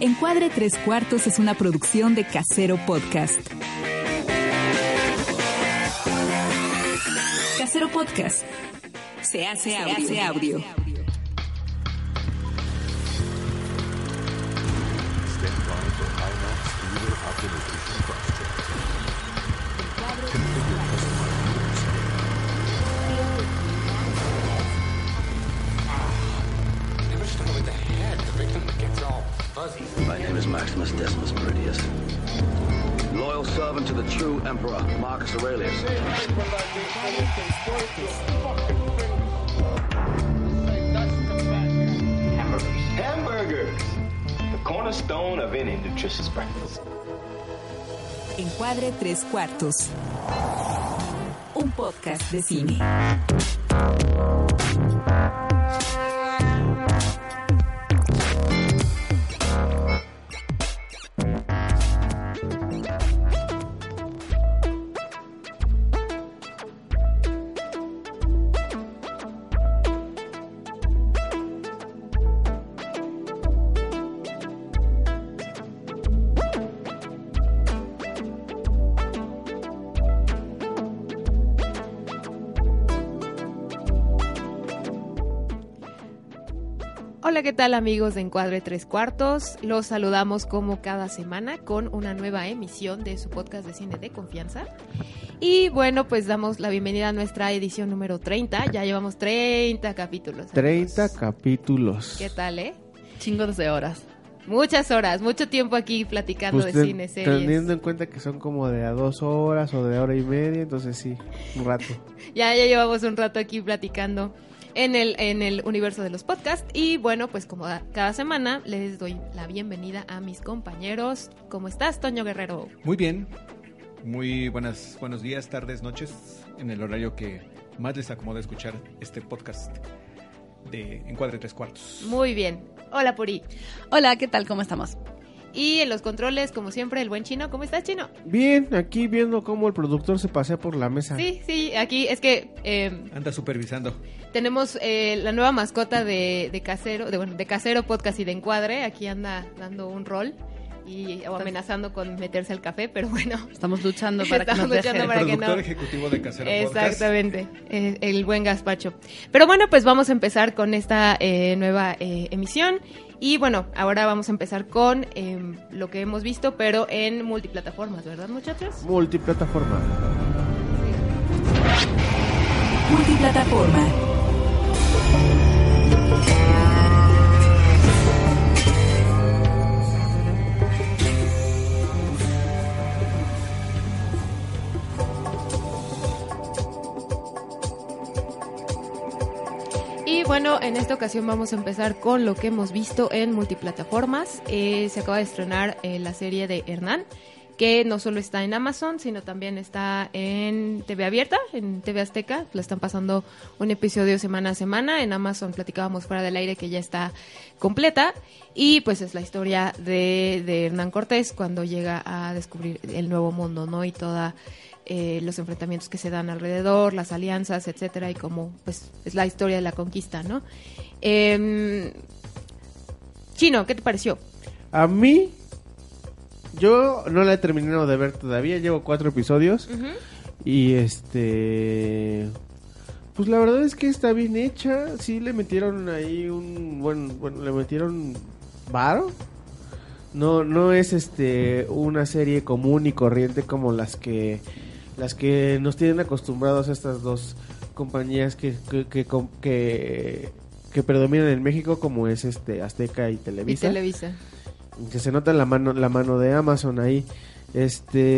Encuadre Tres Cuartos es una producción de Casero Podcast. Casero Podcast. Se hace audio. Se hace audio. Tres Cuartos. Un podcast de cine. Tal amigos de Encuadre Tres Cuartos? Los saludamos como cada semana con una nueva emisión de su podcast de cine de confianza. Y bueno, pues damos la bienvenida a nuestra edición número 30. Ya llevamos 30 capítulos. 30 amigos. capítulos. ¿Qué tal, eh? Chingos de horas. Muchas horas, mucho tiempo aquí platicando Pues de ten- cine, series. Teniendo en cuenta que son como de a dos horas o de hora y media, entonces sí, un rato. Ya, ya llevamos un rato aquí platicando en el, en el universo de los podcasts. Y bueno, pues como cada semana les doy la bienvenida a mis compañeros. ¿Cómo estás, Toño Guerrero? Muy bien, muy buenas, buenos días, tardes, noches, en el horario que más les acomoda escuchar este podcast de Encuadre Tres Cuartos. Muy bien. Hola, Puri. Hola, ¿qué tal? ¿Cómo estamos? Y en los controles, como siempre, el buen chino. ¿Cómo estás, chino? Bien, aquí viendo cómo el productor se pasea por la mesa. Sí, sí, aquí es que eh, Anda supervisando. tenemos eh, la nueva mascota de, de Casero, de, bueno, de Casero Podcast y de Encuadre. Aquí anda dando un rol y o amenazando con meterse al café, pero bueno. Estamos luchando para que Estamos nos luchando deje. para que Productor no. ejecutivo de Casero Podcast. Exactamente, eh, el buen gazpacho. Pero bueno, pues vamos a empezar con esta eh, nueva eh, emisión. Y bueno, ahora vamos a empezar con eh, lo que hemos visto, pero en multiplataformas, ¿verdad, muchachos? Multiplataforma. Multiplataforma. Bueno, en esta ocasión vamos a empezar con lo que hemos visto en multiplataformas. Eh, se acaba de estrenar eh, la serie de Hernán, que no solo está en Amazon, sino también está en TV Abierta, en TV Azteca. La están pasando un episodio semana a semana. En Amazon platicábamos fuera del aire que ya está completa. Y pues es la historia de, de Hernán Cortés cuando llega a descubrir el nuevo mundo, ¿no? Y toda eh, los enfrentamientos que se dan alrededor, las alianzas, etcétera, y cómo pues es la historia de la conquista, ¿no? Em, Chino, ¿qué te pareció? A mí, yo no la he terminado de ver todavía, llevo cuatro episodios. Y este. Pues la verdad es que está bien hecha. Sí le metieron ahí un. Bueno, bueno le metieron. ¿Varo? No, no es este una serie común y corriente como las que las que nos tienen acostumbrados estas dos compañías que que, que, que, que predominan en México como es este Azteca y Y Televisa Televisa. que se nota la mano la mano de Amazon ahí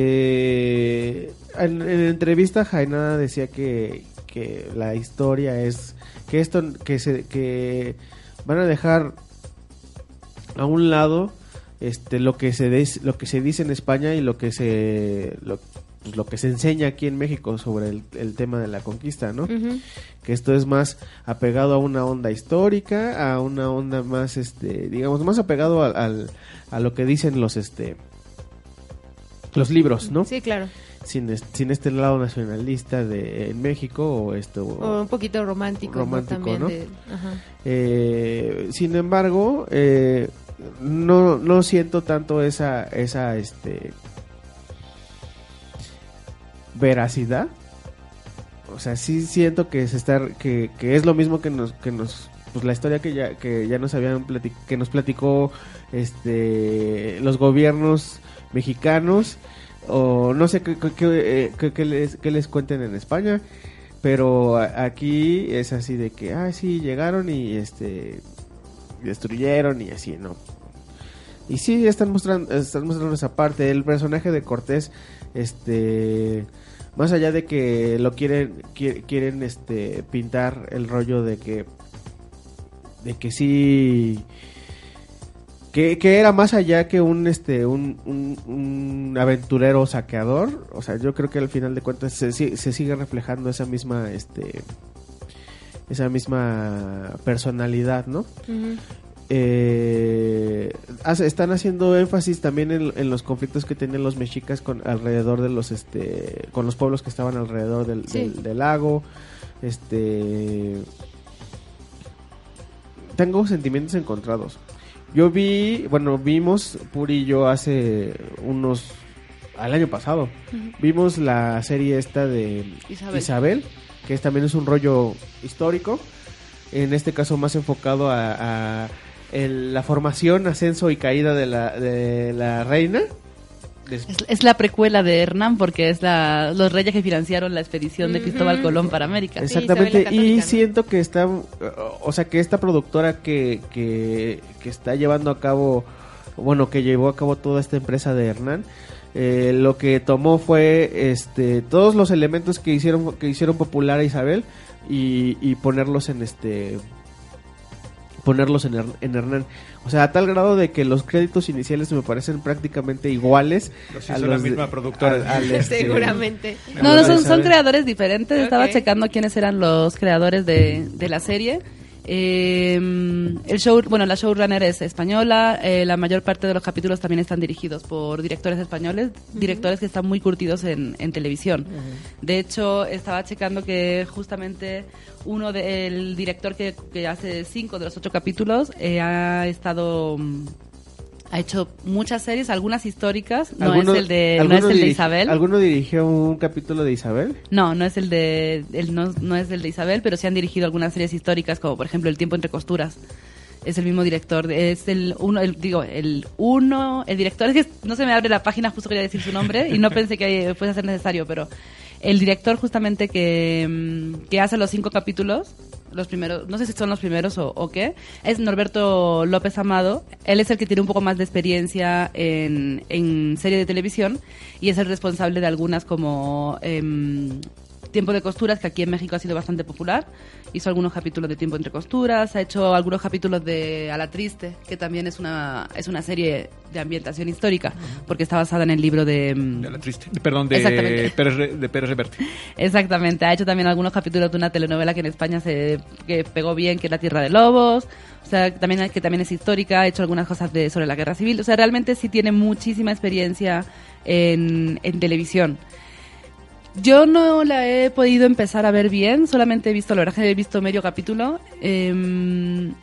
este en, en entrevista Jainada decía que, que la historia es que esto que se que van a dejar a un lado este lo que se des- lo que se dice en España y lo que se lo, pues, lo que se enseña aquí en México sobre el, el tema de la conquista, ¿no? Que esto es más apegado a una onda histórica, a una onda más, este, digamos, más apegado al, al- a lo que dicen los, este, los libros, ¿no? Sí, claro. Sin, sin este lado nacionalista de en México o esto O un poquito romántico. Romántico, También ¿no? de- ajá. Eh, sin embargo, eh, no, no siento tanto esa, esa este, veracidad. O sea, sí siento que se está, que, que es lo mismo que nos, que nos, pues la historia que ya, que ya nos habían plati- que nos platicó, este, los gobiernos mexicanos o no sé qué, qué- qué, eh, qué- les, cuenten en España, pero aquí es así de que, ah, sí, llegaron y este destruyeron y así, ¿no? Y sí, están mostrando, están mostrando esa parte. El personaje de Cortés, este, más allá de que lo quieren, qui- quieren, este, pintar el rollo de que, de que sí, que, que era más allá que un, este, un, un, aventurero saqueador. O sea, yo creo que al final de cuentas se, se sigue reflejando esa misma, este, esa misma personalidad, ¿no? Eh, están haciendo énfasis también en, en los conflictos que tenían los mexicas con alrededor de los este con los pueblos que estaban alrededor del, Sí. del- del lago este tengo sentimientos encontrados yo vi bueno vimos Puri y yo hace unos al año pasado vimos la serie esta de Isabel. Isabel, que es, también es un rollo histórico, en este caso más enfocado a, a el- la formación, ascenso y caída de la, de la reina. Es, es la precuela de Hernán porque es la, los reyes que financiaron la expedición de. Cristóbal Colón para América. Exactamente, y siento que está, o sea, que esta productora que, que, que está llevando a cabo, bueno, que llevó a cabo toda esta empresa de Hernán, eh, lo que tomó fue este todos los elementos que hicieron que hicieron popular a Isabel y, y ponerlos en este ponerlos en, Her- en Hernán. O sea, a tal grado de que los créditos iniciales me parecen prácticamente iguales Los a hizo la los de- misma productora. este, Seguramente. No, no, son, son creadores diferentes. Estaba checando quiénes eran los creadores de, de la serie. Eh, el show, bueno, la showrunner es española. eh, la mayor parte de los capítulos también están dirigidos por directores españoles, directores que están muy curtidos en, en televisión. De hecho, estaba checando que justamente uno del director que, que hace cinco de los ocho capítulos eh, ha estado mm, ha hecho muchas series, algunas históricas. No es ¿Alguno- el de, no es el de Isabel. ¿Alguno dirigió un capítulo de Isabel? No, no es el de el, no, no es el de Isabel, pero sí han dirigido algunas series históricas como por ejemplo El tiempo entre costuras. Es el mismo director, es el uno, el, digo, el uno, el director, es que no se me abre la página, justo quería decir su nombre y no pensé que fuese a ser necesario, pero el director justamente que, mm, que hace los cinco capítulos, los primeros, no sé si son los primeros o, qué, es Norberto López Amado. Él es el que tiene un poco más de experiencia en, en serie de televisión y es el responsable de algunas como em, Tiempo de Costuras, que aquí en México ha sido bastante popular. Hizo algunos capítulos de Tiempo entre Costuras, ha hecho algunos capítulos de A la Triste, que también es una, es una serie de ambientación histórica, porque está basada en el libro de... em, De la triste. Perdón, de. Pérez, Re- de Pérez Reverte. Exactamente, ha hecho también algunos capítulos de una telenovela que en España se que pegó bien, que es La Tierra de Lobos, o sea, también que también es histórica, ha hecho algunas cosas de sobre la Guerra Civil, o sea, realmente sí tiene muchísima experiencia en, en televisión. Yo no la he podido empezar a ver bien, solamente he visto, la verdad que he visto medio capítulo. em,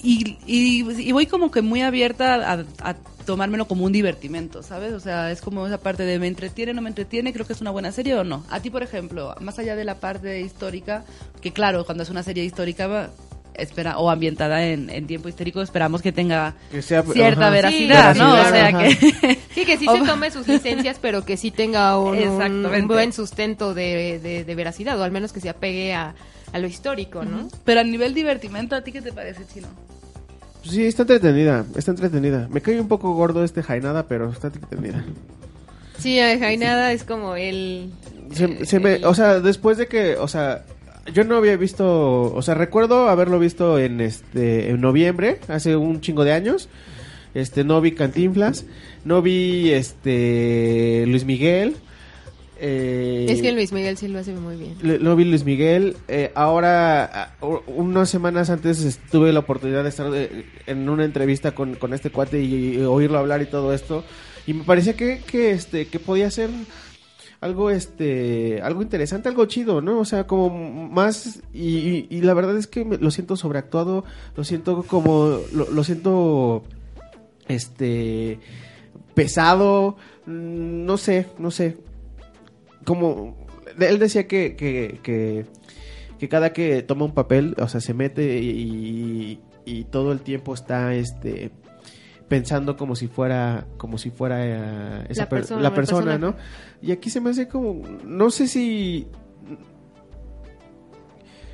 y, voy como que muy abierta a, a tomármelo como un divertimento, ¿sabes? O sea, es como esa parte de me entretiene, no me entretiene, creo que es una buena serie o no. A ti, por ejemplo, más allá de la parte histórica, que claro, cuando es una serie histórica espera o ambientada en, en tiempo histórico, esperamos que tenga Que sea- cierta ajá. veracidad, Sí, ¿no? O sea ajá. que Sí, que sí se tome sus licencias, pero que sí tenga un, buen sustento de, de- de veracidad, o al menos que se apegue a, a lo histórico, ¿no? Pero a nivel divertimento, ¿a ti qué te parece, Chino? Sí, está entretenida, está entretenida. Me cae un poco gordo este Jainada, pero está entretenida. Sí, Jainada es como el... Se, se me, o sea, después de que, o sea, yo no había visto, o sea, recuerdo haberlo visto en este en noviembre, hace un chingo de años. Este, no vi Cantinflas, no vi este Luis Miguel. eh, Es que Luis Miguel sí lo hace muy bien. Le- Lo vi Luis Miguel. eh, ahora, a- u- unas semanas antes tuve la oportunidad de estar eh, en una entrevista con, con este cuate y, y oírlo hablar y todo esto. y me parecía que, que este que podía ser algo este algo interesante algo chido no o sea como más y, y- la verdad es que me- lo siento sobreactuado lo siento como lo, lo siento este pesado mm, no sé no sé. Como él decía que, que, que, que cada que toma un papel, o sea, se mete y, y todo el tiempo está este pensando como si fuera como si fuera eh, esa La per- persona, la. ¿no? Y aquí se me hace como no sé si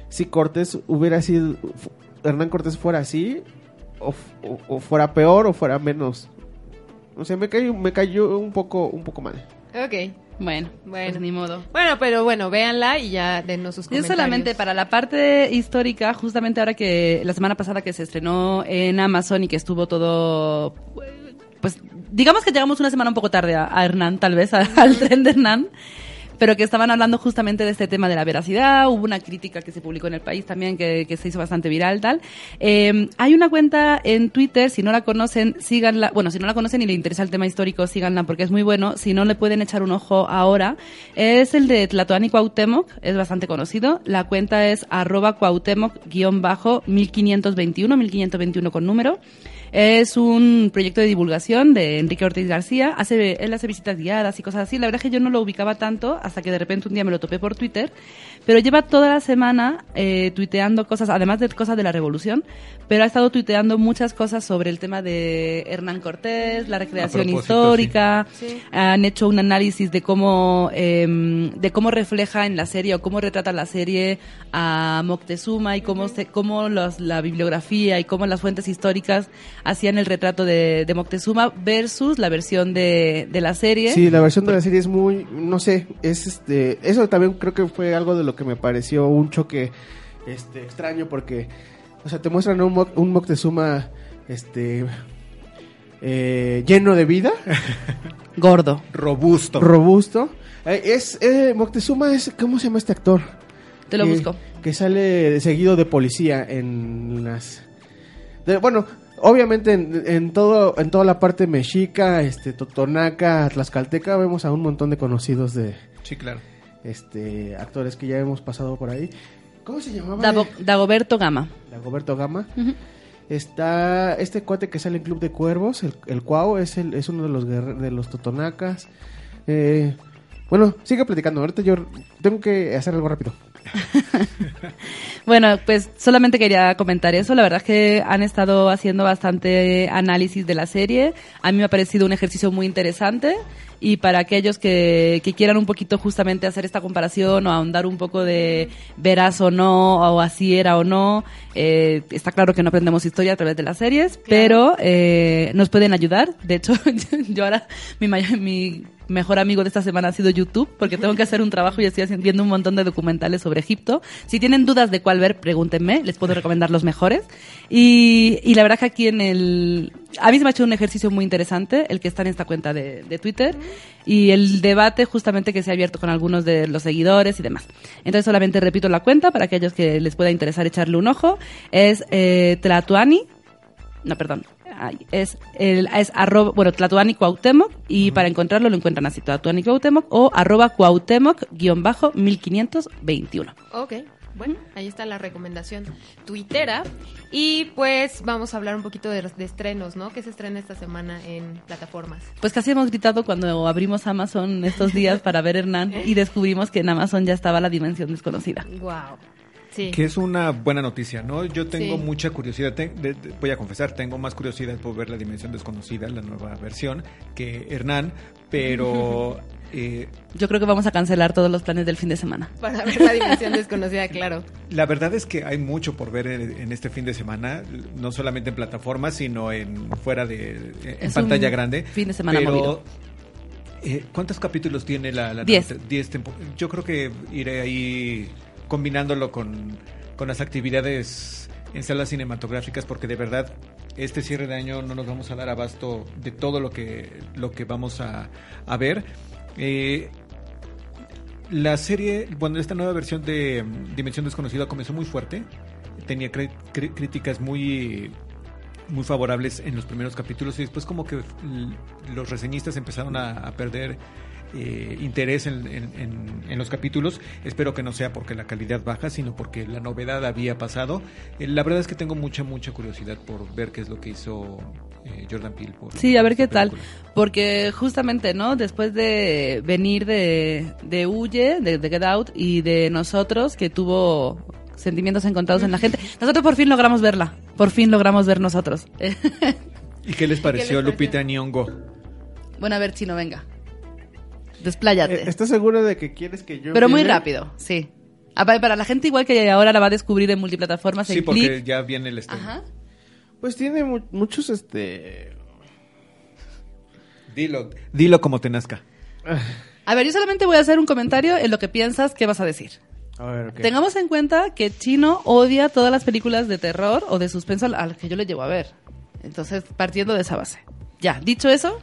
si Cortés hubiera sido Hernán Cortés fuera así o- o fuera peor o fuera menos. O sea, me cayó me cayó un poco un poco mal. Ok. Bueno, Bueno. pues ni modo. Bueno, pero bueno, véanla y ya denos sus Yo comentarios. solamente para la parte histórica, justamente ahora que la semana pasada que se estrenó en Amazon y que estuvo todo, pues digamos que llegamos una semana un poco tarde a, a Hernán, tal vez, a- al tren de Hernán, pero que estaban hablando justamente de este tema de la veracidad, hubo una crítica que se publicó en el país también que, se hizo bastante viral, tal. Eh, hay una cuenta en Twitter, si no la conocen, síganla, bueno, si no la conocen y le interesa el tema histórico, síganla porque es muy bueno, si no le pueden echar un ojo ahora, es el de Tlatoani Cuauhtémoc, es bastante conocido, la cuenta es arroba Cuauhtémoc-bajo 1521, 1521 con número. Es un proyecto de divulgación de Enrique Ortiz García. Hace, él hace visitas guiadas y cosas así. La verdad es que yo no lo ubicaba tanto hasta que de repente un día me lo topé por Twitter. Pero lleva toda la semana eh, tuiteando cosas, además de cosas de la revolución, pero ha estado tuiteando muchas cosas sobre el tema de Hernán Cortés, la recreación histórica. sí. Han hecho un análisis de cómo, em, de cómo refleja en la serie o cómo retrata la serie a Moctezuma y cómo, se, cómo los, la bibliografía y cómo las fuentes históricas hacían el retrato de, de Moctezuma versus la versión de, de la serie. Sí, la versión de la serie es muy, no sé, es este, eso también creo que fue algo de lo que me pareció un choque, este, extraño porque, o sea, te muestran un, Mo- un Moctezuma, este, eh, lleno de vida, Gordo. Robusto. robusto. Eh, es, eh, Moctezuma es, ¿cómo se llama este actor? Te lo busco. Que sale seguido de policía en las, de- bueno, obviamente en, en todo, en toda la parte mexica, este, totonaca, tlaxcalteca, vemos a un montón de conocidos de, Sí, claro. este actores que ya hemos pasado por ahí. ¿Cómo se llamaba? Davo- Dagoberto Gama. Dagoberto Gama. Está este cuate que sale en Club de Cuervos, el, el Cuau, es, el, es uno de los de los totonacas. Eh, bueno, sigue platicando. Ahorita yo tengo que hacer algo rápido. Bueno, pues solamente quería comentar eso. La verdad es que han estado haciendo bastante análisis de la serie. A mí me ha parecido un ejercicio muy interesante. Y para aquellos que, que quieran un poquito justamente hacer esta comparación o ahondar un poco de verás o no, o así era o no, eh, está claro que no aprendemos historia a través de las series, pero eh, nos pueden ayudar. De hecho, yo ahora, mi mejor amigo de esta semana ha sido YouTube, porque tengo que hacer un trabajo y estoy viendo un montón de documentales sobre Egipto. Si tienen dudas de cuál ver, pregúntenme, les puedo recomendar los mejores. Y, la verdad que aquí en el... A mí se me ha hecho un ejercicio muy interesante, el que está en esta cuenta de, de Twitter, y el debate justamente que se ha abierto con algunos de los seguidores y demás. Entonces solamente repito la cuenta para aquellos que les pueda interesar echarle un ojo. Es eh, Tlatuani, no, perdón. Es el es arroba, bueno, Tlatuani Cuauhtémoc y para encontrarlo lo encuentran así, Tlatuani Cuauhtémoc o arroba Cuauhtémoc guion bajo 1521. Ok, bueno, ahí está la recomendación tuitera. Y pues vamos a hablar un poquito de, de estrenos, ¿no? ¿Qué se estrena esta semana en plataformas? Pues casi hemos gritado cuando abrimos Amazon estos días para ver Hernán y descubrimos que en Amazon ya estaba la dimensión desconocida. Wow. Sí. Que es una buena noticia, ¿no? Yo tengo Sí. mucha curiosidad, te- de- de- voy a confesar, tengo más curiosidad por ver la Dimensión Desconocida, la nueva versión, que Hernán, pero eh, Yo creo que vamos a cancelar todos los planes del fin de semana. Para ver la dimensión desconocida, claro. la verdad es que hay mucho por ver en, en este fin de semana, no solamente en plataformas, sino en fuera de en Es pantalla un grande. fin de semana pero, movido. eh, ¿Cuántos capítulos tiene la, la Diez. diez tempo- Yo creo que iré ahí combinándolo con, con las actividades en salas cinematográficas porque de verdad este cierre de año no nos vamos a dar abasto de todo lo que lo que vamos a, a ver. Eh, la serie, bueno, esta nueva versión de mm, Dimensión Desconocida comenzó muy fuerte. Tenía críticas muy muy favorables en los primeros capítulos y después como que los reseñistas empezaron a perder eh, interés en, en- en- en los capítulos. Espero que no sea porque la calidad baja, sino porque la novedad había pasado. Eh, la verdad es que tengo mucha, mucha curiosidad por ver qué es lo que hizo eh, Jordan Peele. Por, Sí, a ver qué tal. Porque justamente, ¿no? Después de venir de, de Huye, de, de Get Out, y de nosotros, que tuvo sentimientos encontrados en la gente, nosotros por fin logramos verla. Por fin logramos ver nosotros. ¿Y qué les pareció pareció? Lupita Nyong'o? bueno, a ver, Chino, venga. Despláyate. Eh, ¿Estás seguro de que quieres que yo Pero muy rápido, sí. Ah, pa- Para la gente igual que ahora la va a descubrir en multiplataformas, Sí, en porque Click. ya viene el estreno. Ajá. Pues tiene mu- muchos, este... Dilo, dilo como te nazca. A ver, yo solamente voy a hacer un comentario en lo que piensas que vas a decir. A ver, ok. Tengamos en cuenta que Chino odia todas las películas de terror o de suspenso a las que yo le llevo a ver. Entonces, partiendo de esa base. Ya, dicho eso,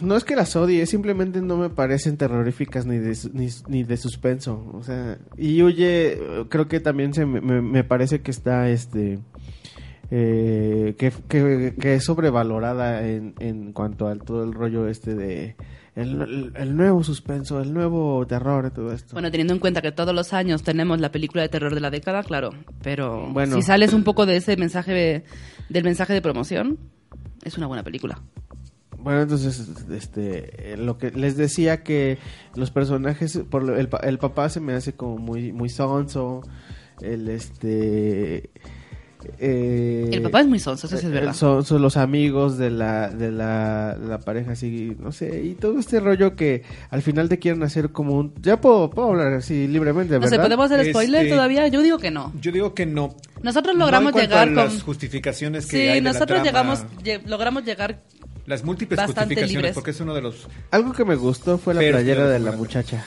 No es que las odie, simplemente no me parecen terroríficas ni de, ni, ni de suspenso. O sea, y huye, creo que también se me, me- me parece que está, este, eh, que, que, que es sobrevalorada en, en cuanto al todo el rollo este de el, el- nuevo suspenso, el nuevo terror y todo esto. bueno, teniendo en cuenta que todos los años tenemos la película de terror de la década, claro, pero Bueno. si sales un poco de ese mensaje, de- del mensaje de promoción, es una buena película. Bueno, entonces, este, eh, lo que les decía que los personajes, por lo- el, pa- el papá se me hace como muy, muy sonso, el, este, eh, El papá es muy sonso, eso sí es eh, verdad. Son, son los amigos de la, de la, de la pareja así, no sé, y todo este rollo que al final te quieren hacer como un, ya puedo, puedo hablar así libremente, No ¿verdad? sé, ¿podemos hacer spoiler Este- todavía? Yo digo que no. Yo digo que no. Nosotros No logramos en llegar a con... las justificaciones que Sí, hay de la nosotros trama, llegamos, lle- logramos llegar... las múltiples bastante justificaciones libres. porque es uno de los Algo que me gustó fue la Pero, playera de la muchacha.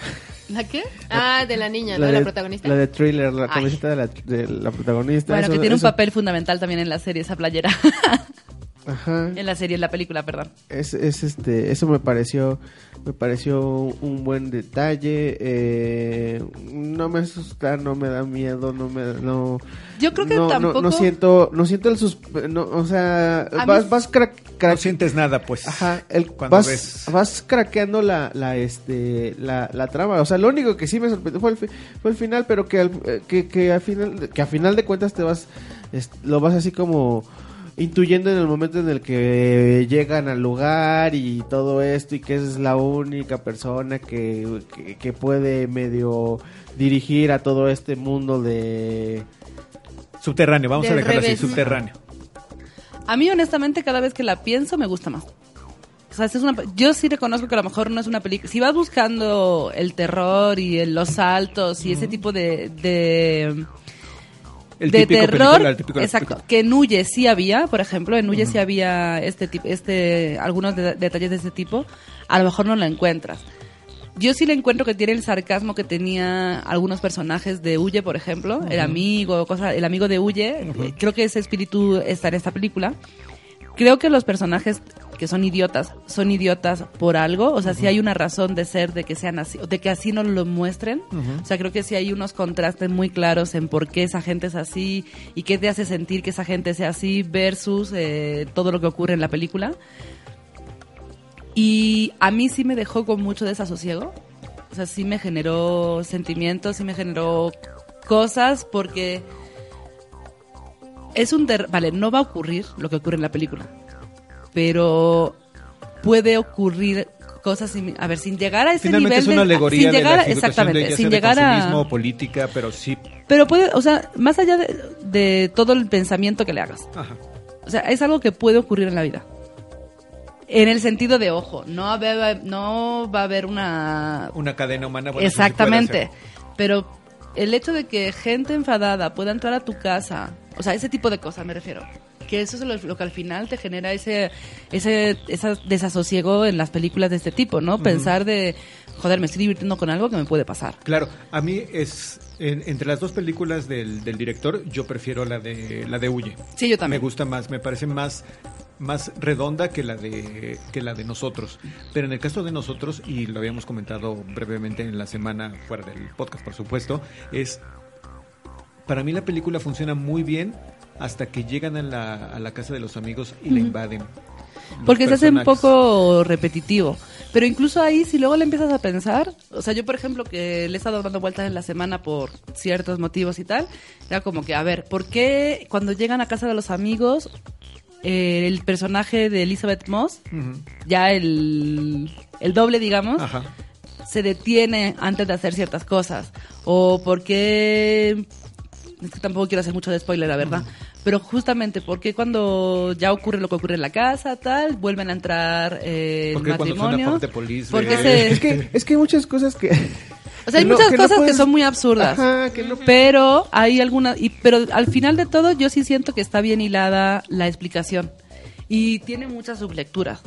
¿La qué? Ah, de la niña, ¿no? La, de, protagonista. La de thriller, la Ay. camiseta de la, de la protagonista. Bueno, eso- que tiene un eso- papel fundamental también en la serie, esa playera. Ajá. en la serie, en la película, perdón. Es, es este, eso me pareció, me pareció un buen detalle. eh, no me asusta, no me da miedo, no me, no. Yo creo que no, tampoco- No, siento, no siento el sus, no, o sea, A vas, mí- vas crack, crack- no sientes nada pues Ajá, el, cuando vas, ves vas craqueando la, la, este, la, la trama. O sea, lo único que sí me sorprendió fue el, fi- fue el final, pero que al, eh, que, que al final, que a final de cuentas te vas, es- lo vas así como intuyendo en el momento en el que llegan al lugar y todo esto y que es la única persona que, que, que puede medio dirigir a todo este mundo de... subterráneo vamos a dejarlo así subterráneo A mí, honestamente, cada vez que la pienso, me gusta más. O sea, es una, yo sí reconozco que a lo mejor no es una película. Si vas buscando el terror y el- los saltos y ese tipo de, de, el de típico terror, película, el típico exacto, película. que en Huye sí había, por ejemplo, en Huye sí había este tipo, este, algunos de- detalles de este tipo, a lo mejor no lo encuentras. Yo sí le encuentro que tiene el sarcasmo que tenía algunos personajes de Huye, por ejemplo, el amigo, cosa, el amigo de Huye, creo que ese espíritu está en esta película. Creo que los personajes que son idiotas son idiotas por algo, o sea, si hay una razón de ser de que sean así, de que así no lo muestren. O sea, creo que sí hay unos contrastes muy claros en por qué esa gente es así y qué te hace sentir que esa gente sea así versus eh, todo lo que ocurre en la película. Y a mí sí me dejó con mucho desasosiego. O sea, sí me generó sentimientos, sí me generó cosas porque es un vale, no va a ocurrir lo que ocurre en la película. Pero puede ocurrir cosas simi- a ver, sin llegar a ese finalmente nivel es una de- alegoría sin de llegar la a- de, exactamente, ya sea sin de llegar a política pero sí pero puede, o sea, más allá de, de todo el pensamiento que le hagas. ajá. O sea, es algo que puede ocurrir en la vida. En el sentido de, ojo, no, haber- no va a haber una... una cadena humana bueno, sí Exactamente. Pero el hecho de que gente enfadada pueda entrar a tu casa, o sea, ese tipo de cosas me refiero. Que eso es lo, lo que al final te genera ese, ese, ese desasosiego en las películas de este tipo, ¿no? Pensar de, joder, me estoy divirtiendo con algo que me puede pasar. Claro, a mí es en- entre las dos películas del, del director, yo prefiero la de la de Huye. Sí, yo también. Me gusta más, me parece más más redonda que la de que la de nosotros. Pero en el caso de nosotros y lo habíamos comentado brevemente en la semana fuera del podcast, por supuesto, es para mí la película funciona muy bien hasta que llegan a la, a la casa de los amigos y la invaden. Porque se hace un poco repetitivo. Pero incluso ahí, si luego le empiezas a pensar, o sea, yo por ejemplo que le he estado dando vueltas en la semana por ciertos motivos y tal, era como que, a ver, ¿por qué cuando llegan a casa de los amigos, eh, el personaje de Elizabeth Moss, ya el, el doble, digamos, Ajá. se detiene antes de hacer ciertas cosas. O porque... Es que tampoco quiero hacer mucho de spoiler, la verdad. Pero justamente porque cuando ya ocurre lo que ocurre en la casa, tal, vuelven a entrar eh, el Porque porque se- Es que, es que hay muchas cosas que... o sea, hay que no- muchas que no cosas que puedes- son muy absurdas. Ajá, que no- Pero hay algunas... Y, pero al final de todo, yo sí siento que está bien hilada la explicación. Y tiene muchas sublecturas.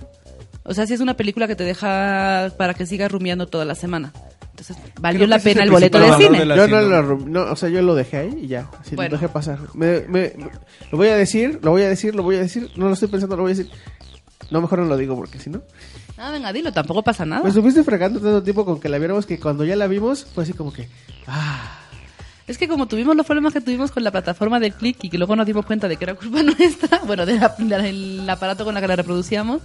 O sea, sí es una película que te deja para que sigas rumiando toda la semana. Entonces, valió la pena el el boleto de cine. de Yo no lo, no, o sea, yo lo dejé ahí y ya, así Bueno. lo dejé pasar. Me, me- me- lo voy a decir, lo voy a decir, lo voy a decir, no lo estoy pensando, lo voy a decir. No, mejor no lo digo porque si no. Ah, venga, dilo, tampoco pasa nada. Me estuviste fregando tanto tiempo con que la viéramos que cuando ya la vimos fue así como que, ah, Es que como tuvimos los problemas que tuvimos con la plataforma del click y que luego nos dimos cuenta de que era culpa nuestra, bueno, de la- del aparato con la que la reproducíamos,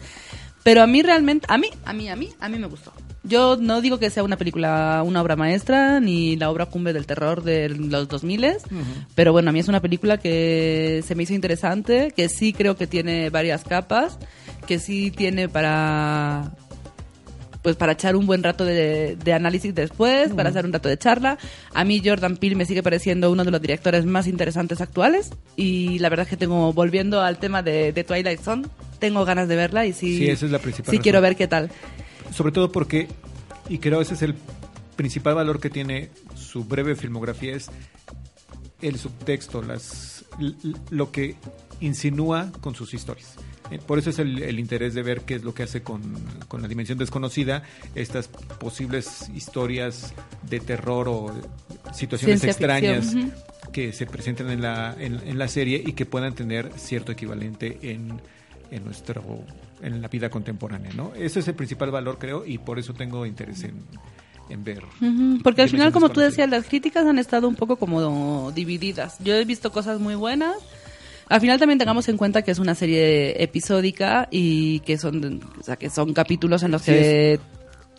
pero a mí realmente, a mí, a mí, a mí, a mí me gustó. Yo no digo que sea una película, una obra maestra, ni la obra cumbre del terror de los 2000, pero bueno, a mí es una película que se me hizo interesante, que sí creo que tiene varias capas, que sí tiene para pues para echar un buen rato de, de análisis después, para hacer un rato de charla. A mí Jordan Peele me sigue pareciendo uno de los directores más interesantes actuales y la verdad es que tengo, volviendo al tema de, de Twilight Zone, tengo ganas de verla y sí, Sí, esa es la principal sí quiero ver qué tal. Sobre todo porque, y creo ese es el principal valor que tiene su breve filmografía, es el subtexto, las, lo que insinúa con sus historias. Eh, Por eso es el, el interés de ver qué es lo que hace con, con la dimensión desconocida, estas posibles historias de terror o situaciones Ciencia extrañas ficción, que se presenten en la, en, en la serie y que puedan tener cierto equivalente en, en nuestro en la vida contemporánea, ¿no? Ese es el principal valor, creo, y por eso tengo interés en, en ver. Porque al final, como tú decías, las críticas han estado un poco como divididas. Yo he visto cosas muy buenas. Al final también tengamos en cuenta que es una serie episódica y que son, o sea, que son capítulos en los Así que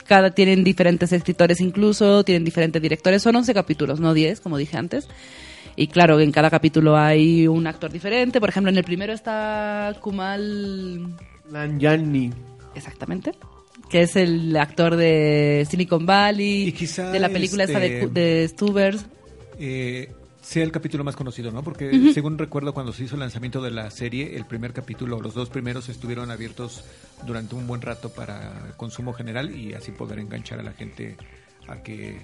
cada tienen diferentes escritores incluso, tienen diferentes directores. Son 11 capítulos, no 10, como dije antes. Y claro, en cada capítulo hay un actor diferente. Por ejemplo, en el primero está Kumal Nanjiani. Exactamente. Que es el actor de Silicon Valley, Y quizá, de la película esa de, este, de Stubbers. Eh, sea el capítulo más conocido, ¿no? Porque según recuerdo cuando se hizo el lanzamiento de la serie, el primer capítulo, los dos primeros estuvieron abiertos durante un buen rato para consumo general y así poder enganchar a la gente a que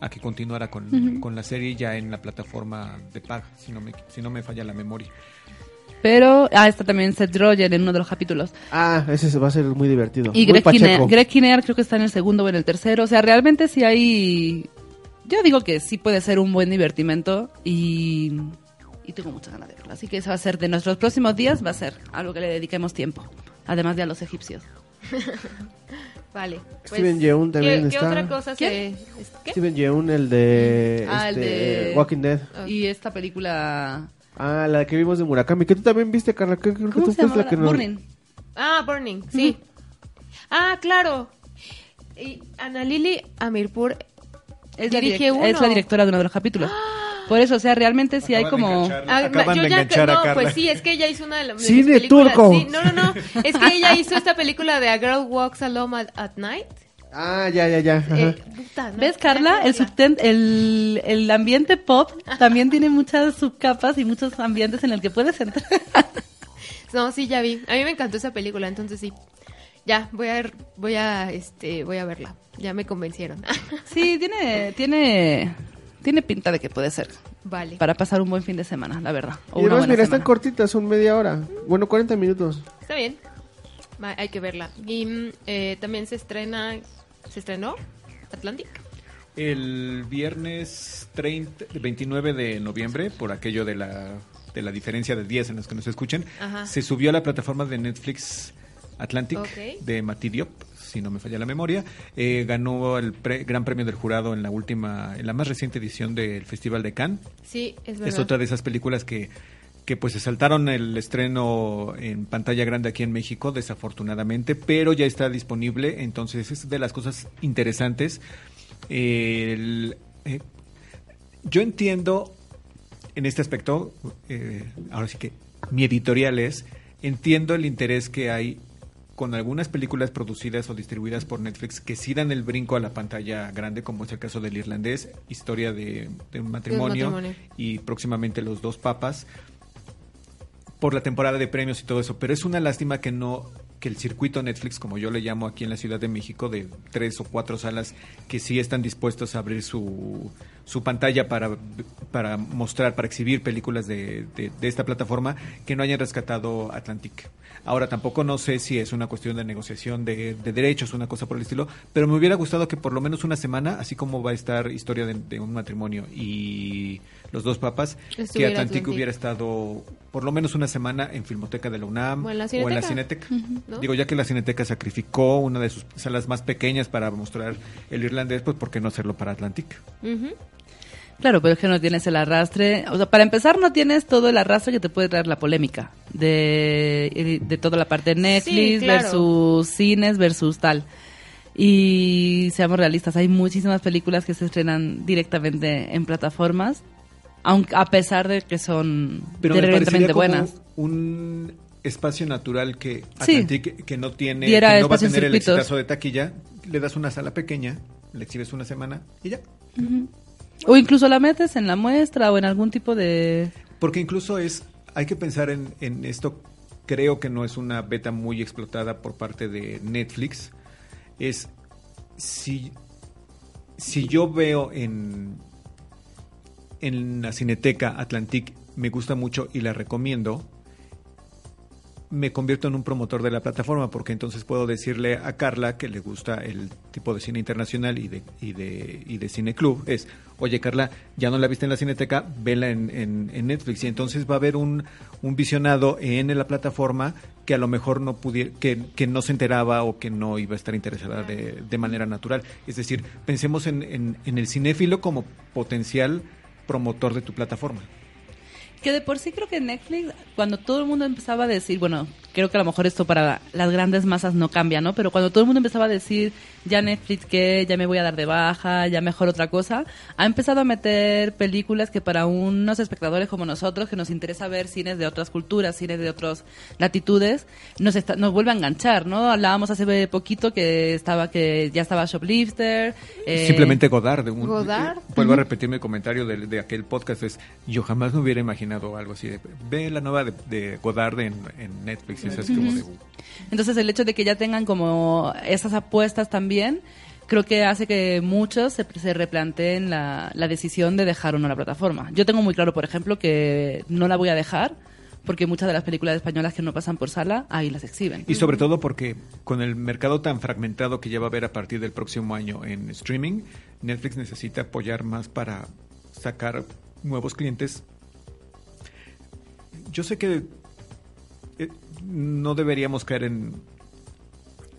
a que continuara con, con la serie ya en la plataforma de paga, si no me, si no me falla la memoria. Pero, ah, está también Seth Rogen en uno de los capítulos. Ah, ese se va a ser muy divertido. Y muy Greg Kinnear. Greg Kinnear creo que está en el segundo o en el tercero. O sea, realmente sí hay... Yo digo que sí puede ser un buen divertimento y, y tengo muchas ganas de verlo. Así que eso va a ser de nuestros próximos días, va a ser algo que le dediquemos tiempo. Además de a los egipcios. Vale. pues, Steven Yeun también ¿qué, ¿Qué está. otra cosa se...? es- ¿Qué? Steven Yeun, el de, Ah, el este, de- Walking Dead. Y esta película... Ah, la que vimos de Murakami, que tú también viste, Carla. que Creo que ¿Cómo tú se la que Burning. Ah, Burning, sí. Ah, claro. Y Ana Lili Amirpur Es la, dirige direct- uno. es la directora de uno de los capítulos. Por eso, o sea, realmente sí hay Acaban como... enganchar. Ah, Acaban yo de ya- enganchar a no, Carla. pues sí, es que ella hizo una de las de Cine mis películas. turco. Sí, no, no, no. Es que ella hizo esta película de A Girl Walks Alone at, at Night. Ah, ya, ya, ya. Eh, puta, no, ¿Ves, Carla? que El, subten- el, el ambiente pop también tiene muchas subcapas y muchos ambientes en el que puedes entrar. No, sí, ya vi. A mí me encantó esa película, entonces sí. Ya, voy a, voy a, este, voy a verla. Ya me convencieron. Sí, tiene, tiene, tiene pinta de que puede ser vale. para pasar un buen fin de semana, la verdad. O Y además, mira, están cortitas, son media hora. Bueno, 40 minutos. Está bien. Hay que verla. Y mm, eh, también se estrena, ¿se estrenó? Atlantic. El viernes 30, 29 de noviembre, por aquello de la, de la diferencia de días en los que nos escuchen, Ajá. se subió a la plataforma de Netflix Atlantic Ok. de Mati Diop, si no me falla la memoria. Eh, ganó el pre- Gran Premio del Jurado en la última, en la más reciente edición del Festival de Cannes. Sí, es verdad. Es otra de esas películas que, que pues se saltaron el estreno en pantalla grande aquí en México, desafortunadamente, pero ya está disponible, entonces es de las cosas interesantes. El, eh, yo entiendo en este aspecto, eh, ahora sí que mi editorial es, entiendo el interés que hay con algunas películas producidas o distribuidas por Netflix que sí dan el brinco a la pantalla grande, como es el caso del irlandés, historia de, de un matrimonio, matrimonio. y próximamente Los Dos Papas, por la temporada de premios y todo eso. Pero es una lástima que no que el circuito Netflix, como yo le llamo aquí en la Ciudad de México, de tres o cuatro salas que sí están dispuestos a abrir su, su pantalla para, para mostrar, para exhibir películas de, de, de esta plataforma, que no hayan rescatado Atlantic. Ahora, tampoco no sé si es una cuestión de negociación de, de derechos, una cosa por el estilo, pero me hubiera gustado que por lo menos una semana, así como va a estar Historia de, de un matrimonio y Los Dos Papas, que Atlantic, Atlantic. hubiera estado por lo menos una semana en Filmoteca de la UNAM O en la o en la Cineteca. Digo, ya que la Cineteca sacrificó una de sus salas más pequeñas para mostrar el irlandés, pues ¿por qué no hacerlo para Atlantic? Claro, pero es que no tienes el arrastre. O sea, para empezar, no tienes todo el arrastre que te puede traer la polémica de, de toda la parte de Netflix Sí, claro. versus cines versus tal. Y seamos realistas, hay muchísimas películas que se estrenan directamente en plataformas, aunque a pesar de que son Pero directamente como buenas. un espacio natural que Sí. Que no tiene, que no va a tener el exitazo de taquilla, le das una sala pequeña, le exhibes una semana y ya. O incluso la metes en la muestra o en algún tipo de... Porque incluso es, hay que pensar en, en esto, creo que no es una beta muy explotada por parte de Netflix, es si, si yo veo en, en la Cineteca Atlantic, me gusta mucho y la recomiendo, me convierto en un promotor de la plataforma porque entonces puedo decirle a Carla que le gusta el tipo de cine internacional y de, y de, y de cine club es, oye Carla, ya no la viste en la cineteca, vela en, en, Netflix y entonces va a haber un, un visionado en la plataforma que a lo mejor no pudiera, que, que no se enteraba o que no iba a estar interesada de, de manera natural. Es decir, pensemos en, en, en el cinéfilo como potencial promotor de tu plataforma. Que de por sí creo que Netflix, cuando todo el mundo empezaba a decir, bueno, creo que a lo mejor esto para las grandes masas no cambia, ¿no? Pero cuando todo el mundo empezaba a decir, ya Netflix que, ya me voy a dar de baja, ya mejor otra cosa, ha empezado a meter películas que para unos espectadores como nosotros, que nos interesa ver cines de otras culturas, cines de otras latitudes, nos, está- nos vuelve a enganchar, ¿no? Hablábamos hace poquito que estaba que ya estaba Shoplifter. eh, Simplemente Godard. de un- Godard. eh, Vuelvo a repetir mi comentario de, de aquel podcast. Es, yo jamás me hubiera imaginado algo así. De, ve la nueva de, de Godard en, en Netflix. y es así como de, Entonces el hecho de que ya tengan como esas apuestas también, creo que hace que muchos se, replanteen la, la decisión de dejar o no la plataforma. Yo tengo muy claro, por ejemplo, que no la voy a dejar porque muchas de las películas españolas que no pasan por sala, ahí las exhiben. Y sobre todo porque con el mercado tan fragmentado que ya va a haber a partir del próximo año en streaming, Netflix necesita apoyar más para sacar nuevos clientes. Yo sé que eh, no deberíamos caer en,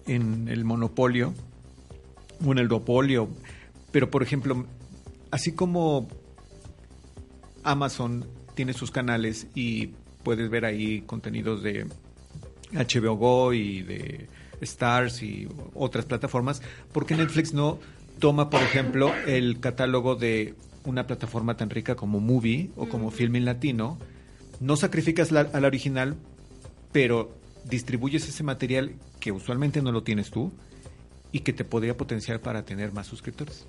en el monopolio o en el duopolio, pero por ejemplo, así como Amazon tiene sus canales y puedes ver ahí contenidos de HBO Go y de Stars y otras plataformas, porque Netflix no toma, por ejemplo, el catálogo de una plataforma tan rica como Movie o como Filming Latino, no sacrificas la, a la original, pero distribuyes ese material que usualmente no lo tienes tú y que te podría potenciar para tener más suscriptores.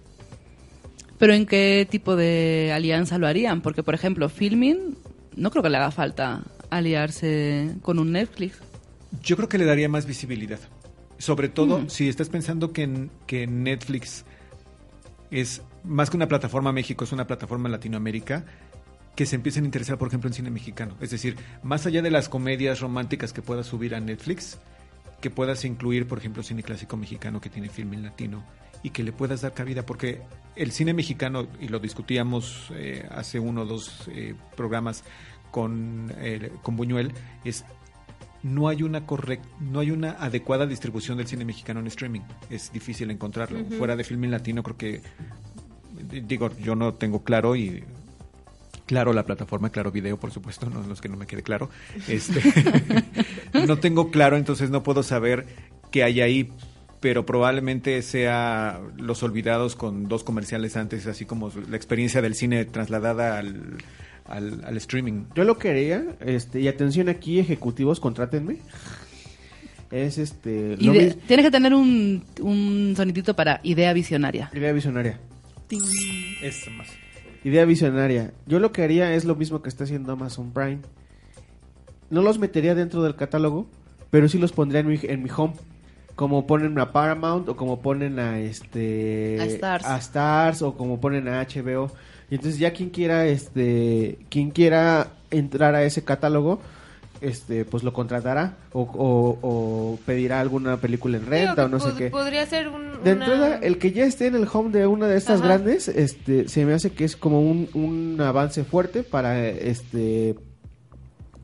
Pero ¿en qué tipo de alianza lo harían? Porque, por ejemplo, Filming, no creo que le haga falta aliarse con un Netflix. Yo creo que le daría más visibilidad. Sobre todo si estás pensando que, que Netflix es más que una plataforma México, es una plataforma Latinoamérica, que se empiecen a interesar, por ejemplo, en cine mexicano. Es decir, más allá de las comedias románticas que puedas subir a Netflix, que puedas incluir, por ejemplo, cine clásico mexicano que tiene film en latino y que le puedas dar cabida, porque el cine mexicano, y lo discutíamos eh, hace uno o dos eh, programas con, eh, con Buñuel, es no hay una correct, no hay una adecuada distribución del cine mexicano en streaming. Es difícil encontrarlo. Fuera de film en latino creo que digo, yo no tengo claro y Claro, la plataforma Claro Video, por supuesto, no los que no me quede claro. Este, no tengo claro, entonces no puedo saber qué hay ahí, pero probablemente sea Los Olvidados con dos comerciales antes, así como la experiencia del cine trasladada al, al, al streaming. Yo lo quería, este, y atención aquí, ejecutivos, contrátenme. Es este. Ide- Tienes que tener un, un sonidito para idea visionaria. Idea visionaria. Es más. Idea visionaria. Yo lo que haría es lo mismo que está haciendo Amazon Prime. No los metería dentro del catálogo, pero sí los pondría en mi, en mi home. Como ponen a Paramount o como ponen a este A Stars. a Stars, o como ponen a HBO. Y entonces ya quien quiera este quien quiera entrar a ese catálogo este pues lo contratará o, o- o pedirá alguna película en renta o no sé qué. Podría ser un. De entrada, el que ya esté en el home de una de estas Ajá. grandes, este, se me hace que es como un, un avance fuerte para este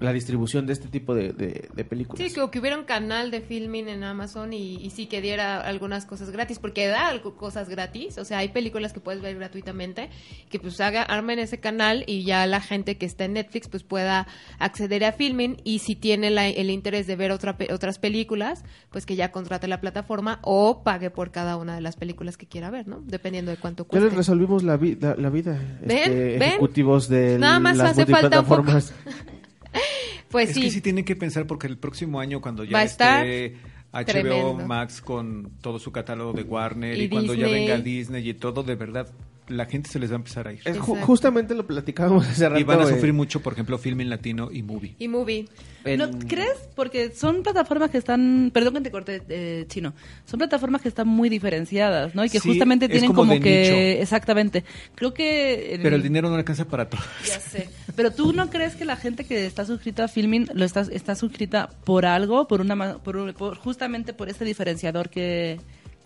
la distribución de este tipo de, de- de películas. Sí, que, que hubiera un canal de filming en Amazon y, y sí que diera algunas cosas gratis, porque da algo- cosas gratis, o sea, hay películas que puedes ver gratuitamente, que pues haga, armen ese canal y ya la gente que está en Netflix pues pueda acceder a filming y si tiene la- el interés de ver otra, otras películas, pues que ya contrate la plataforma o pague por cada una de las películas que quiera ver, ¿no? Dependiendo de cuánto Ya les cueste. resolvimos la, vi- la, la vida, ¿Ven? este, ¿Ven? ejecutivos de Nada más las hace falta un poco. Pues es sí, que sí tienen que pensar porque el próximo año cuando ya Va a estar esté HBO tremendo. Max con todo su catálogo de Warner y, Y cuando ya venga Disney y todo, de verdad, la gente se les va a empezar a ir. Es ju- Exacto. justamente lo platicábamos hace rato. Y van a eh, sufrir mucho, por ejemplo, Filming Latino y Movie. y movie. ¿No crees? Porque son plataformas que están, perdón que te corte eh, chino, son plataformas que están muy diferenciadas, ¿no? Y que Sí, justamente tienen como que, nicho. exactamente. Creo que el- Pero el dinero no alcanza para todo. Ya sé. Pero tú no crees que la gente que está suscrita a Filmin lo está, está suscrita por algo, por una ma- por, un- por- justamente por este diferenciador que,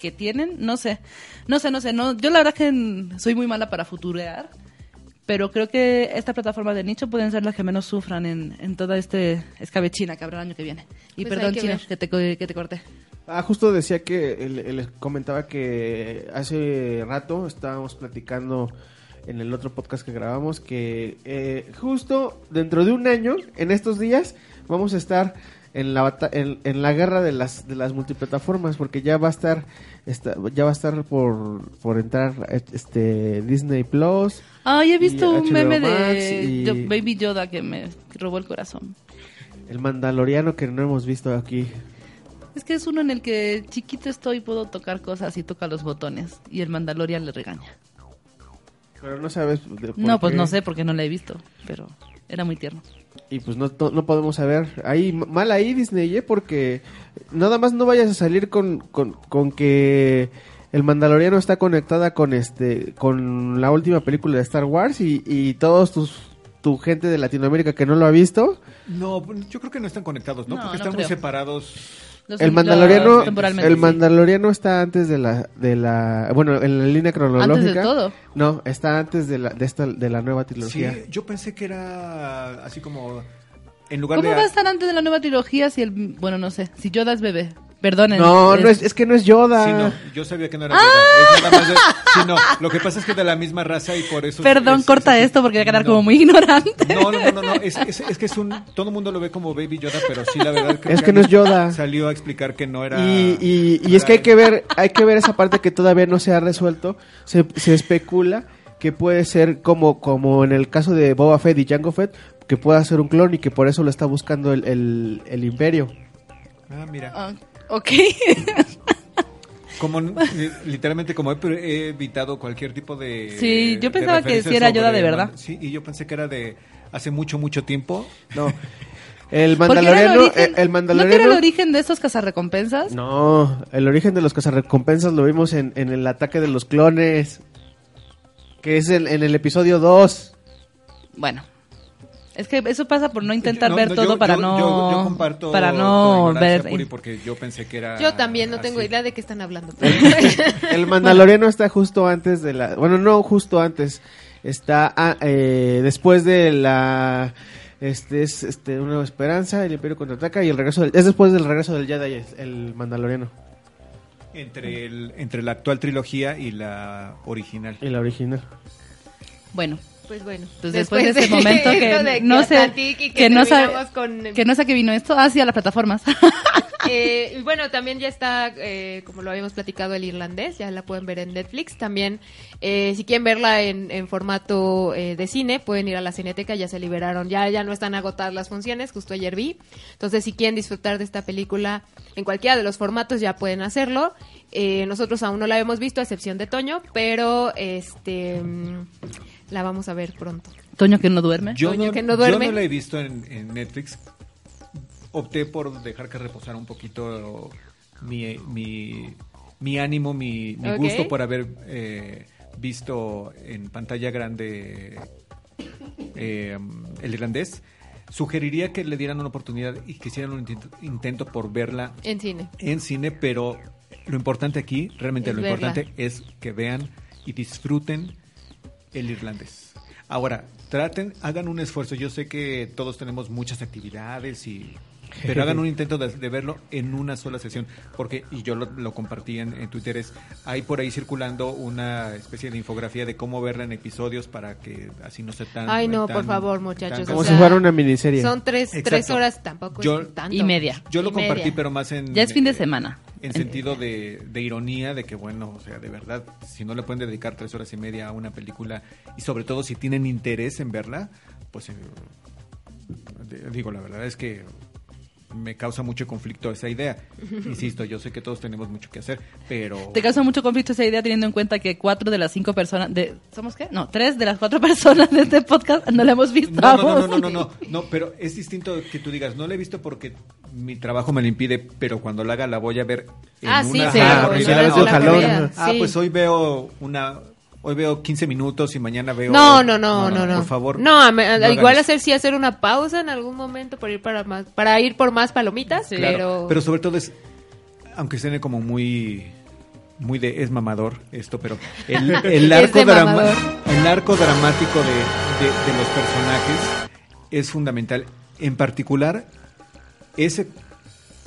que tienen, no sé. No sé, no sé, no yo la verdad que soy muy mala para futurear, pero creo que esta plataforma de nicho pueden ser las que menos sufran en, en toda este escabechina que habrá el año que viene. Y Pues perdón, que Chino, que te, que te corté. Ah, justo decía que les comentaba que hace rato estábamos platicando en el otro podcast que grabamos que eh, justo dentro de un año, en estos días, vamos a estar en la en, en la guerra de las de las multiplataformas porque ya va a estar ya va a estar por, por entrar este Disney Plus Ay, he visto un HBO meme Max de y- Baby Yoda que me robó el corazón. el Mandaloriano que no hemos visto aquí Es que es uno en el que chiquito estoy, puedo tocar cosas y toca los botones. Y el Mandalorian le regaña. pero no sabes de por No, pues no sé porque no la he visto, pero era muy tierno. Y pues no, no, no podemos saber. Ahí, mal ahí Disney, ¿eh? Porque nada más no vayas a salir con, con, con que el Mandaloriano está conectada con este con la última película de Star Wars y, y todos tus tu gente de Latinoamérica que no lo ha visto. No, yo creo que no están conectados, ¿no? No, Porque no están muy separados. Los- El Mandaloriano el sí. Mandaloriano está antes de la de la bueno, en la línea cronológica. Antes de todo. No, está antes de la de esta de la nueva Sí, trilogía. yo pensé que era así como en lugar ¿Cómo de va a estar antes de la nueva trilogía si el... Bueno, no sé. Si Yoda es bebé. Perdonen. No, es- no es, es que no es Yoda. Sí, no, yo sabía que no era ¡Ah! Yoda, es nada más de- sí, no, lo que pasa es que de la misma raza y por eso Perdón, es- corta es esto porque voy a quedar No. como muy ignorante. No, no, no, no, no, Es, es- es que es un todo el mundo lo ve como Baby Yoda, pero sí la verdad creo Es que no es Yoda. Salió a explicar que no era Y, y, y es que hay que ver, hay que ver esa parte que todavía no se ha resuelto. Se, se especula que puede ser como, como en el caso de Boba Fett y Jango Fett, que pueda ser un clon y que por eso lo está buscando el, el, el imperio. Ah, mira. Ah, ok. Como eh, literalmente como he, he evitado cualquier tipo de Sí, yo de pensaba que sí era Yoda de verdad. Man- Sí, y yo pensé que era de hace mucho mucho tiempo. No. El Porque era el Mandaloriano, origen- el, el ¿No que era Mandaloriano. el origen de estos cazarrecompensas? No, el origen de los cazarrecompensas lo vimos en, en el ataque de los clones. Que es en, en el episodio 2. Bueno. Es que eso pasa por no intentar No, ver no, todo yo- para yo- no yo, yo comparto para no ver Puri, porque yo pensé que era Yo también no tengo idea de qué están hablando. El Mandaloriano está justo antes de la. Bueno, no justo antes. Está ah, eh, después de la. Este es este, una nueva esperanza, el Imperio contraataca y el regreso del, es después del regreso del Jedi, el- el Mandaloriano entre el entre la actual trilogía y la original. y la original. Bueno, Pues bueno. Pues después, de ese momento que de no sé y que, no con- que no sé qué vino esto, ah sí a las plataformas. Eh, bueno, también ya está, eh, como lo habíamos platicado, el irlandés, ya la pueden ver en Netflix. También, eh, si quieren verla en, en formato eh, de cine, pueden ir a la Cineteca, ya se liberaron, ya, ya no están agotadas las funciones, justo ayer vi. Entonces, si quieren disfrutar de esta película en cualquiera de los formatos, ya pueden hacerlo. Eh, nosotros aún no la hemos visto, a excepción de Toño, pero este mm, la vamos a ver pronto. Toño que no duerme. Yo Toño no, que no duerme. yo no la he visto en, en Netflix. Opté por dejar que reposara un poquito mi, mi, mi ánimo, mi, gusto por haber eh, visto en pantalla grande eh, el irlandés. Sugeriría que le dieran una oportunidad y que hicieran un intento, intento por verla En cine. en cine, pero lo importante aquí, realmente Es lo verla. importante es que vean y disfruten el irlandés. Ahora, traten, hagan un esfuerzo. Yo sé que todos tenemos muchas actividades y pero hagan un intento de, de verlo en una sola sesión, porque, y yo lo, lo compartí en, en Twitter, es, hay por ahí circulando una especie de infografía de cómo verla en episodios para que así no sea tan... Ay, no, tan- por favor, muchachos. tan- Como o si fuera una miniserie. Son tres, Exacto. tres horas, tampoco Yo- es tanto. Y media. Yo lo Y compartí, media. pero más en... Ya es fin de eh, semana. En sentido de, de ironía, de que bueno, o sea, de verdad, si no le pueden dedicar tres horas y media a una película, y sobre todo si tienen interés en verla, pues eh, digo, la verdad es que me causa mucho conflicto esa idea. Insisto, yo sé que todos tenemos mucho que hacer, pero... Te causa mucho conflicto esa idea teniendo en cuenta que cuatro de las cinco personas de ¿somos qué? No, tres de las cuatro personas de este podcast no la hemos visto. No, no, no, no, no, no, no, no, pero es distinto que tú digas, no la he visto porque mi trabajo me lo impide, pero cuando la haga la voy a ver en Ah, sí, una sí, Ah, pues, ves jalón. corrida, Ah, sí. pues hoy veo una hoy veo 15 minutos y mañana veo No, no, no, no, no. Por favor. No, a no igual hacer sí hacer una pausa en algún momento para ir para más para ir por más palomitas, Sí. Claro, pero pero sobre todo es aunque suene como muy muy de es mamador esto, pero el, arco drama- el arco dramático de, de- de los personajes es fundamental. En particular, ese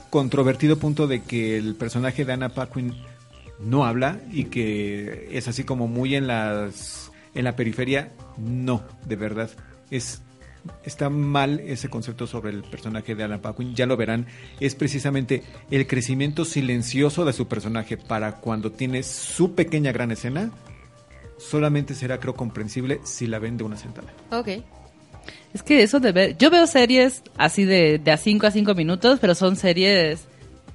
controvertido punto de que el personaje de Anna Paquin no habla y que es así como muy en las en la periferia, no, de verdad. Es está mal ese concepto sobre el personaje de Alan Paquin, ya lo verán, es precisamente el crecimiento silencioso de su personaje para cuando tiene su pequeña gran escena, solamente será creo comprensible si la ven de una sentada. Ok. Es que eso de ver, yo veo series así de, de a 5 a 5 minutos, pero son series,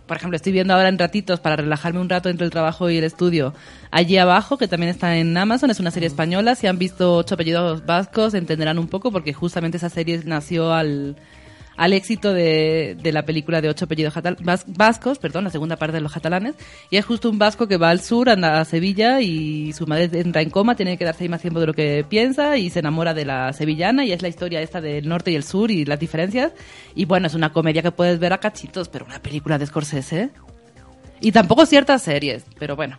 por ejemplo, estoy viendo ahora en ratitos para relajarme un rato entre el trabajo y el estudio. Allí abajo, que también está en Amazon, es una serie española, si han visto ocho apellidos vascos entenderán un poco porque justamente esa serie nació al, al éxito de, de la película de ocho apellidos vas- vascos, perdón, la segunda parte de los catalanes, y es justo un vasco que va al sur, anda a Sevilla y su madre entra en coma, tiene que quedarse ahí más tiempo de lo que piensa y se enamora de la sevillana y es la historia esta del norte y el sur y las diferencias. Y bueno, es una comedia que puedes ver a cachitos, pero una película de Scorsese. Y tampoco ciertas series, pero bueno.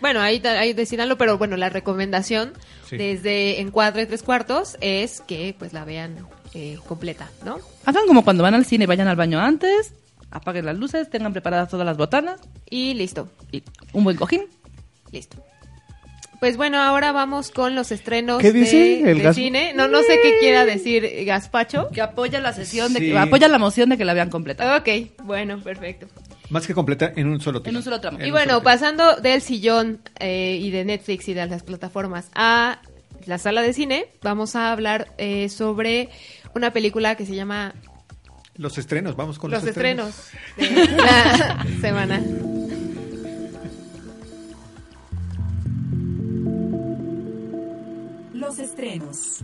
Bueno, ahí, ahí decidanlo, pero bueno, la recomendación Sí. desde Encuadre Tres Cuartos es que pues la vean eh, completa, ¿no? Hagan como cuando van al cine, vayan al baño antes, apaguen las luces, tengan preparadas todas las botanas Y listo, y un buen cojín. listo. Pues bueno, ahora vamos con los estrenos ¿Qué dice? de, ¿El de gas- cine. No, no sé qué quiera decir Gaspacho. Que apoya la sesión, de que, apoya la moción de que la vean completa. Ok, bueno, perfecto. Más que completa en un solo En un solo tramo. En Y bueno, pasando del sillón eh, y de Netflix y de las plataformas a la sala de cine, vamos a hablar eh, sobre una película que se llama Los estrenos, vamos con Los los, estrenos de la semana. Los estrenos.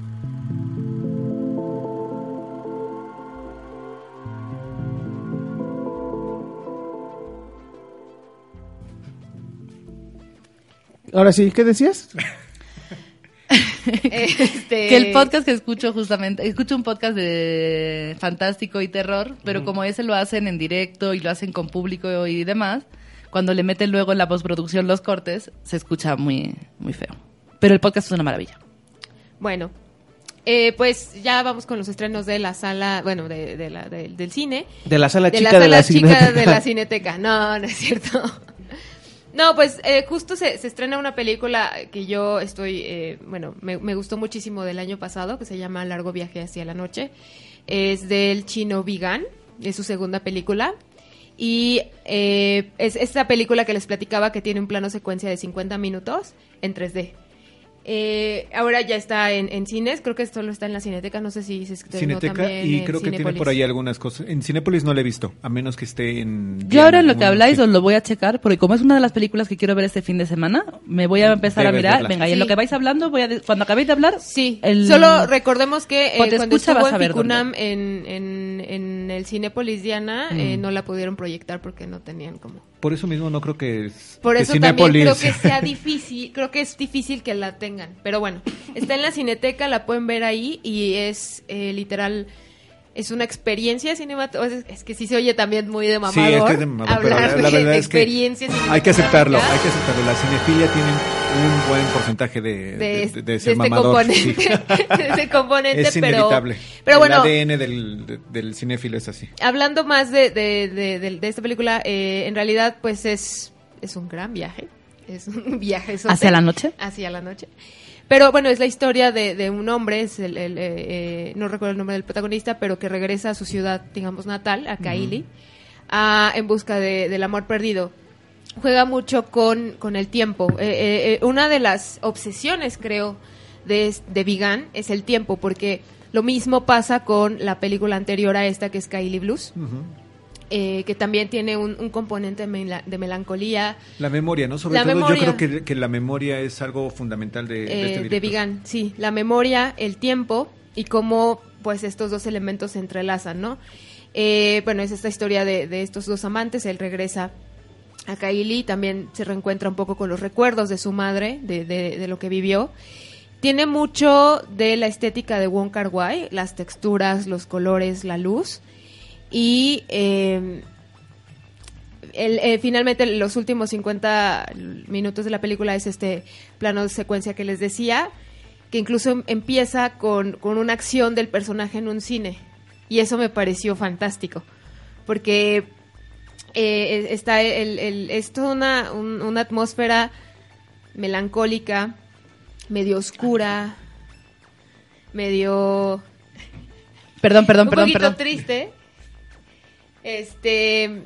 Ahora sí, ¿qué decías? Este, Que el podcast que escucho justamente, escucho un podcast de fantástico y terror, pero como ese lo hacen en directo y lo hacen con público y demás, cuando le meten luego en la postproducción los cortes, se escucha muy, muy feo. Pero el podcast es una maravilla. Bueno, eh, pues ya vamos con los estrenos de la sala, bueno, de, de la, de- del cine. De la sala de chica la de sala la chica cineteca. de la cineteca. No, no es cierto. No, pues eh, justo se, estrena una película que yo estoy, eh, bueno, me, me gustó muchísimo del año pasado, que se llama Largo Viaje hacia la Noche. Es del chino Vigan, es su segunda película. Y eh, es esta película que les platicaba que tiene un plano secuencia de 50 minutos en 3D. Eh, ahora ya está en, en cines, creo que solo está en la Cineteca, no sé si se Cineteca también y en creo que tiene por ahí algunas cosas. En Cinépolis no la he visto, a menos que esté en... Yo ahora en lo que habláis sí. os lo voy a checar, porque como es una de las películas que quiero ver este fin de semana, me voy a empezar a mirar. verla. Venga, y en lo que vais hablando, voy a de- cuando acabéis de hablar, Sí, el- solo recordemos que eh, Cuando cuando escucha estuvo vas en Ficunam en, en, en el Cinépolis Diana, eh, no la pudieron proyectar porque no tenían como... Por eso mismo no creo que... es- Por que eso también creo que sea difícil, creo que es difícil que la tengan. Pero bueno, está en la Cineteca, la pueden ver ahí y es eh, literal, es una experiencia cinematográfica. Es que sí se oye también muy de Sí, mamador es que es de mamador, pero hablar la, la de, verdad de es que hay que aceptarlo, hay que aceptarlo. La cinefilia tiene un buen porcentaje de, de, de, de de ser este mamador. componente, sí. de este componente, es pero, inevitable. pero bueno, El ADN del, de- del cinéfilo es así. hablando más de, de, de- de- de esta película, eh, en realidad, pues es, es un gran viaje. Es un viaje ¿Hacia la noche? Hacia la noche. Pero bueno, es la historia de, de un hombre, es el, el, eh, eh, no recuerdo el nombre del protagonista, pero que regresa a su ciudad, digamos, natal, a Kaili, a- en busca de- del amor perdido. Juega mucho con, con el tiempo. Eh, eh, una de las obsesiones, creo, de, de Vigan es el tiempo, porque lo mismo pasa con la película anterior a esta, que es Kaili Blues, eh, que también tiene un, un componente de, mela- de melancolía, La memoria, ¿no? Sobre La todo memoria. yo creo que, que la memoria es algo fundamental de, de eh, este de director. Vigan, sí, la memoria, el tiempo y cómo pues estos dos elementos se entrelazan, ¿no? Eh, bueno, es esta historia de, de estos dos amantes, él regresa a Kaili, también se reencuentra un poco con los recuerdos de su madre, de, de- de lo que vivió. Tiene mucho de la estética de Wong Kar Wai, las texturas, los colores, la luz. Y eh, el- eh, finalmente los últimos 50 minutos de la película es este plano de secuencia que les decía, que incluso em- empieza con, con una acción del personaje en un cine. Y eso me pareció fantástico, porque eh, está el, el- es toda una, un- una atmósfera melancólica, medio oscura, medio Perdón, perdón, un perdón, poquito perdón. triste. Este.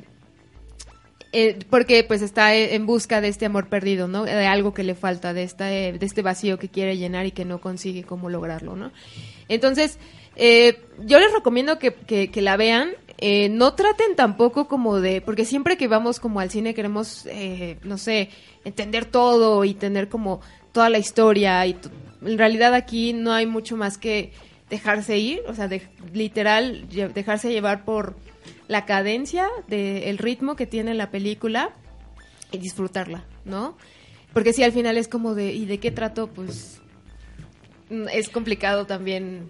eh, porque pues está e- en busca de este amor perdido, ¿no? De algo que le falta, de, esta, eh, de este vacío que quiere llenar y que no consigue cómo lograrlo, ¿no? Entonces, eh, yo les recomiendo que, que- que la vean. Eh, no traten tampoco como de, porque siempre que vamos como al cine queremos, eh, no sé, entender todo y tener como toda la historia y en realidad aquí no hay mucho más que dejarse ir, o sea, de- literal dejarse llevar por la cadencia del ritmo que tiene la película y disfrutarla, ¿no? Porque si al final es como de, ¿y de qué trato? Pues mm, es complicado también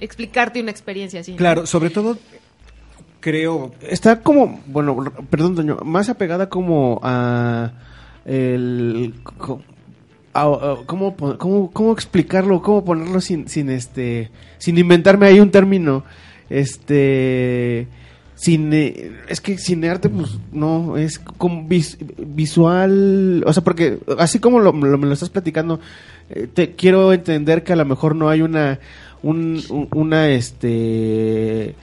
explicarte una experiencia así. Claro, sobre todo creo Está como, bueno, perdón, Toño, más apegada como a el... a- ¿cómo, cómo, cómo explicarlo? ¿Cómo ponerlo sin, sin este... Sin inventarme ahí un término? Este... Cine, es que cinearte, pues no, es como vis- visual, o sea, porque así como lo, me lo estás platicando, eh, te quiero entender que a lo mejor no hay una, un- un- una, este, eh,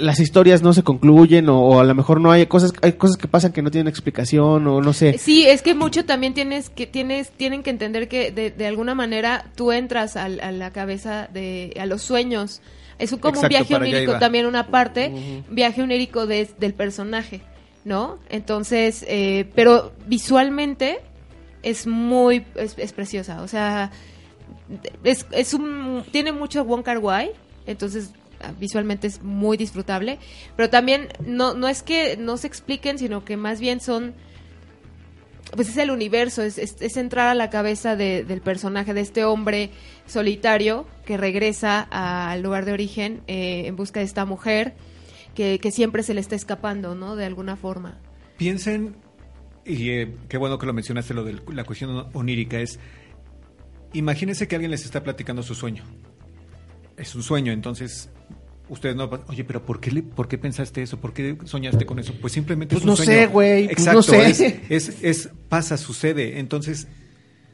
las historias no se concluyen o, a lo mejor no hay cosas, hay cosas que pasan que no tienen explicación o no sé. Sí, es que mucho también tienes que tienes tienen que entender que de, alguna manera tú entras al- a, la cabeza de a los sueños. Es un, como Exacto, un viaje onírico también una parte, viaje onírico de- del personaje, ¿no? Entonces, eh, pero visualmente es muy es, es preciosa, o sea, es, es un tiene mucho Wong Kar Wai, entonces ah, visualmente es muy disfrutable, pero también no no es que no se expliquen, sino que más bien son pues es el universo, es, es- es entrar a la cabeza de- del personaje, de este hombre solitario que regresa al lugar de origen eh, en busca de esta mujer que, que siempre se le está escapando, ¿no? De alguna forma. Piensen, y eh, qué bueno que lo mencionaste, lo de la cuestión onírica, es, imagínense que alguien les está platicando su sueño. Es un sueño, entonces ustedes no, oye, pero ¿por qué, le, ¿por qué pensaste eso? ¿Por qué soñaste con eso? Pues simplemente Pues es un no sueño. sé, güey, pues Exacto, no sé. Es, es, es- pasa, sucede. Entonces,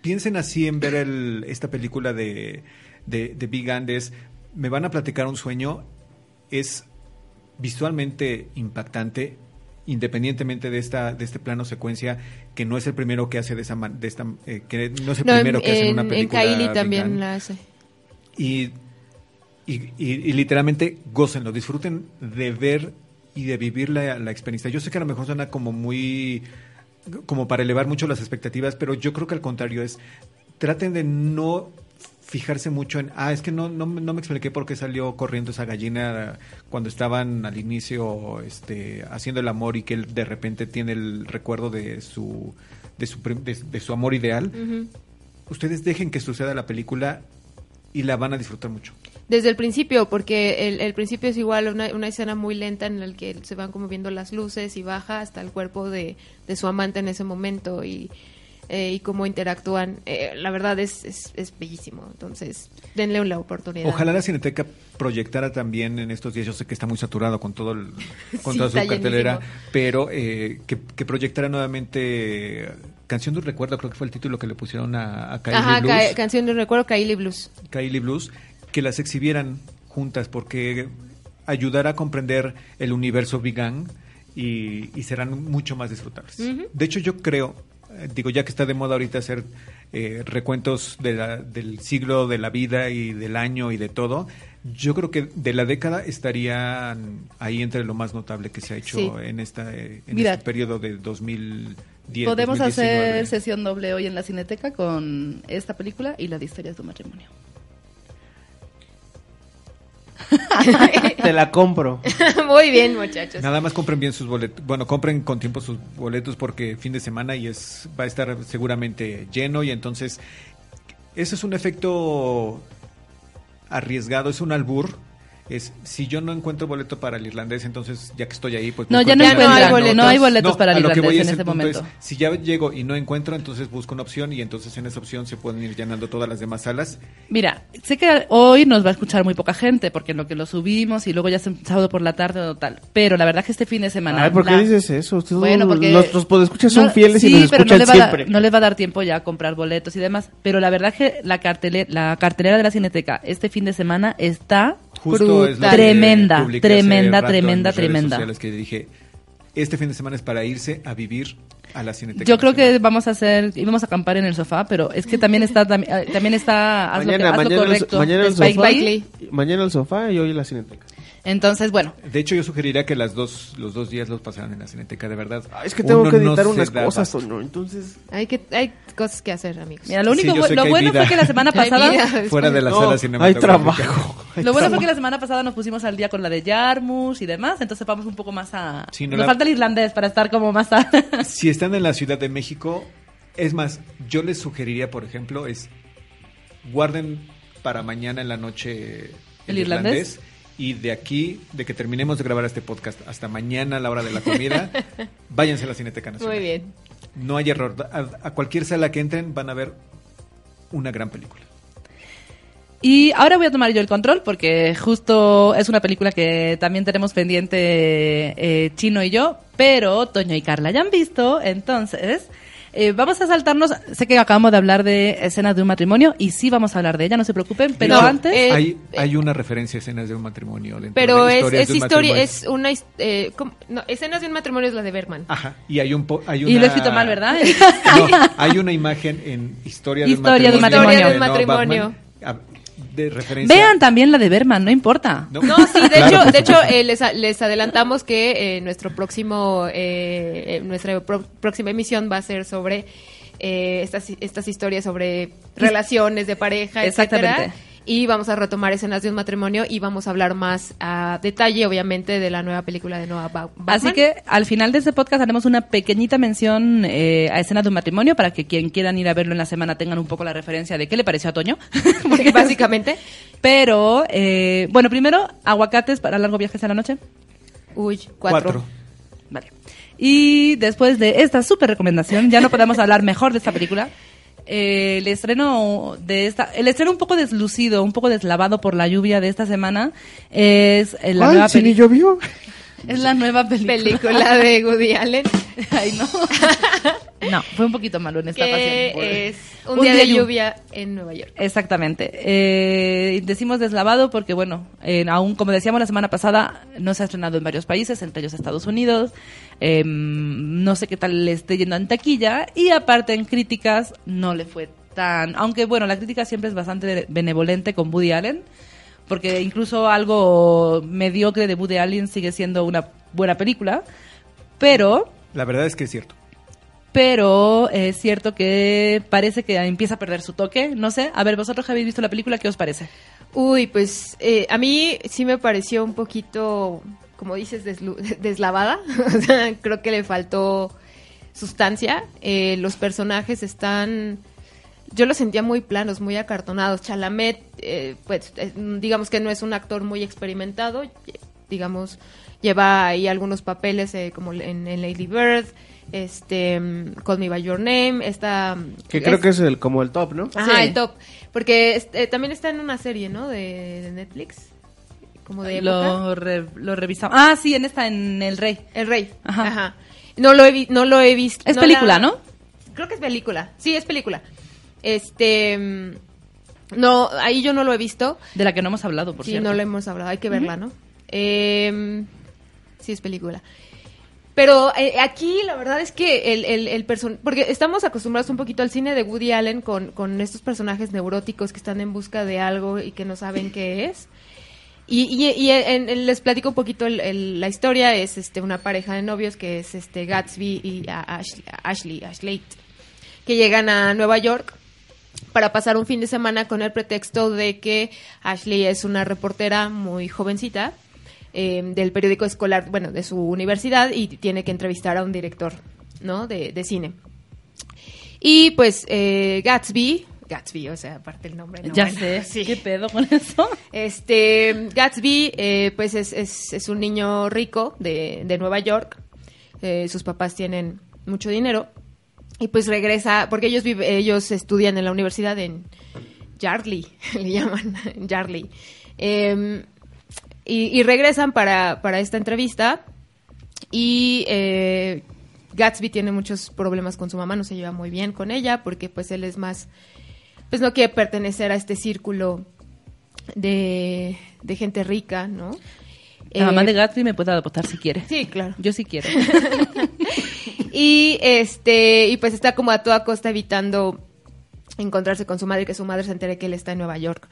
piensen así en ver el, esta película de, de, de Big Andes. Me van a platicar un sueño. Es visualmente impactante, independientemente de esta de este plano secuencia que no es el primero que hace de esa man- de esta eh, que no es el No, primero en, que hace en una en- en película Kylie también la hace. y, y, y- y literalmente gócenlo, disfruten de ver y de vivir la, la experiencia. Yo sé que a lo mejor suena como muy, como para elevar mucho las expectativas, pero yo creo que al contrario es, traten de no fijarse mucho en, ah, es que no, no, no me expliqué por qué salió corriendo esa gallina cuando estaban al inicio este, haciendo el amor y que él de repente tiene el recuerdo de su, de su, de- de su amor ideal. Ustedes dejen que suceda la película y la van a disfrutar mucho. Desde el principio, porque el, el principio es igual una, una escena muy lenta en la que se van como viendo las luces y baja hasta el cuerpo de, de su amante en ese momento y, eh, y cómo interactúan. Eh, la verdad es, es, es bellísimo, entonces denle una oportunidad. Ojalá la Cineteca proyectara también en estos días, yo sé que está muy saturado con todo el, con Sí, toda su cartelera, llenísimo. pero eh, que, que proyectara nuevamente eh, Canción de un Recuerdo, creo que fue el título que le pusieron a, a Kylie Ajá, Blues. ca- canción de recuerdo, Kylie Blues. Kylie Blues, que las exhibieran juntas porque ayudará a comprender el universo vegan y, y serán mucho más disfrutables. De hecho, yo creo, eh, digo, ya que está de moda ahorita hacer eh, recuentos de la- del siglo de la vida y del año y de todo, yo creo que de la década estarían ahí entre lo más notable que se ha hecho Sí. en, esta, eh, en Mira. este periodo de 2010. Podemos 2019. hacer sesión doble hoy en la Cineteca con esta película y la de historias de un matrimonio. Te la compro. muy bien, muchachos. Nada más compren bien sus boletos. Bueno, compren con tiempo sus boletos porque fin de semana y es va a estar seguramente lleno y entonces ese es un efecto arriesgado, es un albur. Es si yo no encuentro boleto para el irlandés, entonces ya que estoy ahí, pues No, ya no encuentran, las no hay boletos para el a lo que irlandés voy en ese es, momento. si ya llego y no encuentro, entonces busco una opción y entonces en esa opción se pueden ir llenando todas las demás salas. Mira, sé que hoy nos va a escuchar muy poca gente porque en lo que lo subimos y luego ya es el sábado por la tarde o tal. Pero la verdad es que este fin de semana. Ay, ¿por qué la- dices eso? Ustedes- Bueno, porque Nuestros podescuchas son No, fieles y sí, nos pero no escuchan les, va a dar- siempre. no les va a dar tiempo ya a comprar boletos y demás. Pero la verdad que la, cartele- la cartelera de la Cineteca este fin de semana está Justo es que Tremenda, hace tremenda, rato en tremenda, mis redes tremenda. sociales que dije, este fin de semana es para irse a vivir a la Cineteca. Yo creo que vamos a hacer, íbamos a acampar en el sofá, pero es que también está, eh, también está, haz lo que- Mañana, lo el, mañana el sofá. Mañana el sofá y hoy la cineteca. Entonces, bueno, De hecho, yo sugeriría que las dos, los dos días los pasaran en la Cineteca, de verdad. Ah, es que tengo Uno que no editar se unas cosas, abasto. ¿no? Entonces... Hay, que, hay cosas que hacer, amigos. mira, lo Sí, único, sé lo hay bueno vida. fue que la semana Hay pasada. Fuera de la No, sala hay cinematográfica. trabajo. hay lo bueno fue trabajo. que la semana pasada nos pusimos al día con la de Yarmus y demás, entonces vamos un poco más a... Sí, no nos la- falta el irlandés para estar como más a... Si están en la Ciudad de México, es más, yo les sugeriría, por ejemplo, es guarden para mañana en la noche ¿El irlandés? Y de aquí, de que terminemos de grabar este podcast hasta mañana a la hora de la comida, váyanse a la Cineteca Nacional. Muy bien. No hay error. A, a cualquier sala que entren van a ver una gran película. Y ahora voy a tomar yo el control porque justo es una película que también tenemos pendiente eh, Chino y yo, pero Toño y Carla ya han visto, entonces eh, vamos a saltarnos, sé que acabamos de hablar de escenas de un matrimonio y sí vamos a hablar de ella, no se preocupen, pero No, antes... eh, hay, hay una referencia a escenas de un matrimonio. Pero de es, es de un historia, es una... Eh, no, escenas de un matrimonio es la de Bergman. Ajá, y hay un po- hay Y lo he una- escrito mal, ¿verdad? No, hay una imagen en Historia de un Historia de un matrimonio. de Historia de un matrimonio. A- de referencia. Vean también la de Berman, no importa. No, No, sí, de Claro, hecho, de hecho eh, les, les adelantamos que eh, nuestro próximo, eh, eh, nuestra pro- próxima emisión va a ser sobre eh, estas, estas historias sobre relaciones de pareja, etcétera. Y vamos a retomar escenas de un matrimonio y vamos a hablar más a detalle, obviamente, de la nueva película de Noah Bau- Baumbach. Así que al final de este podcast haremos una pequeñita mención eh, a escenas de un matrimonio para que quien quieran ir a verlo en la semana tengan un poco la referencia de qué le pareció a Toño. Porque- básicamente. Pero, eh, bueno, primero, aguacates para largo viajes a la noche. Uy, cuatro. Cuatro. Vale. Y después de esta súper recomendación, ya no podemos hablar mejor de esta película. Eh, el estreno de esta, el estreno un poco deslucido, un poco deslavado por la lluvia de esta semana es eh, la Ay, nueva si ni llovió. es la nueva película. Película de Woody Allen, Ay, no. no, fue un poquito malo en esta ocasión. que es un, Un día, día de llu- lluvia en Nueva York. Exactamente. Eh, decimos deslavado porque, bueno, eh, aún como decíamos la semana pasada, no se ha estrenado en varios países, entre ellos Estados Unidos. Eh, no sé qué tal le esté yendo en taquilla. Y aparte en críticas no le fue tan... Aunque, bueno, la crítica siempre es bastante benevolente con Woody Allen. Porque incluso algo mediocre de Woody Allen sigue siendo una buena película. Pero La verdad es que es cierto. Pero es cierto que parece que empieza a perder su toque. No sé, a ver, vosotros habéis visto la película, ¿qué os parece? Uy, pues eh, a mí sí me pareció un poquito, como dices, deslavada. creo que le faltó sustancia. Eh, los personajes están, yo los sentía muy planos, muy acartonados. Chalamet, eh, pues eh, digamos que no es un actor muy experimentado, digamos, lleva ahí algunos papeles como en, en Lady Bird, este, mm, Call Me By Your Name, esta... Que creo que es el, como el top, ¿no? Ajá, Sí. el top. Porque este, también está en una serie, ¿no? De, de Netflix. Como de. Lo, re- lo revisamos. Ah, sí, en esta, en El Rey. El Rey. Ajá. Ajá. No lo he, vi- no lo he visto. Es no película, la- ¿no? Creo que es película. Sí, es película. Este. mm, No, ahí yo no lo he visto. De la que no hemos hablado, por sí, cierto. no lo hemos hablado. Hay que verla, ¿no? Eh, sí, es película. Pero eh, aquí la verdad es que el, el, el person- porque estamos acostumbrados un poquito al cine de Woody Allen con, con estos personajes neuróticos que están en busca de algo y que no saben qué es. Y, y, y en- les platico un poquito el- la historia, es este una pareja de novios que es este Gatsby y a- Ash- Ashley, Ashley, que llegan a Nueva York para pasar un fin de semana con el pretexto de que Ashley es una reportera muy jovencita eh, del periódico escolar, bueno, de su universidad y tiene que entrevistar a un director, ¿no? De, de cine. Y pues eh, Gatsby, Gatsby, o sea, aparte el nombre. ¿no? Ya Bueno, sé. sí. ¿Qué pedo con eso? Este, Gatsby, eh, pues es, es, es un niño rico de, de Nueva York. Eh, sus papás tienen mucho dinero. Y pues regresa, porque ellos vive, ellos estudian en la universidad en Yardley, le llaman, Yardley. Eh, y, y regresan para, para esta entrevista. Y eh, Gatsby tiene muchos problemas con su mamá, no se lleva muy bien con ella, porque pues él es más, pues no quiere pertenecer a este círculo de, de gente rica, ¿no? La mamá Eh, de Gatsby me puede adoptar si quiere. Sí, claro. Yo sí quiero. Y este, y pues está como a toda costa evitando encontrarse con su madre, que su madre se entere que él está en Nueva York.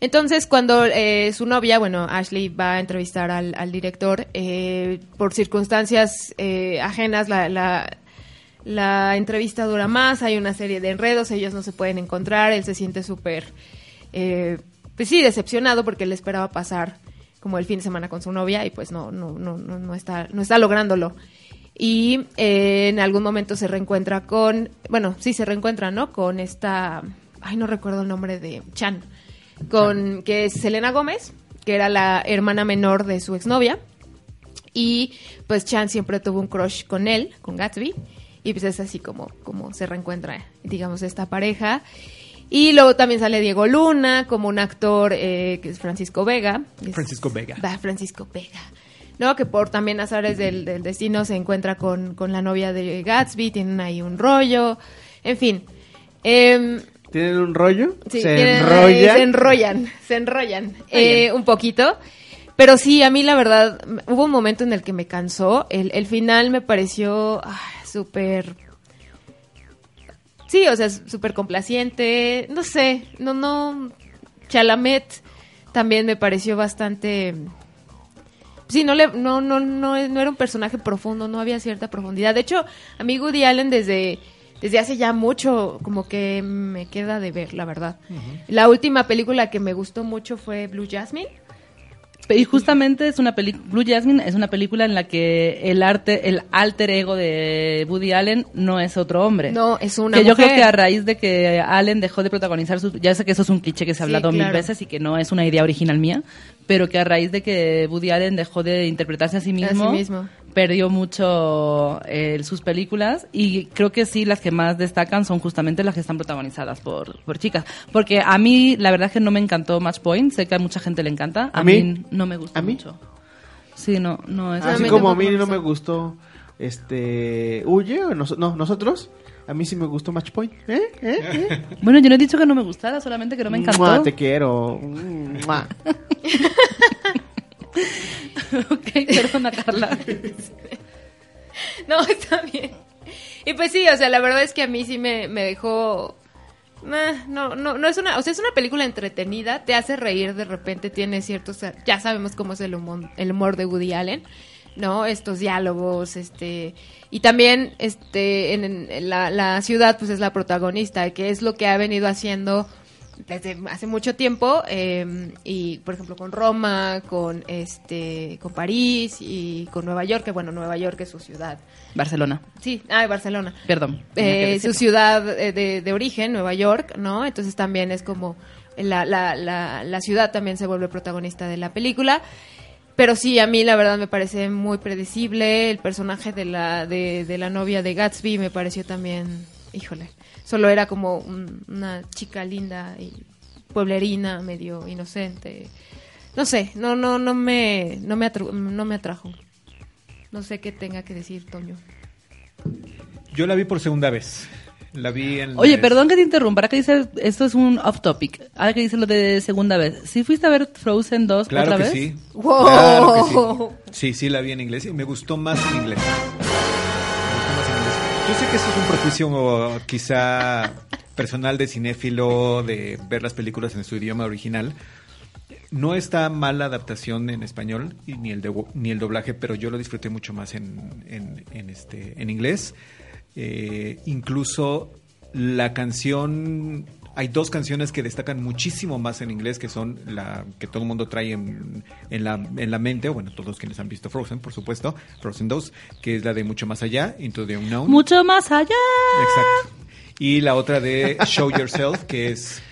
Entonces, cuando eh, su novia, bueno, Ashley va a entrevistar al, director, eh, por circunstancias eh, ajenas, la entrevista dura más, hay una serie de enredos, ellos no se pueden encontrar, él se siente súper, eh, pues sí, decepcionado porque él esperaba pasar como el fin de semana con su novia y pues no, no, no, no, no está, no está lográndolo. Y eh, en algún momento se reencuentra con, bueno, sí se reencuentra, ¿no? Con esta, ay, no recuerdo el nombre de Chan, con, que es Selena Gómez, que era la hermana menor de su exnovia. Y pues Chan siempre tuvo un crush con él, con Gatsby. Y pues es así como, como se reencuentra, digamos, esta pareja. Y luego también sale Diego Luna como un actor eh, que es Francisco Vega. Es- Francisco Vega. Va, Francisco Vega. ¿No? Que por también azares del, del destino se encuentra con, con la novia de Gatsby, tienen ahí un rollo. En fin. Em, ¿Tienen un rollo? Sí, se tienen- enrollan. Se enrollan, se enrollan. eh, un poquito. Pero sí, a mí la verdad, hubo un momento en el que me cansó. El, el final me pareció ah, súper... Sí, o sea, súper complaciente. No sé, no, no... Chalamet también me pareció bastante... Sí, no, le, no, no, no, no era un personaje profundo, no había cierta profundidad. De hecho, a mí Woody Allen desde, desde hace ya mucho como que me queda de ver, la verdad. La última película que me gustó mucho fue Blue Jasmine. Y justamente es una película, Blue Jasmine es una película en la que el arte, el alter ego de Woody Allen no es otro hombre. No, es una que yo creo que a raíz de que Allen dejó de protagonizar su, ya sé que eso es un cliché que se ha Sí, hablado mil veces y que no es una idea original mía, pero que a raíz de que Woody Allen dejó de interpretarse a sí mismo, mismo. Perdió mucho eh, sus películas y creo que sí las que más destacan son justamente las que están protagonizadas por, por chicas. Porque a mí la verdad es que no me encantó Match Point, sé que a mucha gente le encanta, a, ¿A mí? mí? no me gustó ¿A mí? mucho. Sí, no, no es... Así como a mí no me gustó. este Huye, o nos- no, nosotros. A mí sí me gustó Match Point. ¿Eh? ¿Eh? ¿Eh? Bueno, yo no he dicho que no me gustara, solamente que no me encantó. Mua, te quiero. Mua. ok, perdona Carla. No, está bien. Y pues sí, o sea, la verdad es que a mí sí me, me dejó... No, no, no es una, o sea, es una película entretenida, te hace reír de repente, tiene ciertos, ya sabemos cómo es el humor, el humor de Woody Allen, ¿no? Estos diálogos, este, y también, este, en, en la, la ciudad, pues es la protagonista, que es lo que ha venido haciendo desde hace mucho tiempo, eh, y por ejemplo con Roma, con, este, con París y con Nueva York, que bueno, Nueva York es su ciudad. Barcelona, Sí, ah, Barcelona. perdón. Eh, su ciudad eh, de, de origen, Nueva York, ¿no? Entonces también es como la, la, la, la ciudad también se vuelve protagonista de la película. Pero sí, a mí la verdad me parece muy predecible. El personaje de la, de, de la novia de Gatsby me pareció también, híjole, solo era como un- una chica linda y pueblerina, medio inocente. No sé, no, no, no me, no me, atru- no me atrajo. No sé qué tenga que decir Toño. Yo la vi por segunda vez. La vi en... Oye, la- perdón que te interrumpa, ahora que dice, esto es un off topic, ahora que dice lo de segunda vez, ¿sí fuiste a ver Frozen 2 Claro otra que vez? sí. ¡Wow! Claro que sí. Sí, sí, la vi en inglés y me gustó más en inglés. Yo sé que eso es un prejuicio quizá personal de cinéfilo de ver las películas en su idioma original. No está mal la adaptación en español ni el de- ni el doblaje, pero yo lo disfruté mucho más en, en, en este en inglés. Eh, incluso la canción hay dos canciones que destacan muchísimo más en inglés que son la que todo el mundo trae en, en la, en la mente, o bueno, todos quienes han visto Frozen, por supuesto, Frozen 2, que es la de Mucho Más Allá, Into the Unknown. Mucho más allá. Exacto. Y la otra de Show Yourself, que es,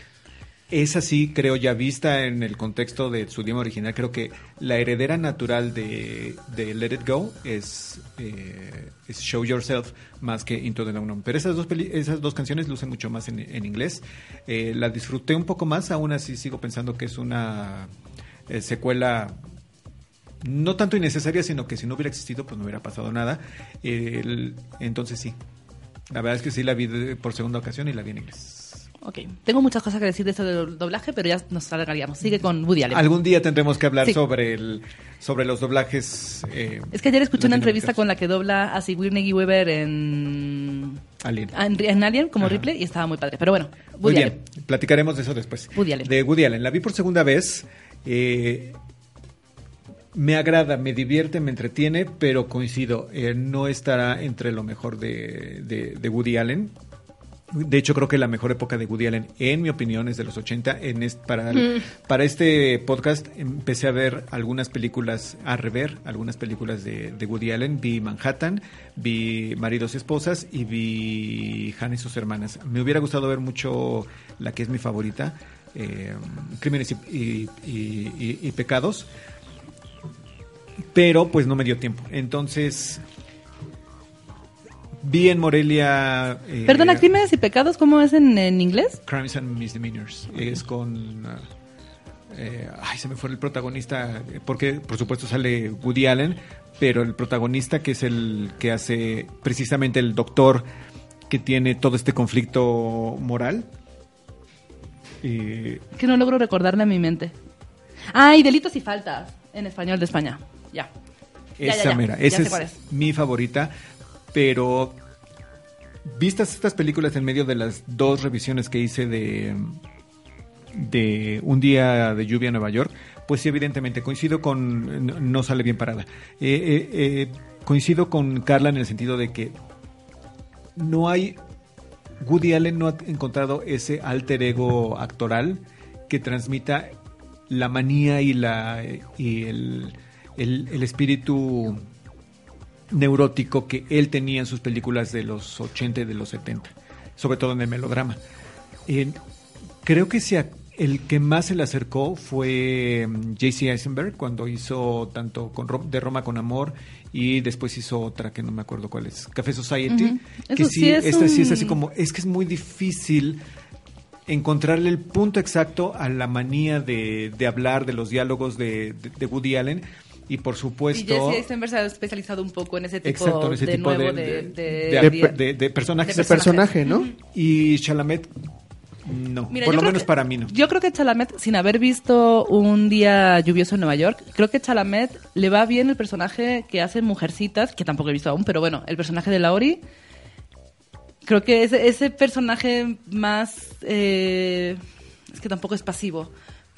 es así, creo, ya vista en el contexto de su idioma original. Creo que la heredera natural de, de Let It Go es, eh, es Show Yourself más que Into the Unknown. Pero esas dos, peli- esas dos canciones lucen mucho más en, en inglés. Eh, la disfruté un poco más, aún así sigo pensando que es una eh, secuela no tanto innecesaria, sino que si no hubiera existido, pues no hubiera pasado nada. Entonces sí, la verdad es que sí la vi por segunda ocasión y la vi en inglés. Ok, tengo muchas cosas que decir de esto del doblaje, pero ya nos alargaríamos. Sigue con Woody Allen. Algún día tendremos que hablar Sí. sobre el sobre los doblajes. eh, Es que ayer escuché una entrevista con la que dobla a Sigourney Weaver en, Alien. en, en Alien como Ajá. Ripley y estaba muy padre. Pero bueno, Muy Woody bien, Allen. platicaremos de eso después. Woody Allen. De Woody Allen. La vi por segunda vez. eh, me agrada, me divierte, me entretiene, pero coincido, eh, no estará entre lo mejor de, de- de Woody Allen. De hecho, creo que la mejor época de Woody Allen, en mi opinión, es de los 80. En para, el- para este podcast empecé a ver algunas películas, a rever algunas películas de, de Woody Allen. Vi Manhattan, vi Maridos y Esposas y vi Hannah y sus hermanas. Me hubiera gustado ver mucho la que es mi favorita, eh, Crímenes y, y- y- y- y Pecados. Pero pues no me dio tiempo. Entonces... Vi en Morelia... eh, Perdona, Crímenes y Pecados, ¿cómo es en, en inglés? Crimes and Misdemeanors. Es con. uh, eh, ay, se me fue el protagonista. eh, Porque, por supuesto, sale Woody Allen. Pero el protagonista, que es el que hace precisamente el doctor que tiene todo este conflicto moral. Eh, Que no logro recordarle a mi mente. Ah, y Delitos y Faltas, en español de España. Ya. Ya, ya, esa ya. mera. Esa es. mi favorita. Pero. Vistas estas películas en medio de las dos revisiones que hice de. de Un día de lluvia en Nueva York, pues sí, evidentemente coincido con. No, sale bien parada. Eh, eh, eh, coincido con Carla en el sentido de que no hay. Woody Allen no ha encontrado ese alter ego actoral que transmita la manía y la y el, el espíritu neurótico que él tenía en sus películas de los 80 y de los 70, sobre todo en el melodrama. Eh, creo que a- el que más se le acercó fue mm, J.C. Eisenberg cuando hizo tanto con de Roma con Amor y después hizo otra que no me acuerdo cuál es, Café Society. Que sí, sí es esta sí es así como, es que es muy difícil encontrarle el punto exacto a la manía de, de hablar de los diálogos de, de- de Woody Allen y por Y supuesto... Jesse Eisenberg se ha especializado un poco en ese tipo, Exacto, en ese de tipo nuevo de, de, de, de- de- de- de personajes. De personaje, ¿no? Y Chalamet, no. Mira, por lo menos que- para mí no. Yo creo que Chalamet, sin haber visto un día lluvioso en Nueva York, creo que Chalamet le va bien el personaje que hace Mujercitas, que tampoco he visto aún, pero bueno, el personaje de Lauri. Creo que ese, ese personaje más... eh, es que tampoco es pasivo,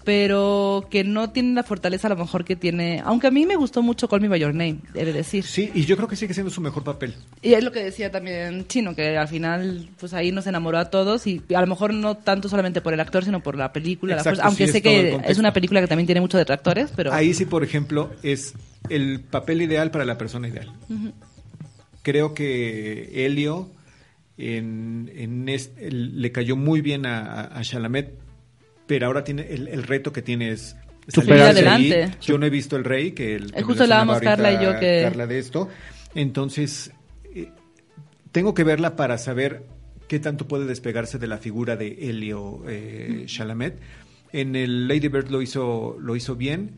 pero que no tiene la fortaleza a lo mejor que tiene... Aunque a mí me gustó mucho Call Me By Your Name, he de decir. Sí, y yo creo que sigue siendo su mejor papel. Y es lo que decía también Chino, que al final, pues ahí nos enamoró a todos y a lo mejor no tanto solamente por el actor, sino por la película. la Exacto, fuerza- aunque sí, sé que es una película que también tiene muchos detractores, pero Ahí sí, por ejemplo, es el papel ideal para la persona ideal. Creo que Helio en, en es- el- le cayó muy bien a, a Chalamet, pero ahora tiene el, el reto que tiene es ahí. adelante. Yo no he visto el Rey, que, el, que Eh, me justo hablábamos Carla y yo que- Carla de esto. Entonces, eh, tengo que verla para saber qué tanto puede despegarse de la figura de Helio eh, Chalamet. En el Lady Bird lo hizo, lo hizo bien.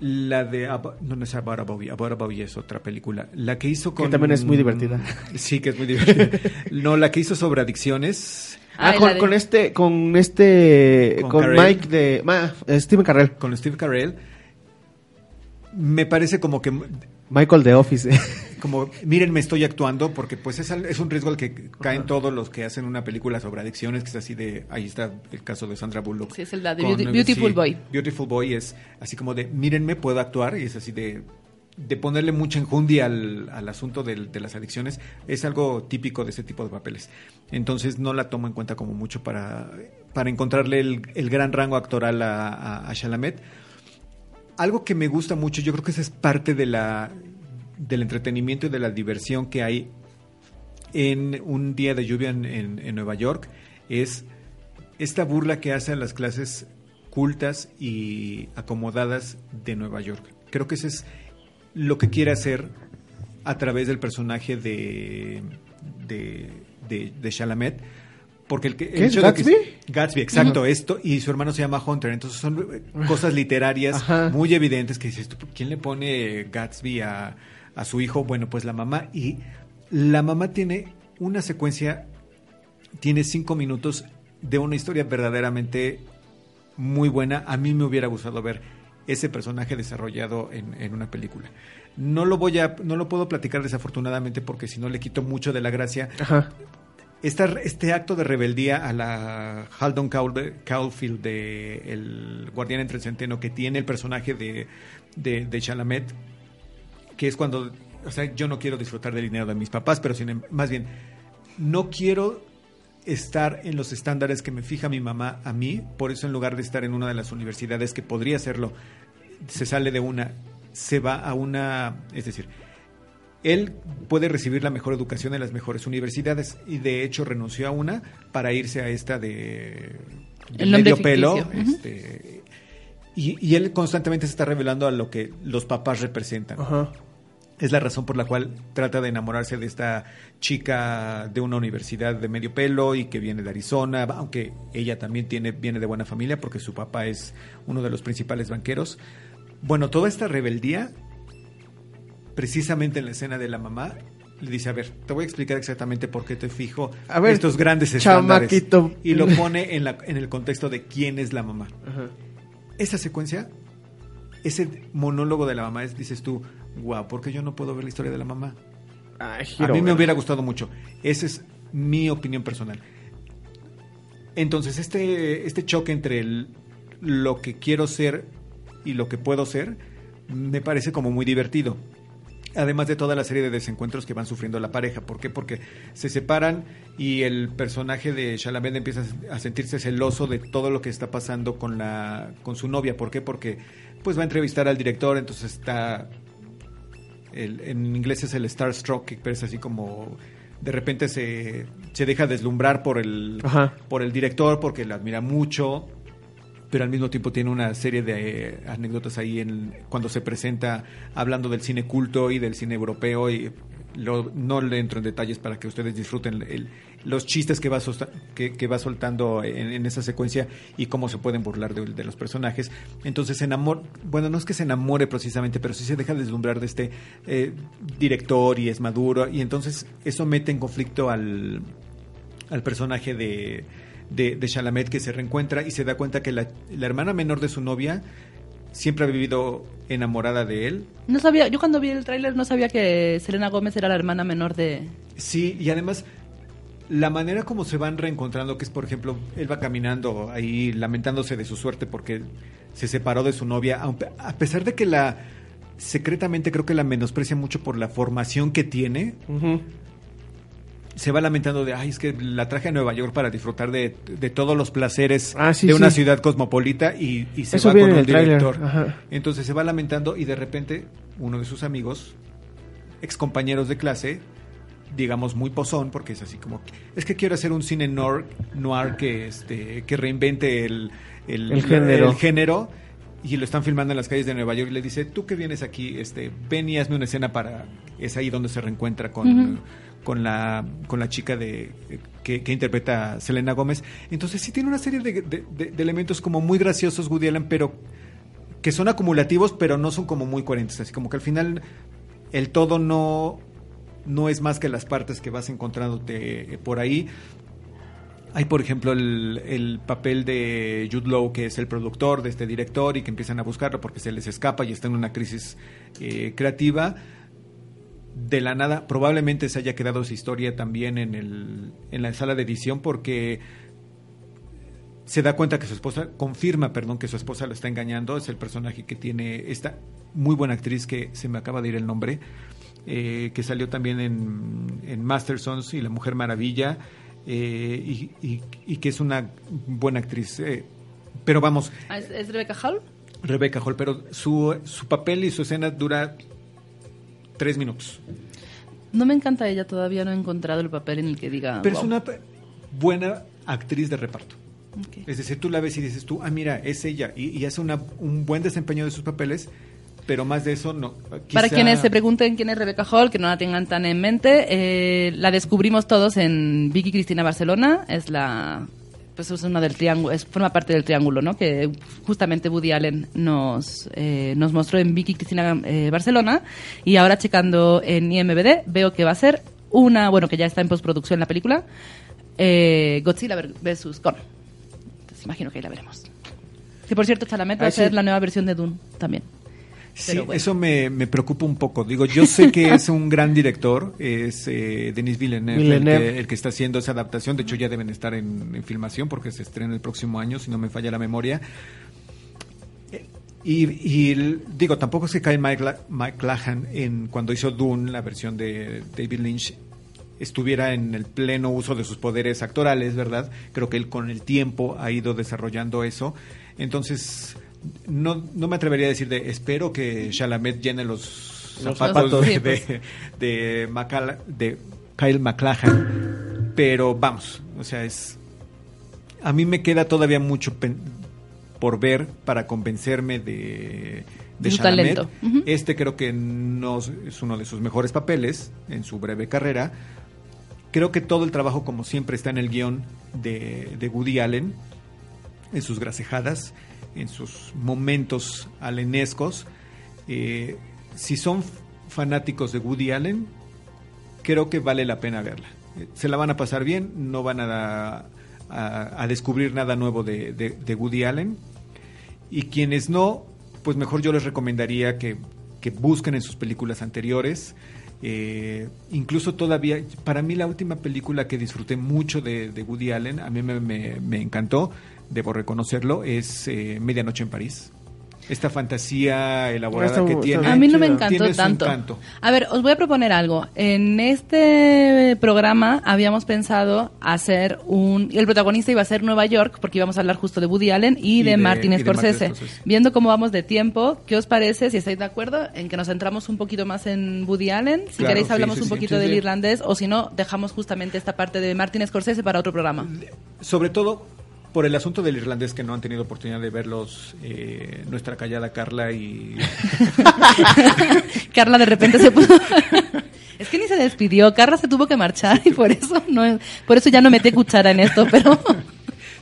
La de Ab- no, no es About a Bobby, About a Bobby es otra película. La que hizo con también es muy divertida. Sí, que es muy divertida. no, la que hizo sobre adicciones Ah, Ah, con, la de- con este, con este, Con. Mike de, ma, eh, Steven Carrell, con Steve Carell me parece como que Michael de Office. como miren me estoy actuando porque pues es, es un riesgo al que caen todos los que hacen una película sobre adicciones que es así de ahí está el caso de Sandra Bullock Sí, es el de Con, Beauty- Beautiful sí, Boy. Beautiful Boy es así como de mírenme puedo actuar y es así de de ponerle mucha enjundia al, al asunto del- de las adicciones es algo típico de ese tipo de papeles entonces no la tomo en cuenta como mucho para para encontrarle el, el gran rango actoral a, a, a Chalamet algo que me gusta mucho, yo creo que esa es parte de la, del entretenimiento y de la diversión que hay en un día de lluvia en, en- Nueva York, es esta burla que hace a las clases cultas y acomodadas de Nueva York. Creo que eso es lo que quiere hacer a través del personaje de, de, de, de Chalamet. Porque el que, el ¿Qué es, hecho de que- Gatsby? Gatsby, exacto, esto, y su hermano se llama Hunter, entonces son eh, cosas literarias Ajá. muy evidentes que dices, ¿tú, ¿quién le pone Gatsby a, a su hijo? Bueno, pues la mamá, y la mamá tiene una secuencia, tiene cinco minutos de una historia verdaderamente muy buena. A mí me hubiera gustado ver ese personaje desarrollado en, en una película. No lo voy a, no lo puedo platicar desafortunadamente porque si no le quito mucho de la gracia. Ajá. Esta- este acto de rebeldía a la Haldon Caul- Caulfield de El Guardián entre el Centeno que tiene el personaje de, de, de Chalamet, que es cuando, o sea, yo no quiero disfrutar del dinero de mis papás, pero sin, em- más bien, no quiero estar en los estándares que me fija mi mamá a mí, por eso en lugar de estar en una de las universidades que podría hacerlo, se sale de una, se va a una, es decir, él puede recibir la mejor educación en las mejores universidades y de hecho renunció a una para irse a esta de, de El nombre medio pelo. este, y, y él constantemente se está revelando a lo que los papás representan. Ajá. Es la razón por la cual trata de enamorarse de esta chica de una universidad de medio pelo y que viene de Arizona, aunque ella también tiene, viene de buena familia porque su papá es uno de los principales banqueros. Bueno, toda esta rebeldía, precisamente en la escena de la mamá, le dice, a ver, te voy a explicar exactamente por qué te fijo A ver, estos grandes estándares. chamaquito. Y lo pone en, la, en el contexto de quién es la mamá Ajá. esa secuencia, ese monólogo de la mamá, es, dices tú, wow, ¿por qué yo no puedo ver la historia de la mamá? Ay, A mí me hubiera gustado mucho. Esa es mi opinión personal. Entonces, este, este choque entre el- lo que quiero ser y lo que puedo ser, me parece como muy divertido. Además de toda la serie de desencuentros que van sufriendo la pareja. ¿Por qué? Porque se separan y el personaje de Chalamet empieza a sentirse celoso de todo lo que está pasando con, la, con su novia. ¿Por qué? Porque pues va a entrevistar al director, entonces está el- en inglés es el starstruck, pero es así como de repente se, se deja deslumbrar por el, Ajá. por el director porque lo admira mucho pero al mismo tiempo tiene una serie de eh, anécdotas ahí en, cuando se presenta hablando del cine culto y del cine europeo y lo- no le entro en detalles para que ustedes disfruten el- los chistes que va, que, que va soltando en, en esa secuencia y cómo se pueden burlar de, de los personajes. Entonces se enamora, bueno, no es que se enamore precisamente, pero sí se deja deslumbrar de este eh, director y es maduro y entonces eso mete en conflicto al, al personaje de, de, de Chalamet que se reencuentra y se da cuenta que la, la hermana menor de su novia siempre ha vivido enamorada de él. No sabía, yo cuando vi el tráiler no sabía que Selena Gómez era la hermana menor de... Sí, y además la manera como se van reencontrando, que es por ejemplo, él va caminando ahí lamentándose de su suerte porque se separó de su novia, a pesar de que la secretamente creo que la menosprecia mucho por la formación que tiene, se va lamentando de, ay, es que la traje a Nueva York para disfrutar de, de todos los placeres Ah, sí, de una ciudad cosmopolita y, y se Eso va con un director. Entonces se va lamentando y de repente uno de sus amigos, ex compañeros de clase, digamos muy pozón, porque es así como, es que quiero hacer un cine noir, noir que, este, que reinvente el, el, El género. el género, y lo están filmando en las calles de Nueva York y le dice, tú que vienes aquí, este, ven y hazme una escena para, es ahí donde se reencuentra con, con la, con la chica de, que, que interpreta a Selena Gómez. Entonces sí tiene una serie de, de- de- de elementos como muy graciosos Woody Allen, pero que son acumulativos, pero no son como muy coherentes. Así como que al final el todo no, no es más que las partes que vas encontrándote por ahí. Hay, por ejemplo, el, el papel de Jude Law, que es el productor de este director y que empiezan a buscarlo porque se les escapa y está en una crisis eh, creativa. De la nada, probablemente se haya quedado esa historia también en, el, en la sala de edición porque se da cuenta que su esposa, confirma, perdón, que su esposa lo está engañando. Es el personaje que tiene esta muy buena actriz que se me acaba de ir el nombre, eh, que salió también en, en Mastersons y La Mujer Maravilla, eh, y, y- y que es una buena actriz. eh. pero vamos, Ah, ¿Es, es Rebecca Hall? Rebecca Hall, pero su, su papel y su escena dura tres minutos. No me encanta ella, todavía no he encontrado el papel en el que diga... Pero es una buena actriz de reparto. Es decir, tú la ves y dices tú, ah, mira, es ella. Y, y hace una, un buen desempeño de sus papeles, pero más de eso no. Para Quizá- quienes se pregunten quién es Rebecca Hall, que no la tengan tan en mente, eh, la descubrimos todos en Vicky Cristina Barcelona. Es la, pues es una del triángulo, es, forma parte del triángulo, ¿no? Que justamente Woody Allen nos, eh, nos mostró en Vicky Cristina eh, Barcelona. Y ahora checando en IMBD veo que va a ser una, bueno, que ya está en postproducción la película, eh, Godzilla vs. Kong. Entonces imagino que ahí la veremos. Que por cierto, Chalamet va Ah, a ser sí. la nueva versión de Dune también. Sí, bueno. eso me, me preocupa un poco. Digo, yo sé que es un gran director, es eh, Denis Villeneuve, Villeneuve. El, que, el que está haciendo esa adaptación. De hecho, ya deben estar en, en filmación porque se estrena el próximo año, si no me falla la memoria. Y, y digo, tampoco es que Kyle Mike McLachlan, en, cuando hizo Dune, la versión de David Lynch, estuviera en el pleno uso de sus poderes actorales, ¿verdad? Creo que él con el tiempo ha ido desarrollando eso. Entonces, no, no me atrevería a decir de espero que Chalamet llene los Los zapatos, zapatos. de, pues. de, de Macala- de Kyle McLachlan, pero vamos, o sea, es a mí me queda todavía mucho pen- por ver para convencerme de, de Su Chalamet. talento. Este creo que no es- es uno de sus mejores papeles en su breve carrera. Creo que todo el trabajo, como siempre, está en el guion de, de Woody Allen, en sus gracejadas, en sus momentos alenescos. Eh, si son fanáticos de Woody Allen, creo que vale la pena verla. Eh, Se la van a pasar bien, no van a, a- descubrir nada nuevo de, de- Woody Allen. Y quienes no, pues mejor yo les recomendaría que, que busquen en sus películas anteriores. Eh, incluso todavía, para mí la última película que disfruté mucho de, de Woody Allen, a mí me- me encantó, debo reconocerlo, es eh, Medianoche en París. Esta fantasía elaborada Está que tiene. A mí no me encantó tanto. encanto. A ver, os voy a proponer algo. En este programa habíamos pensado hacer un... El protagonista iba a ser Nueva York, porque íbamos a hablar justo de Woody Allen y, Y de, de- Martin y de Martin Scorsese. Viendo cómo vamos de tiempo, ¿qué os parece, si estáis de acuerdo, en que nos centramos un poquito más en Woody Allen? Si Claro, queréis hablamos sí, un sí, poquito sí, del sí. irlandés, o si no, dejamos justamente esta parte de Martin Scorsese para otro programa. Sobre todo, por el asunto del irlandés que no han tenido oportunidad de verlos, eh, nuestra callada Carla y... Carla de repente se puso... es que ni se despidió, Carla se tuvo que marchar y por eso no por eso ya no metí cuchara en esto, pero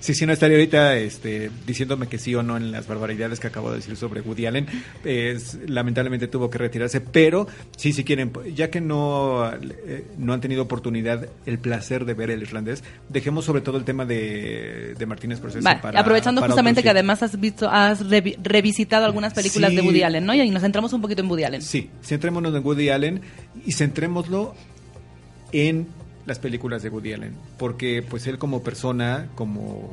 Sí, sí, no estaría ahorita este, diciéndome que sí o no en las barbaridades que acabo de decir sobre Woody Allen. Es, lamentablemente tuvo que retirarse, pero sí, si quieren, ya que no, eh, no han tenido oportunidad, el placer de ver el irlandés, dejemos sobre todo el tema de, de Martínez Scorsese Vale, para- aprovechando para justamente que sí. además has visto, has revi- revisitado algunas películas Sí. de Woody Allen, ¿no? Y nos centramos un poquito en Woody Allen. Sí, centrémonos en Woody Allen y centrémoslo en las películas de Woody Allen, porque pues él como persona, como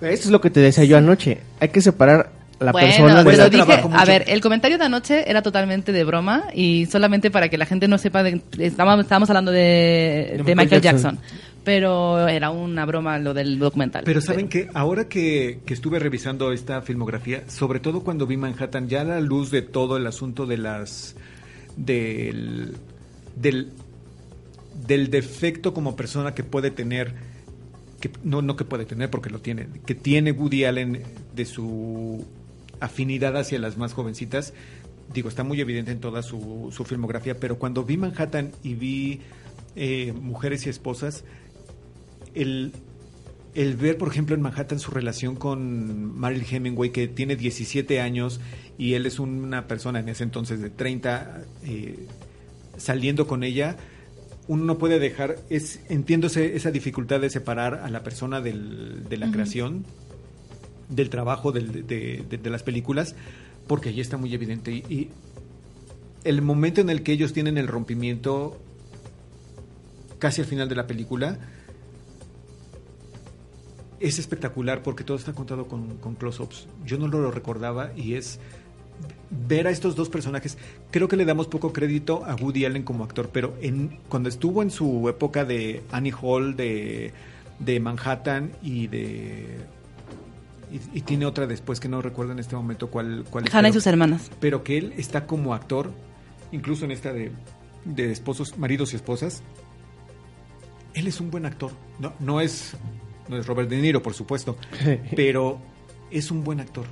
Esto es lo que te decía yo anoche. Hay que separar la bueno, persona de pero la... dije, a ver, el comentario de anoche era totalmente de broma y solamente para que la gente no sepa, de, estábamos, estábamos hablando de, De de Michael Jackson. Jackson. pero era una broma lo del documental. Pero saben que ahora que, que estuve revisando esta filmografía, sobre todo cuando vi Manhattan, ya a la luz de todo el asunto de las del del, del defecto como persona que puede tener, que no, no que puede tener porque lo tiene, que tiene Woody Allen de su afinidad hacia las más jovencitas, digo, está muy evidente en toda su, su filmografía, pero cuando vi Manhattan y vi eh, Mujeres y Esposas, el, el ver, por ejemplo, en Manhattan su relación con Marilyn Hemingway, que tiene 17 años y él es una persona en ese entonces de 30, eh, saliendo con ella, uno no puede dejar, es, entiendo ese- esa dificultad de separar a la persona del- de la creación, del trabajo, del- de, de- de las películas, porque ahí está muy evidente. Y, y el momento en el que ellos tienen el rompimiento, casi al final de la película, es espectacular porque todo está contado con, con close-ups. Yo no lo recordaba y es ver a estos dos personajes. Creo que le damos poco crédito a Woody Allen como actor, pero en, cuando estuvo en su época de Annie Hall, de, de Manhattan y de... Y, y tiene otra después que no recuerdo en este momento cuál, cuál es. Hannah y sus hermanas. pero que él está como actor, incluso en esta de, de esposos, maridos y esposas, él es un buen actor. No, no es, no es Robert De Niro, por supuesto, pero es un buen actor.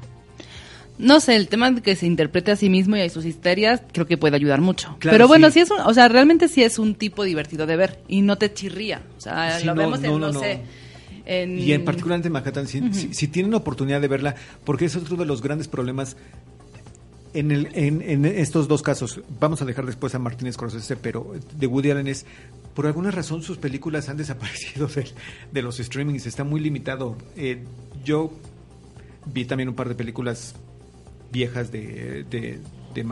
No sé, el tema de que se interprete a sí mismo y a sus histerias creo que puede ayudar mucho. Claro, Pero bueno, sí. sí. es un, o sea, realmente sí es un tipo divertido de ver y no te chirría. O sea, Sí, lo no, vemos en, no, no, no, no. sé, en... Y en Manhattan, si, si- si tienen oportunidad de verla, porque es otro de los grandes problemas en, el, en, en estos dos casos. Vamos a dejar después a Martínez Scorsese, pero de Woody Allen es, por alguna razón sus películas han desaparecido de, de los streamings, está muy limitado. Eh, yo vi también un par de películas viejas de, de, de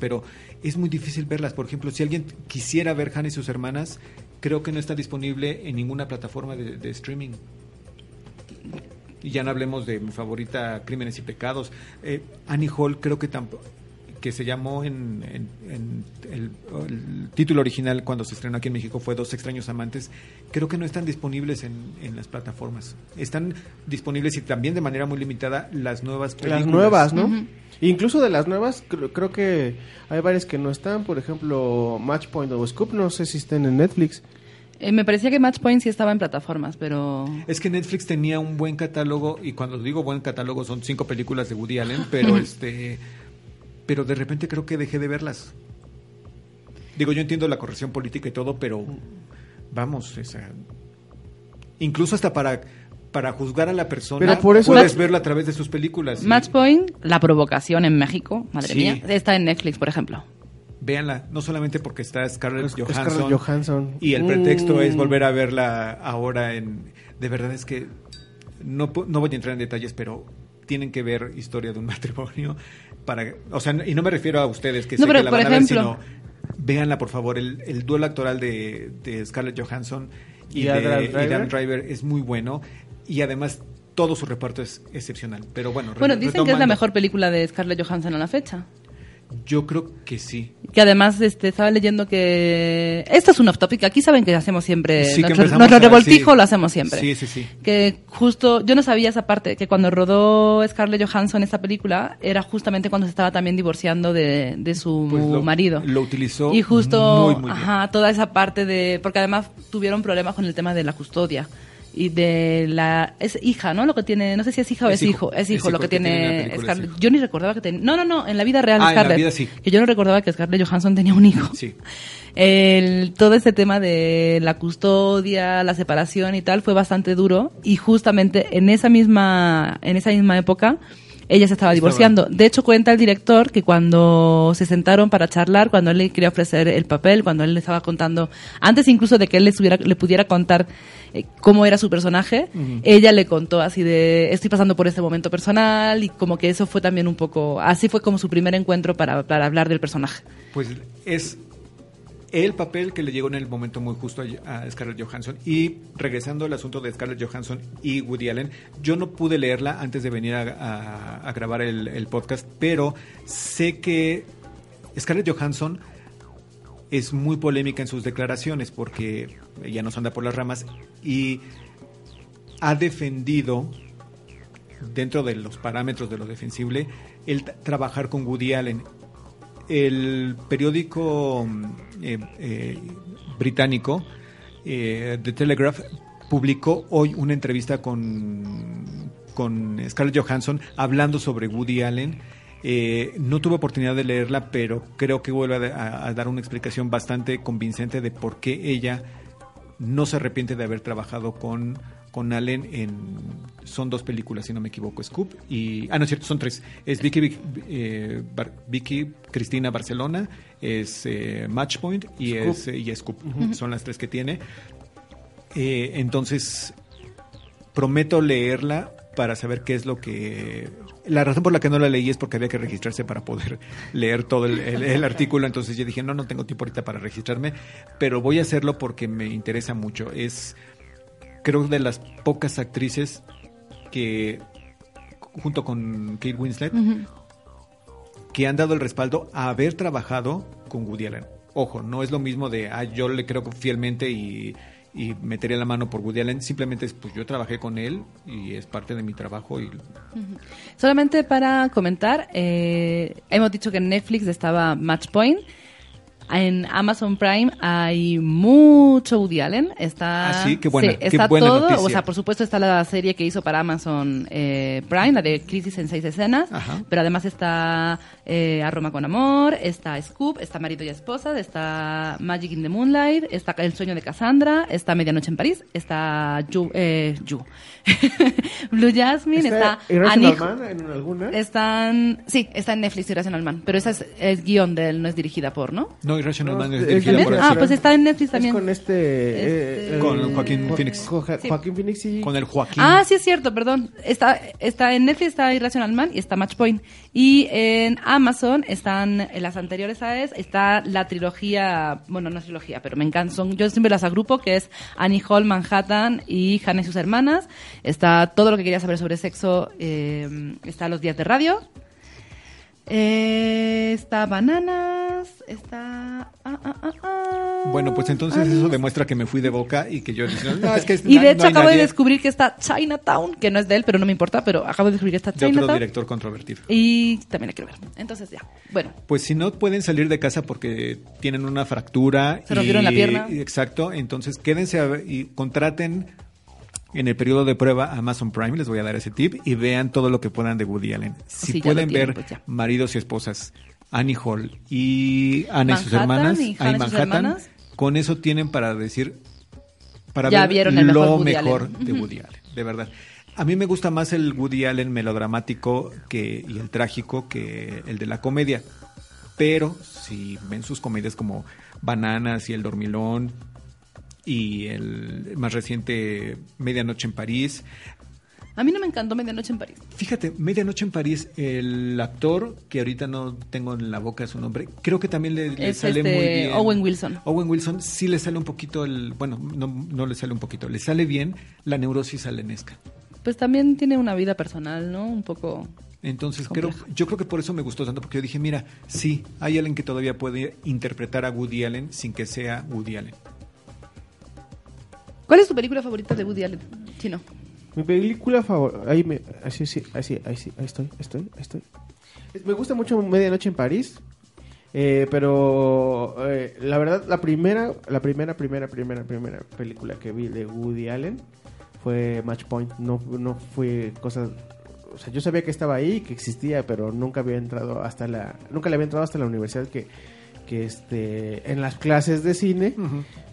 pero es muy difícil verlas. Por ejemplo, si alguien quisiera ver Hannah y sus hermanas, creo que no está disponible en ninguna plataforma de, streaming. Y ya no hablemos de mi favorita, Crímenes y Pecados. Eh, Annie Hall creo que tampoco que se llamó en- en el, el título original cuando se estrenó aquí en México fue Dos extraños amantes, creo que no están disponibles en, en las plataformas. Están disponibles y también de manera muy limitada las nuevas películas. Las nuevas, ¿no? Incluso de las nuevas, creo, creo que hay varias que no están. Por ejemplo, Matchpoint o Scoop, no sé si están en Netflix. Eh, me parecía que Matchpoint sí estaba en plataformas, pero... Es que Netflix tenía un buen catálogo y cuando digo buen catálogo son cinco películas de Woody Allen, pero este pero de repente creo que dejé de verlas. Digo, yo entiendo la corrección política y todo, pero vamos, o sea, incluso hasta para para juzgar a la persona Pero por eso- puedes verlo a través de sus películas. y Matchpoint, La Provocación en México, madre Sí. mía, está en Netflix, por ejemplo. Véanla, no solamente porque está Scarlett Es- Johansson, Scarlett Johansson. y el pretexto Mm. es volver a verla ahora en de verdad es que no no voy a entrar en detalles, pero tienen que ver historia de un matrimonio para o sea, y no me refiero a ustedes que No, sé pero, que la por van a ver, sino véanla por favor, el, el duelo actoral de, de Scarlett Johansson y, ¿Y de Adam y Driver? Dan Driver es muy bueno y además todo su reparto es excepcional, pero bueno, Bueno, dicen que es la mejor película de Scarlett Johansson a la fecha. Yo creo que sí. Que además este, estaba leyendo que... Esto es un off-topic, aquí saben que hacemos siempre... Sí, que nuestro empezamos nuestro a- revoltijo sí. lo hacemos siempre. Sí, sí, sí. Que justo, yo no sabía esa parte, que cuando rodó Scarlett Johansson esta película, era justamente cuando se estaba también divorciando de, de su Pues lo- marido. lo utilizó Y justo, muy, muy bien. ajá, toda esa parte de... Porque además tuvieron problemas con el tema de la custodia. Y de la es hija, ¿no? Lo que tiene, no sé si es hija o es, Es hijo, hijo. es hijo Es lo hijo, que tiene Scarlett. Yo ni recordaba que tenía No, no, no, en la vida real Ah, en la Scarlett. vida sí. Que yo no recordaba que Scarlett Johansson tenía un hijo. Sí. El, todo este tema de la custodia, la separación y tal fue bastante duro y justamente en esa misma en esa misma época ella se estaba divorciando. De hecho cuenta el director que cuando se sentaron para charlar, cuando él le quería ofrecer el papel, cuando él le estaba contando antes incluso de que él le, le pudiera contar eh, cómo era su personaje, ella le contó así de estoy pasando por este momento personal y como que eso fue también un poco así fue como su primer encuentro para, para hablar del personaje. Pues es el papel que le llegó en el momento muy justo a, Scarlett Johansson. Y regresando al asunto de Scarlett Johansson y Woody Allen, yo no pude leerla antes de venir a, grabar el, el podcast, pero sé que Scarlett Johansson es muy polémica en sus declaraciones porque ella nos anda por las ramas y ha defendido dentro de los parámetros de lo defensible el trabajar con Woody Allen el periódico eh, eh, británico eh, The Telegraph publicó hoy una entrevista con, con Scarlett Johansson hablando sobre Woody Allen. Eh, no tuve oportunidad de leerla, pero creo que vuelve a, a dar una explicación bastante convincente de por qué ella no se arrepiente de haber trabajado con, con Allen en... Son dos películas, si no me equivoco, Scoop y... Ah, no es cierto, son tres. Es Vicky, Vic- eh, Bar- Vicky Cristina Barcelona, es eh, Matchpoint y Scoop. es eh, y Scoop. Son las tres que tiene. Eh, entonces, prometo leerla para saber qué es lo que... La razón por la que no la leí es porque había que registrarse para poder leer todo el, el- el artículo, entonces yo dije, no, no tengo tiempo ahorita para registrarme, pero voy a hacerlo porque me interesa mucho. Es, creo, de las pocas actrices que, junto con Kate Winslet, que han dado el respaldo a haber trabajado con Woody Allen. Ojo, no es lo mismo de, ah, yo le creo fielmente y, y meteré la mano por Woody Allen. Simplemente es, pues yo trabajé con él y es parte de mi trabajo. y Solamente para comentar, eh, hemos dicho que en Netflix estaba Matchpoint. En Amazon Prime hay mucho Woody Allen. Está, Ah, sí, qué buena, qué está buena todo. noticia. O sea, por supuesto está la serie que hizo para Amazon eh, Prime, la de Crisis en seis escenas. Ajá. Pero además está eh, A Roma con Amor, está Scoop, está Marido y Esposa, está Magic in the Moonlight, está El sueño de Cassandra, está Medianoche en París, está You, eh, You. Blue Jasmine, está, Irrational Annie- Man en alguna? están, sí, está en Netflix Irrational Man, pero esa es, es guion de él, no es dirigida por, ¿no? No, Irrational No, Man es es dirigida por Ah, pues está en Netflix Es también. con este... Este- eh, Con eh, Joaquín Jo- Phoenix. Jo- Sí. Joaquín Phoenix y... con el Joaquín. Ah, sí es cierto, perdón. Está, está en Netflix está Irrational Man y está Matchpoint. Y en Amazon están en las anteriores a es, está la trilogía, bueno, no es trilogía, pero me encantan, son- yo siempre las agrupo, que es Annie Hall, Manhattan y Hannah y sus hermanas. Está todo lo que quería saber sobre sexo, eh, está Los días de radio. Eh, está Bananas, está... ah, ah, ah, ah. Bueno, pues entonces eso demuestra que me fui de boca y que yo... No, es que Y de hecho no acabo de descubrir que está Chinatown, que no es de él, pero no me importa, pero acabo de descubrir que está de otro Chinatown. director controvertido. Y también la quiero ver. Entonces ya. Bueno, Pues si no pueden salir de casa porque tienen una fractura. Se rompieron la pierna. Exacto. Entonces quédense a ver y contraten en el periodo de prueba Amazon Prime. Les voy a dar ese tip y vean todo lo que puedan de Woody Allen. Si Sí, pueden tienen, ver pues maridos y esposas, Annie Hall y Ana y sus Manhattan hermanas, y Hannah y sus Manhattan, hermanas. con eso tienen para decir para Ya ver vieron el mejor lo Woody mejor Allen. de Woody Allen, de verdad. A mí me gusta más el Woody Allen melodramático que, y el trágico que el de la comedia. Pero si ven sus comedias como Bananas y El Dormilón y el más reciente Medianoche en París, a mí no me encantó Medianoche en París. Fíjate, Medianoche en París, el actor, que ahorita no tengo en la boca su nombre, creo que también le, le Es sale este muy bien. Owen Wilson. Owen Wilson sí le sale un poquito el, bueno, no, no le sale un poquito, le sale bien la neurosis alenesca. Pues también tiene una vida personal, ¿no? Un poco... Entonces creo, yo creo que por eso me gustó tanto, porque yo dije, mira, sí, hay alguien que todavía puede interpretar a Woody Allen sin que sea Woody Allen. ¿Cuál es tu película favorita de Woody Allen? Chino. Mi película favorita. Ahí me. Así, sí, así, ahí sí, ahí estoy, estoy, estoy. Es- Me gusta mucho Medianoche en París. eh, pero eh, la verdad, la primera, la primera, primera, primera, primera película que vi de Woody Allen fue Match Point. No, no fue cosas. O sea, yo sabía que estaba ahí, que existía, pero nunca había entrado hasta la. Nunca le había entrado hasta la universidad que que este en las clases de cine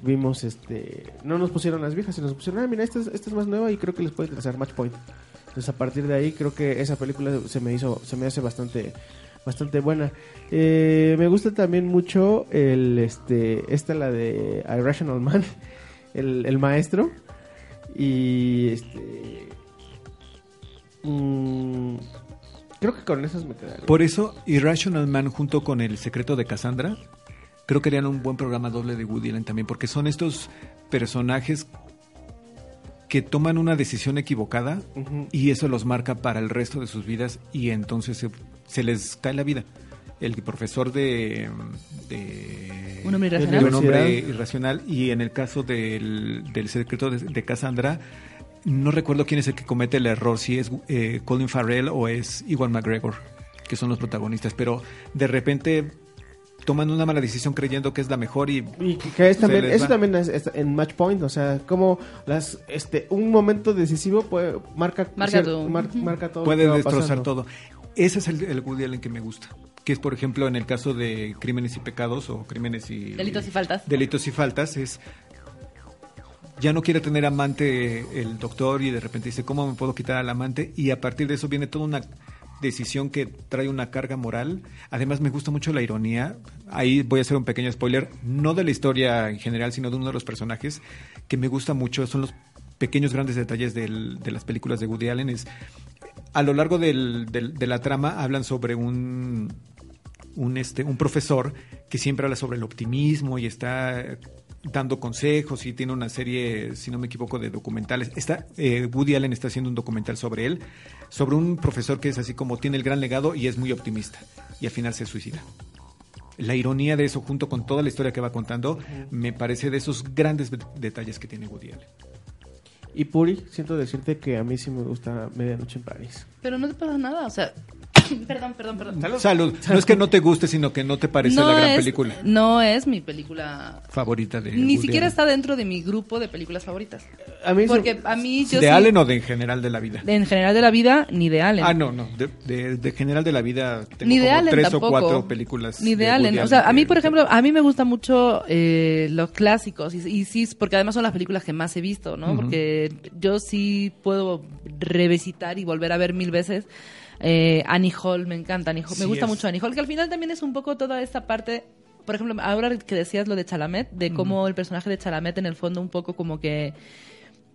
vimos este no nos pusieron las viejas sino nos pusieron ah mira esta es, esta es más nueva y creo que les puede interesar Match Point entonces a partir de ahí creo que esa película se me hizo se me hace bastante bastante buena. Eh, me gusta también mucho el este esta la de Irrational Man el, el maestro. Y este mm, creo que con esos me quedaría Por eso, Irrational Man junto con El secreto de Cassandra, creo que harían un buen programa doble de Woody Allen también, porque son estos personajes que toman una decisión equivocada y eso los marca para el resto de sus vidas y entonces se, se les cae la vida. El profesor de... de Un hombre de irracional. un hombre irracional y en el caso del, del secreto de, de Cassandra, no recuerdo quién es el que comete el error, si es eh, Colin Farrell o es Iwan McGregor, que son los protagonistas, pero de repente toman una mala decisión creyendo que es la mejor y Y que, es también, eso también es, es en Match Point, o sea, como las, este, un momento decisivo puede, marca, Marca cier- tu- mar- marca todo. puede destrozar pasando. todo. Ese es el, el Woody Allen que me gusta, que es por ejemplo en el caso de Crímenes y Pecados o Crímenes y... Delitos y faltas. Delitos y faltas es... Ya no quiere tener amante el doctor y de repente dice, ¿cómo me puedo quitar al amante? Y a partir de eso viene toda una decisión que trae una carga moral. Además me gusta mucho la ironía. Ahí voy a hacer un pequeño spoiler, no de la historia en general, sino de uno de los personajes que me gusta mucho. Son los pequeños grandes detalles del- de las películas de Woody Allen. Es, a lo largo del- de la trama hablan sobre un, un, este, un profesor que siempre habla sobre el optimismo y está dando consejos y tiene una serie, si no me equivoco, de documentales. Está, eh, Woody Allen está haciendo un documental sobre él, sobre un profesor que es así como tiene el gran legado y es muy optimista y al final se suicida. La ironía de eso junto con toda la historia que va contando me parece de esos grandes de- detalles que tiene Woody Allen. Y Puri, siento decirte que a mí sí me gusta Medianoche en París. Pero no te pasa nada, o sea... perdón, perdón, perdón. Salud. No es que no te guste, sino que no te parece la gran es, película No es mi película... favorita de Ni Woody siquiera Allen. está dentro de mi grupo de películas favoritas. A mí sí- Porque a mí yo ¿De sí- Allen o de en general de la vida? En general de la vida, ni de Allen. Ah, no, no. De, de- de general de la vida tengo ni de como Allen tres tampoco. o cuatro películas. Ni de, de Allen. O sea, a mí, por ejemplo, a mí me gustan mucho eh, los clásicos. Y, y sí, porque además son las películas que más he visto, ¿no? Porque yo sí puedo revisitar y volver a ver mil veces. Eh, Annie Hall, me encanta Annie Hall. Me gusta es- mucho Annie Hall, que al final también es un poco toda esta parte. Por ejemplo, ahora que decías lo de Chalamet, de cómo el personaje de Chalamet en el fondo un poco como que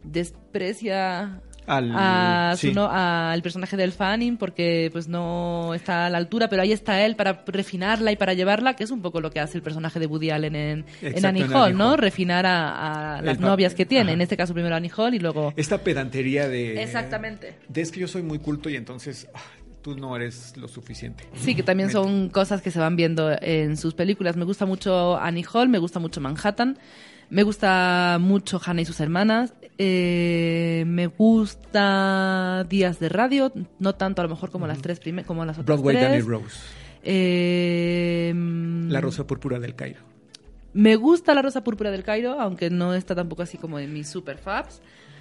desprecia Al- a su sí. no- al personaje del Fanning porque pues no está a la altura, pero ahí está él para refinarla y para llevarla, que es un poco lo que hace el personaje de Woody Allen en, en Exacto, Annie en Hall, Annie ¿no? Hall. Refinar a, a las novias que tiene, Ajá. en este caso primero Annie Hall y luego... Esta pedantería de... Exactamente. De es que yo soy muy culto y entonces ah, tú no eres lo suficiente. Sí, que también son cosas que se van viendo en sus películas. Me gusta mucho Annie Hall, me gusta mucho Manhattan, me gusta mucho Hannah y sus hermanas, eh, me gusta Días de Radio, no tanto a lo mejor como las tres primeras, como las otras Broadway, Danny. Rose. Eh, La Rosa Púrpura del Cairo. Me gusta la Rosa Púrpura del Cairo, aunque no está tampoco así como en mis super faps.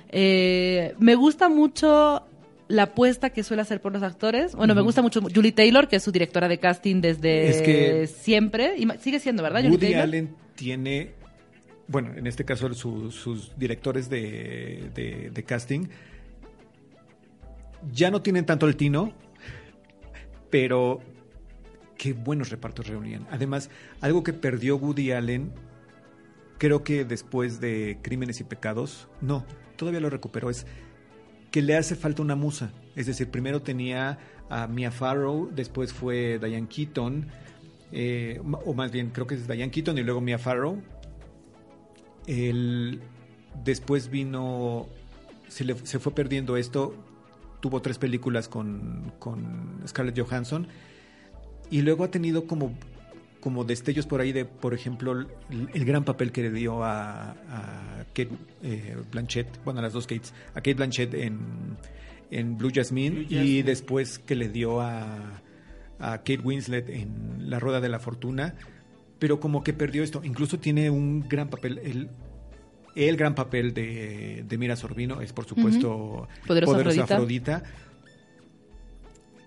Eh, me gusta mucho la apuesta que suele hacer por los actores. Bueno, me gusta mucho Julie Taylor, que es su directora de casting desde Es que- siempre. Y sigue siendo, ¿verdad, Julie Woody Taylor? Allen tiene, bueno, en este caso su- sus directores de, de- de casting ya no tienen tanto el tino, pero qué buenos repartos reunían. Además, algo que perdió Woody Allen, creo que después de Crímenes y Pecados, no, todavía lo recuperó, es que le hace falta una musa. Es decir, primero tenía a Mia Farrow, después fue Diane Keaton, eh, o más bien creo que es Diane Keaton y luego Mia Farrow. El- después vino, se, le- se fue perdiendo esto, tuvo tres películas con, con Scarlett Johansson y luego ha tenido como, como destellos por ahí de, por ejemplo, el, el gran papel que le dio a, a Kate eh, Blanchett, bueno, a las dos Kates, a Kate Blanchett en, en Blue Jasmine, Blue y Jasmine. después que le dio a, a Kate Winslet en La Rueda de la Fortuna, pero como que perdió esto. Incluso tiene un gran papel. El, El gran papel de, de Mira Sorbino es, por supuesto, Poderosa Afrodita. Afrodita.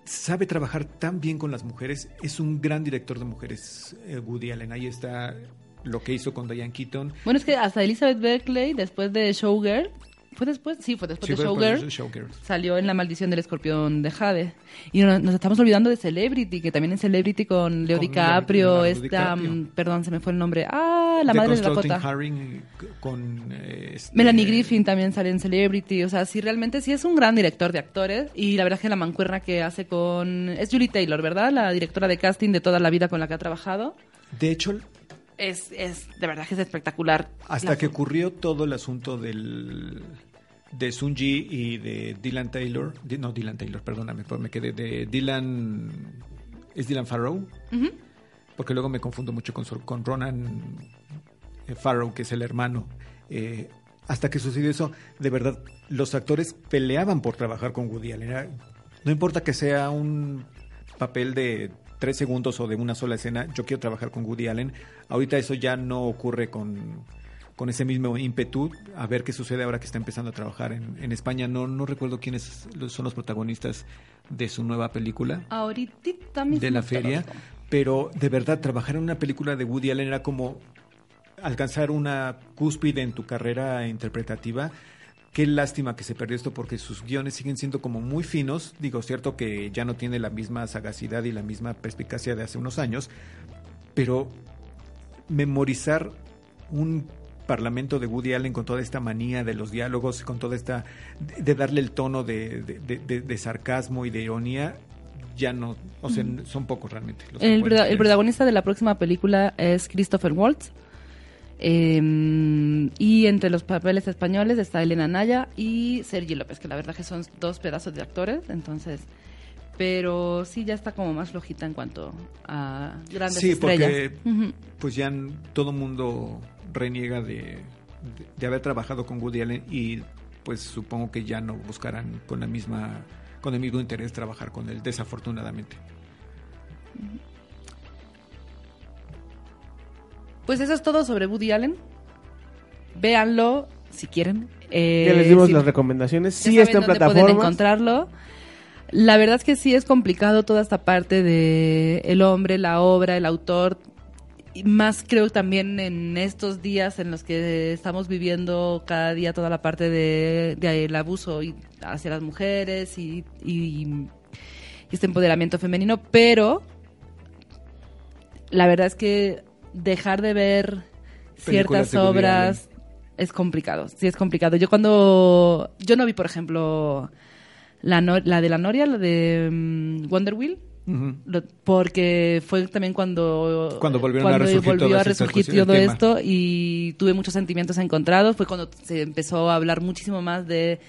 Sabe trabajar tan bien con las mujeres. Es un gran director de mujeres, eh, Woody Allen. Ahí está lo que hizo con Diane Keaton. Bueno, es que hasta Elizabeth Berkley, después de Showgirl, ¿fue después? Sí, fue después Sí, de Showgirl. Showgirl. Salió en La maldición del escorpión de Jade. Y no- nos estamos olvidando de Celebrity, que también en Celebrity con Leo Con DiCaprio, Leonardo esta, DiCaprio. mm, perdón, se me fue el nombre. Ah, la madre de Dakota. Haring con eh, este- Melanie Griffin también sale en Celebrity, o sea, sí, realmente sí es un gran director de actores y la verdad es que la mancuerna que hace con... Es Julie Taylor, ¿verdad? La directora de casting de toda la vida con la que ha trabajado. De hecho, Es, es de verdad que es espectacular. hasta que ocurrió todo el asunto del de Sunji y de Dylan Taylor, Di- no Dylan Taylor, perdóname, pues me quedé de Dylan es Dylan Farrow, porque luego me confundo mucho con, con Ronan eh, Farrow, que es el hermano. Eh, hasta que sucedió eso, de verdad, los actores peleaban por trabajar con Woody Allen. No importa que sea un papel de tres segundos o de una sola escena, yo quiero trabajar con Woody Allen. Ahorita eso ya no ocurre con, con ese mismo ímpetu. A ver qué sucede ahora que está empezando a trabajar en, en España. No, no recuerdo quiénes son los protagonistas de su nueva película Ahorita mismo de la feria, pero de verdad trabajar en una película de Woody Allen era como alcanzar una cúspide en tu carrera interpretativa. Qué lástima que se perdió esto porque sus guiones siguen siendo como muy finos. Digo, cierto que ya no tiene la misma sagacidad y la misma perspicacia de hace unos años, pero memorizar un parlamento de Woody Allen con toda esta manía de los diálogos, con toda esta de, de darle el tono de, sarcasmo y de ironía, ya no, o sea, son pocos realmente. los El, protagonista de la próxima película es Christopher Waltz. Eh, y entre los papeles españoles está Elena Naya y Sergi López, que la verdad que son dos pedazos de actores, entonces... Pero sí, ya está como más flojita en cuanto a grandes Sí, estrellas. porque pues ya todo mundo reniega de, de, de haber trabajado con Woody Allen y pues supongo que ya no buscarán con la misma con el mismo interés trabajar con él, desafortunadamente. Pues eso es todo sobre Woody Allen. Véanlo si quieren. Eh, Ya les dimos si- las recomendaciones. Sí está en dónde pueden encontrarlo. La verdad es que sí es complicado toda esta parte de el hombre, la obra, el autor. Y más creo también en estos días en los que estamos viviendo cada día toda la parte de, de el abuso y- hacia las mujeres y, y- y este empoderamiento femenino, pero la verdad es que dejar de ver ciertas obras es complicado, sí es complicado. Yo cuando yo no vi, por ejemplo, la, no- la de la Noria, la de mm, Wonder Wheel, lo- porque fue también cuando Cuando volvieron a resurgir volvió todas a resurgir todo esto y tuve muchos sentimientos encontrados. Fue cuando se empezó a hablar muchísimo más de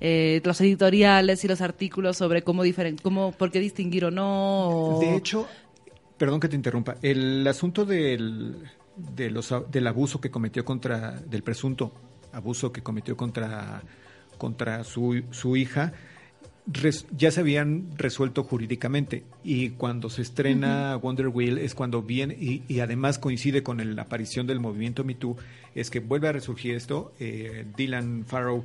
eh, los editoriales y los artículos sobre cómo diferen cómo por qué distinguir o no o- De hecho, perdón que te interrumpa, el asunto del, de los, del abuso que cometió contra, del presunto abuso que cometió contra, contra su, su hija, res- ya se habían resuelto jurídicamente. Y cuando se estrena Wonder Wheel es cuando viene y, y además coincide con el- la aparición del movimiento Me Too, es que vuelve a resurgir esto, eh, Dylan Farrow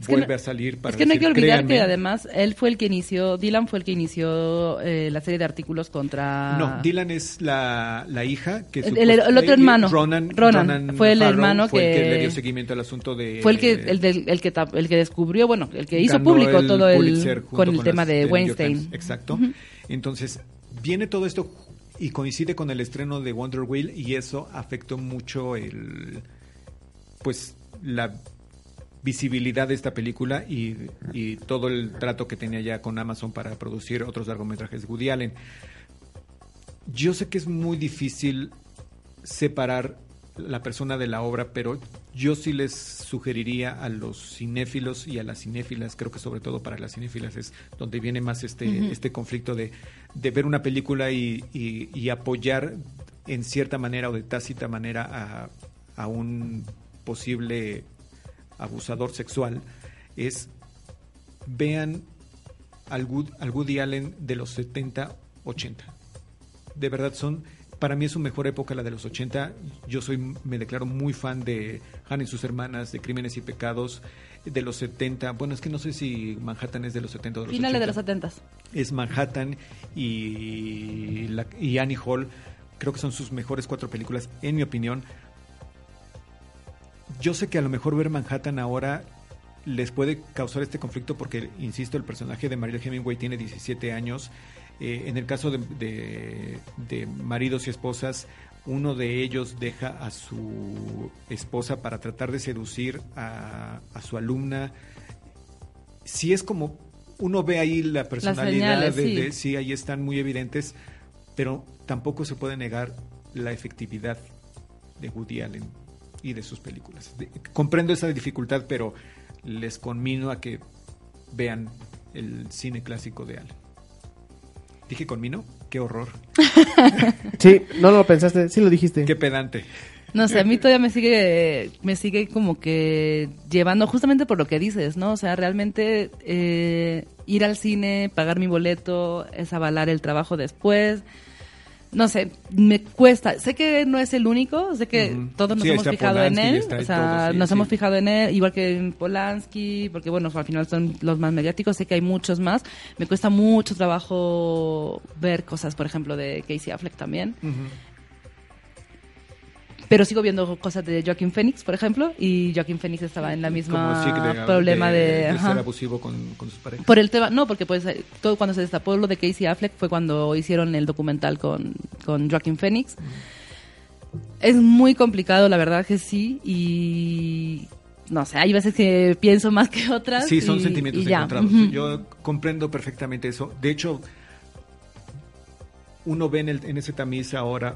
Es que vuelve no- a salir para es que no hay que olvidar "Créanme". que además él fue el que inició Dylan fue el que inició eh, la serie de artículos contra No, Dylan es la, la hija que El- el- el otro hermano, Ronan, Ronan, fue el hermano fue el que- que le dio seguimiento al asunto de fue el que el, del- el que el que descubrió bueno el que hizo público todo el con el tema las de Weinstein Times. Exacto. Entonces, viene todo esto y coincide con el estreno de Wonder Wheel y eso afectó mucho el pues la visibilidad de esta película y, y todo el trato que tenía ya con Amazon para producir otros largometrajes de Woody Allen. Yo sé que es muy difícil separar la persona de la obra, pero yo sí les sugeriría a los cinéfilos y a las cinéfilas, creo que sobre todo para las cinéfilas es donde viene más este, este conflicto de, de ver una película y, y- y apoyar en cierta manera o de tácita manera a, a un posible abusador sexual, es vean al, Wood- al Woody Allen de los 70, 80 de verdad son para mí es su mejor época la de los 80. Yo soy me declaro muy fan de Hannah y sus hermanas, de Crímenes y Pecados, de los 70. Bueno, es que no sé si Manhattan es de los 70 o de los Finales 80. de los 70 Es Manhattan y, la- y Annie Hall. Creo que son sus mejores cuatro películas, en mi opinión. Yo sé que a lo mejor ver Manhattan ahora les puede causar este conflicto porque, insisto, el personaje de Mariel Hemingway tiene 17 años. Eh, en el caso de, de- de maridos y esposas, uno de ellos deja a su esposa para tratar de seducir a, a su alumna. Si es como uno ve ahí la personalidad señales, de, sí. de- sí, ahí están muy evidentes, pero tampoco se puede negar la efectividad de Woody Allen y de sus películas. De- comprendo esa dificultad, pero les conmino a que vean el cine clásico de Allen. Dije conmino, qué horror, Sí, no lo pensaste, sí lo dijiste. qué pedante. No sé, a mí todavía me sigue, me sigue como que llevando justamente por lo que dices, ¿no? O sea, realmente eh, ir al cine, pagar mi boleto, es avalar el trabajo después. No sé, me cuesta. Sé que no es el único, sé que todos nos Sí, hemos fijado en él. O sea, todo, sí, nos sí. hemos fijado en él, igual que en Polanski, porque bueno, al final son los más mediáticos. Sé que hay muchos más. Me cuesta mucho trabajo ver cosas, por ejemplo, de Casey Affleck también. Pero sigo viendo cosas de Joaquin Phoenix, por ejemplo, y Joaquin Phoenix estaba en la misma de- problema de... de ser abusivo con, con sus parejas. Por el tema, no, porque pues eh, todo cuando se destapó lo de Casey Affleck fue cuando hicieron el documental con, con Joaquin Phoenix. Es muy complicado, la verdad que sí, y no sé, hay veces que pienso más que otras. Sí, son y- sentimientos y encontrados. Yo comprendo perfectamente eso. De hecho, uno ve en, el- en ese tamiz ahora,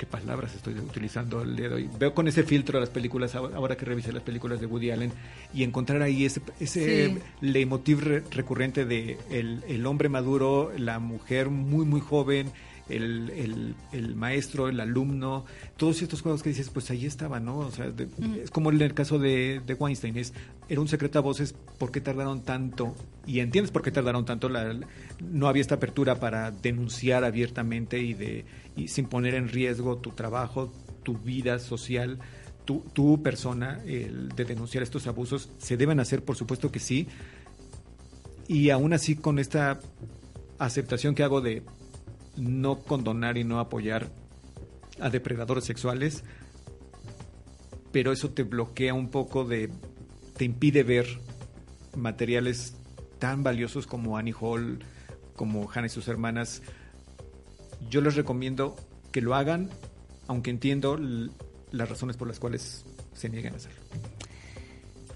qué palabras estoy utilizando el día de hoy, veo con ese filtro las películas, ahora que revisé las películas de Woody Allen, y encontrar ahí ese, ese Sí. leitmotiv re- recurrente de el, el hombre maduro, la mujer muy, muy joven, el, el, el maestro, el alumno, todos estos juegos que dices, pues ahí estaba, ¿no? O sea, de- es como en el caso de, de Weinstein, es, era un secreto a voces, ¿por qué tardaron tanto? Y entiendes por qué tardaron tanto, la, la- no había esta apertura para denunciar abiertamente y, de, y sin poner en riesgo tu trabajo, tu vida social, tu, persona, el de denunciar estos abusos. Se deben hacer, por supuesto que sí, y aún así con esta aceptación que hago de no condonar y no apoyar a depredadores sexuales, pero eso te bloquea un poco de, te impide ver materiales tan valiosos como Annie Hall, como Hannah y sus hermanas. Yo les recomiendo que lo hagan, aunque entiendo las razones por las cuales se niegan a hacerlo.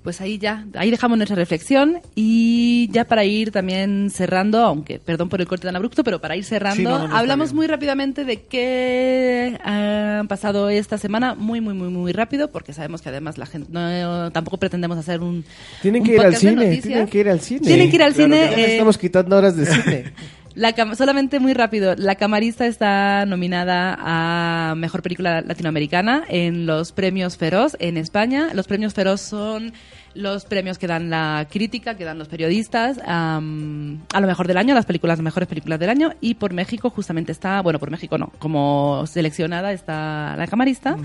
Pues ahí ya, ahí dejamos nuestra reflexión y ya para ir también cerrando, aunque perdón por el corte tan abrupto, pero para ir cerrando, Sí, no, no, no, está hablamos muy rápidamente de qué ha pasado esta semana, muy, muy, muy, muy rápido, porque sabemos que además la gente, no, tampoco pretendemos hacer un Tienen un que ir al cine, tienen que ir al cine. Tienen que ir al Claro, cine, eh, estamos quitando horas de cine. La solamente muy rápido, La Camarista está nominada a Mejor Película Latinoamericana en los premios Feroz en España. Los premios Feroz son los premios que dan la crítica, que dan los periodistas a lo mejor del año, las películas, las mejores películas del año. Y por México justamente está, bueno, por México no, como seleccionada está La Camarista.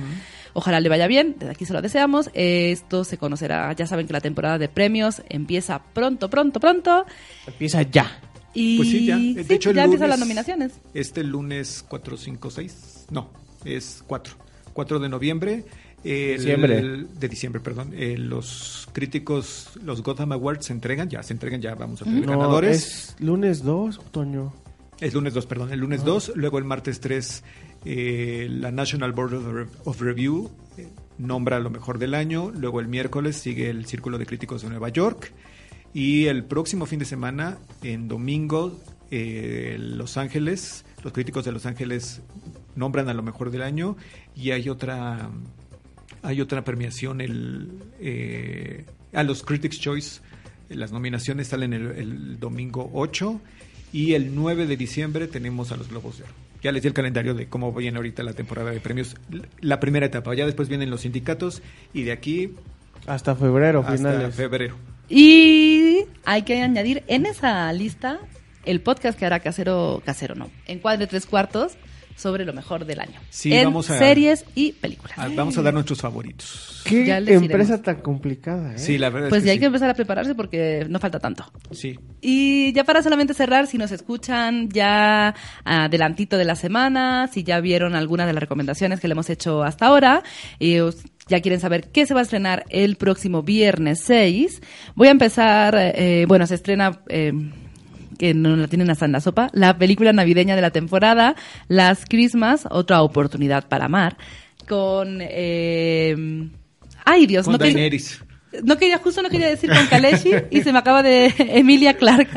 Ojalá le vaya bien, desde aquí se lo deseamos. Esto se conocerá, ya saben que la temporada de premios empieza pronto, pronto, pronto. Empieza ya. Y Pues sí, ya. De sí, hecho, el ya empiezan las nominaciones. Este lunes 4, 5, 6. No, es 4. 4 de noviembre. eh, el- Diciembre. de diciembre, perdón. eh, los críticos, los Gotham Awards se entregan, ya se entregan, ya vamos a tener No, ganadores. es lunes 2, otoño. El lunes 2, perdón. El lunes 2, luego el martes 3, eh, la National Board of, Re- of Review eh, nombra lo mejor del año. Luego el miércoles sigue el Círculo de Críticos de Nueva York. Y el próximo fin de semana, en domingo, eh, Los Ángeles, los críticos de Los Ángeles nombran a lo mejor del año. Y hay otra, hay otra premiación, el, eh, a los Critics' Choice. Las nominaciones salen el, el domingo 8 y el 9 de diciembre tenemos a los Globos de Oro. Ya les di el calendario de cómo viene ahorita la temporada de premios, la primera etapa. Ya después vienen los sindicatos y de aquí Hasta febrero, hasta finales. febrero. Y hay que añadir en esa lista el podcast que hará Casero, Casero no, Encuadre Tres Cuartos sobre lo mejor del año. Sí, en vamos a- series y películas. Ah, Vamos a dar nuestros favoritos. Qué Ya empresa iremos. tan complicada, ¿eh? Sí, la verdad Pues es ya que hay sí. que empezar a prepararse porque no falta tanto. Sí. Y ya para solamente cerrar, si nos escuchan ya adelantito de la semana, si ya vieron alguna de las recomendaciones que le hemos hecho hasta ahora, y os- ya quieren saber qué se va a estrenar el próximo viernes 6, voy a empezar, eh, bueno, se estrena... eh, que no la tienen hasta en la sopa, la película navideña de la temporada, Las Christmas, otra oportunidad para amar, con... eh, ay, Dios, Con no quería- Daenerys. no quería, justo no quería decir con Kaleshi y se me acaba de Emilia Clark.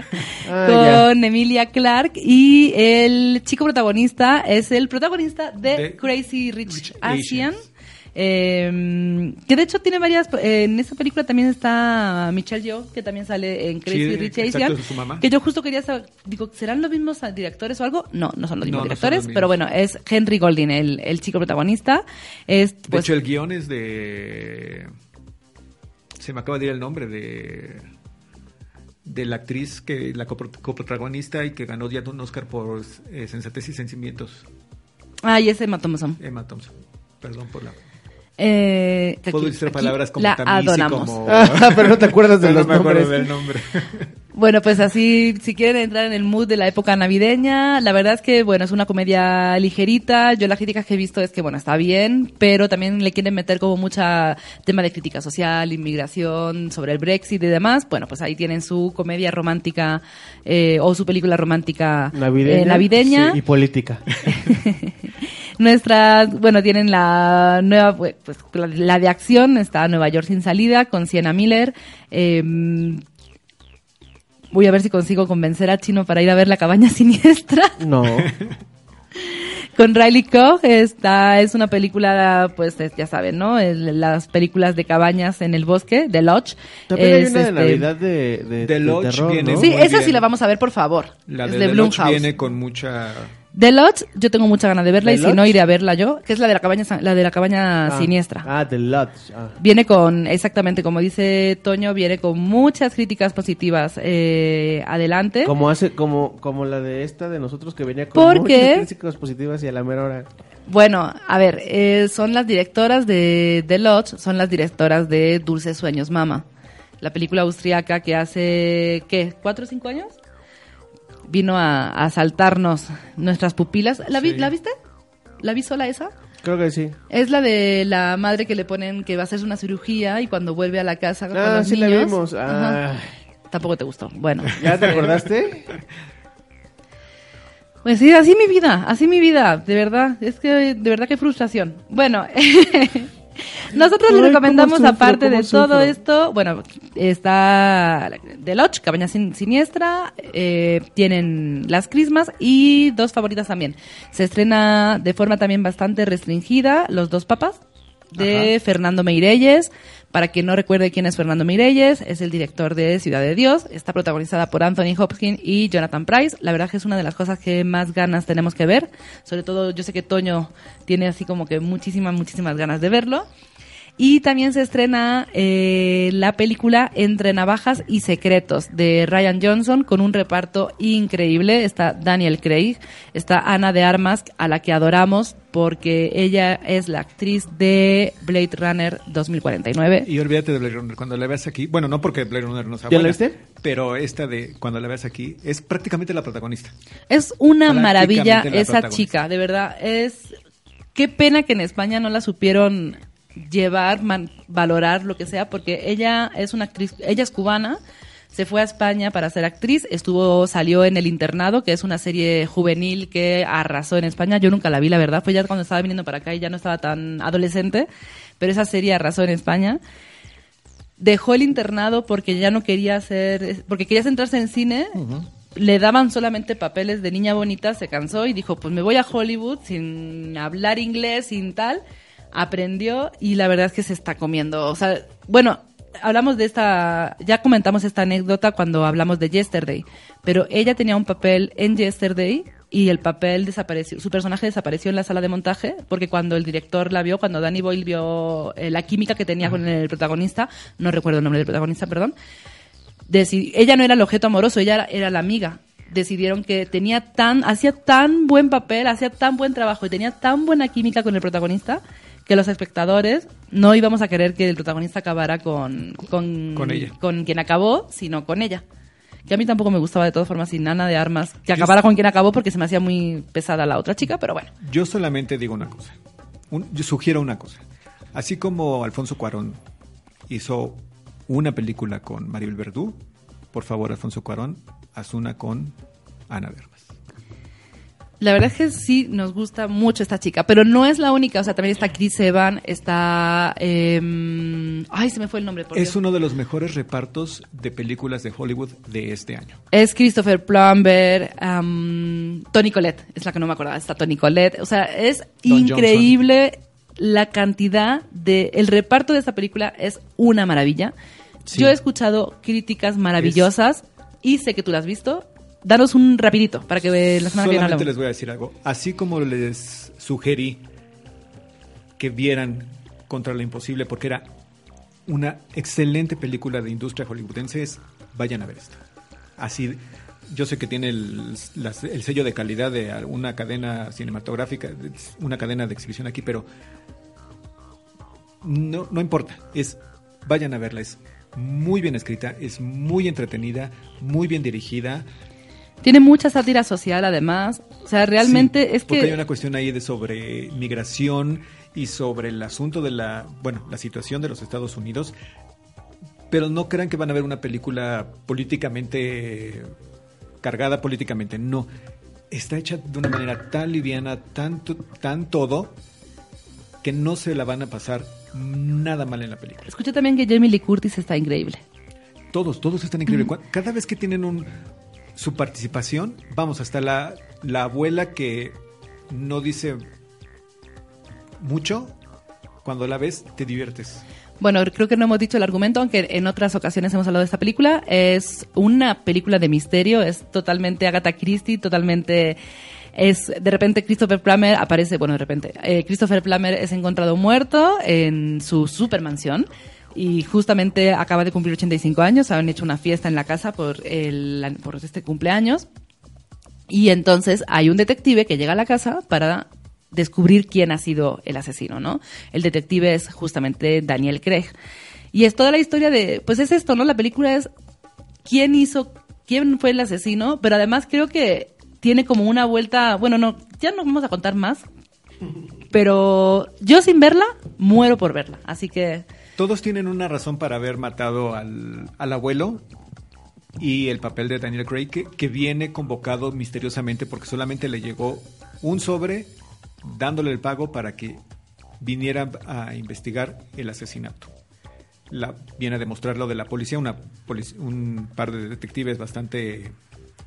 Ah, con Emilia Clark y el chico protagonista es el protagonista de, De Crazy Rich, Rich Asian. Asians. Eh, que de hecho tiene varias eh, en esa película también está Michelle Yeoh que también sale en Crazy Sí, Rich Asian es que yo justo quería saber digo serán los mismos directores o algo no no son los mismos No, no son directores los mismos. pero bueno es Henry Golding el, el chico protagonista. Es De pues hecho, el guion es de... Se me acaba de ir el nombre de... De la actriz que la copro- coprotagonista y que ganó ya un Oscar por eh, Sensatez y Sentimientos, ay ese Emma Thompson. Emma Thompson. Perdón por la... Eh, Puedo decir palabras como la tamiz adoramos. como... Pero no te acuerdas de Pero los no me acuerdo del nombre. Bueno, pues así, si quieren entrar en el mood de la época navideña, la verdad es que, bueno, es una comedia ligerita. Yo las críticas que he visto es que, bueno, está bien, pero también le quieren meter como mucha tema de crítica social, inmigración, sobre el Brexit y demás. Bueno, pues ahí tienen su comedia romántica eh, o su película romántica Navideña, eh, navideña. sí, y política. Nuestras, bueno, tienen la nueva, pues, la, la de acción, está Nueva York sin salida, con Sienna Miller. Eh, voy a ver si consigo convencer a Chino para ir a ver La cabaña siniestra. No. con Riley Koch, está, es una película, pues es- ya saben, ¿no? El- las películas de cabañas en el bosque, de Lodge. También hay Es, una de este, Navidad de, de, The de Lodge terror, viene ¿no? Sí, esa sí la vamos a ver, por favor. La es de, de, The Lodge Blumhouse. viene con mucha... The Lodge, yo tengo mucha ganas de verla ¿The y si no iré a verla yo, que es la de la cabaña, la de la cabaña Ah, siniestra. Ah, The Lodge. ah. Viene con, exactamente como dice Toño, viene con muchas críticas positivas eh, adelante. Como hace, como, como la de esta de nosotros que venía con ¿Por muchas críticas positivas y a la mera hora. Bueno, a ver, eh, son las directoras de The Lodge, son las directoras de Dulces Sueños Mama, la película austriaca que hace, ¿qué? ¿Cuatro o cinco años? Vino a, a asaltarnos nuestras pupilas. ¿La, vi- Sí. ¿La viste? ¿La vi sola esa? Creo que sí. Es la de la madre que le ponen que va a hacerse una cirugía y cuando vuelve a la casa con Ah, los sí la niños- vimos. Ajá. Ah, Tampoco te gustó. Bueno. ¿Ya te acordaste? Pues sí, así mi vida, así mi vida, de verdad, es que de verdad qué frustración. Bueno, nosotros les recomendamos aparte de todo esto, bueno, está The Lodge, Cabaña Sin- Siniestra, eh, tienen Las Crismas y dos favoritas también. Se estrena de forma también bastante restringida, Los Dos Papas, de Fernando Meirelles. Para quien no recuerde quién es Fernando Meirelles, es el director de Ciudad de Dios. Está protagonizada por Anthony Hopkins y Jonathan Price. La verdad que es una de las cosas que más ganas tenemos que ver. Sobre todo, yo sé que Toño tiene así como que muchísimas, muchísimas ganas de verlo. Y también se estrena eh, la película Entre Navajas y Secretos de Ryan Johnson con un reparto increíble. Está Daniel Craig, está Ana de Armas, a la que adoramos porque ella es la actriz de Blade Runner 2049. Y olvídate de Blade Runner cuando la veas aquí. Bueno, no porque Blade Runner no sea ¿Ya la buena, viste? Pero esta de cuando la veas aquí es prácticamente la protagonista. Es una maravilla la esa chica, de verdad. Es qué pena que en España no la supieron llevar, man- valorar, lo que sea, porque ella es una actriz, ella es cubana, se fue a España para ser actriz, estuvo, salió en El Internado, que es una serie juvenil que arrasó en España. Yo nunca la vi, la verdad, fue ya cuando estaba viniendo para acá y ya no estaba tan adolescente, pero esa serie arrasó en España dejó el internado porque ya no quería hacer, porque quería centrarse en cine. Le daban solamente papeles de niña bonita, se cansó y dijo, pues me voy a Hollywood sin hablar inglés, sin tal. Aprendió y la verdad es que se está comiendo. O sea, bueno, hablamos de esta, ya comentamos esta anécdota cuando hablamos de Yesterday, pero ella tenía un papel en Yesterday y el papel desapareció, su personaje desapareció en la sala de montaje porque cuando el director la vio, cuando Danny Boyle vio eh, la química que tenía con el protagonista, no recuerdo el nombre del protagonista, perdón, deci- ella no era el objeto amoroso, ella era, era la amiga. decidieron que tenía tan, hacía tan buen papel, hacía tan buen trabajo y tenía tan buena química con el protagonista que los espectadores no íbamos a querer que el protagonista acabara con, con, Con ella. con quien acabó, sino con ella. Que a mí tampoco me gustaba de todas formas sin nada de armas que acabara con quien acabó porque se me hacía muy pesada la otra chica, pero bueno. Yo solamente digo una cosa. Un- yo sugiero una cosa. Así como Alfonso Cuarón hizo una película con Maribel Verdú, por favor, Alfonso Cuarón, haz una con Ana de Armas. La verdad es que sí nos gusta mucho esta chica, pero no es la única. O sea, también está Chris Evan, está... eh, ay, se me fue el nombre. por Es Dios. uno de los mejores repartos de películas de Hollywood de este año. Es Christopher Plumber, Tony Collette, es la que no me acordaba, está Tony Collette. O sea, es Don increíble la cantidad de... El reparto de esta película es una maravilla. Sí. Yo he escuchado críticas maravillosas y sé que tú la has visto. Danos un rapidito para que la semana que viene hablamos. les voy a decir algo. Así como les sugerí que vieran Contra lo Imposible, porque era una excelente película de industria hollywoodense, es, vayan a ver esta. Así, yo sé que tiene el, las- el sello de calidad de una cadena cinematográfica, una cadena de exhibición aquí, pero no, no importa. Es, vayan a verla. Es muy bien escrita, es muy entretenida, muy bien dirigida. Tiene mucha sátira social además. O sea, realmente Sí, es porque que... hay una cuestión ahí de sobre migración y sobre el asunto de la, bueno, la situación de los Estados Unidos. Pero no crean que van a ver una película políticamente cargada políticamente. No, está hecha de una manera tan liviana, tan, tan todo, que no se la van a pasar nada mal en la película. Escuché también que Jamie Lee Curtis está increíble. Todos, todos están increíbles. Cada vez que tienen un, su participación, vamos, hasta la, la abuela que no dice mucho, cuando la ves te diviertes. Bueno, creo que no hemos dicho el argumento, aunque en otras ocasiones hemos hablado de esta película. Es una película de misterio, es totalmente Agatha Christie, totalmente... Es, de repente Christopher Plummer aparece, bueno, de repente, eh, Christopher Plummer es encontrado muerto en su supermansión y justamente acaba de cumplir 85 años, han hecho una fiesta en la casa por, el, por este cumpleaños y entonces hay un detective que llega a la casa para descubrir quién ha sido el asesino, ¿no? El detective es justamente Daniel Craig. Y es toda la historia de, pues es esto, ¿no? La película es quién hizo, quién fue el asesino, pero además creo que tiene como una vuelta, bueno, no, ya no vamos a contar más, pero yo sin verla, muero por verla. Así que Todos tienen una razón para haber matado al, al abuelo y el papel de Daniel Craig que, viene convocado misteriosamente porque solamente le llegó un sobre dándole el pago para que viniera a investigar el asesinato. La, viene a demostrar lo de la policía, una un par de detectives bastante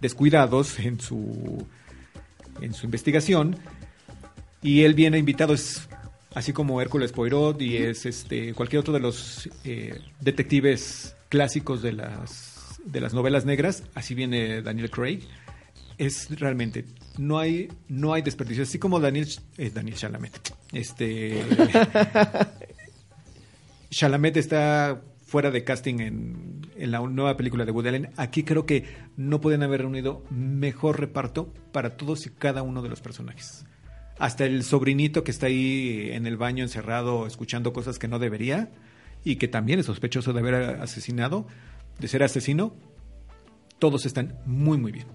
descuidados en su, en su investigación y él viene invitado, así como Hércules Poirot y es este cualquier otro de los eh, detectives clásicos de las de las novelas negras, así viene Daniel Craig. Es realmente no hay no hay desperdicio, así como Daniel eh, Daniel Chalamet. Este Chalamet está fuera de casting en, en la nueva película de Woody Allen. Aquí creo que no pueden haber reunido mejor reparto para todos y cada uno de los personajes. Hasta el sobrinito que está ahí en el baño encerrado escuchando cosas que no debería y que también es sospechoso de haber asesinado, de ser asesino, todos están muy muy bien.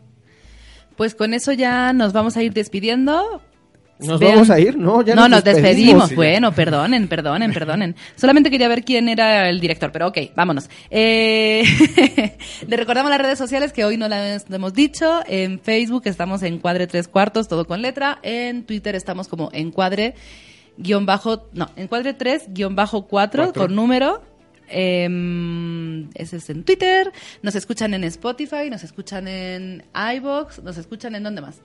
pues con eso ya nos vamos a ir despidiendo. ¿Nos Vean- vamos a ir? No, ya no, nos nos despedimos. despedimos. Sí, ya. bueno, perdonen, perdonen, perdonen. Solamente quería ver quién era el director, pero ok, vámonos. Eh, le recordamos las redes sociales que hoy no las hemos dicho. En Facebook estamos en Cuadre Tres Cuartos, todo con letra. En Twitter estamos como Encuadre guion bajo, no, Encuadre Tres guion bajo Cuatro Cuatro. con número. Em, ese es en Twitter. Nos escuchan en Spotify, nos escuchan en iBox, nos escuchan en dónde más.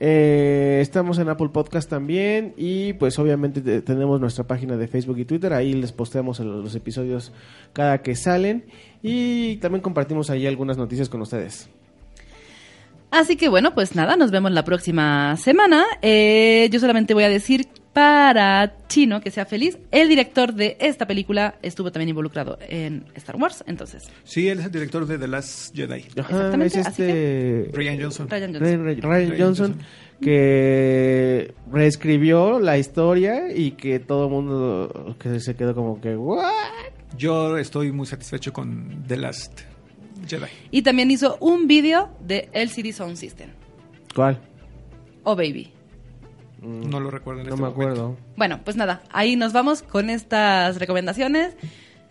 Eh, estamos en Apple Podcast también y pues obviamente te- tenemos nuestra página de Facebook y Twitter, ahí les posteamos los episodios cada que salen y también compartimos ahí algunas noticias con ustedes. Así que bueno, pues nada, nos vemos la próxima semana. Eh, yo solamente voy a decir para Chino, que sea feliz, el director de esta película estuvo también involucrado en Star Wars, entonces. Sí, él es el director de The Last Jedi. Ajá, Exactamente, es así este... Ryan Johnson. Ryan Johnson. Ryan, Ryan Ryan Johnson, Johnson. que reescribió la historia y que todo el mundo que se quedó como que ¿what? Yo estoy muy satisfecho con The Last Jedi. Y también hizo un vídeo de LCD Sound System. ¿Cuál? Oh, baby. No lo recuerdo en No este me momento. acuerdo. Bueno, pues nada, ahí nos vamos con estas recomendaciones.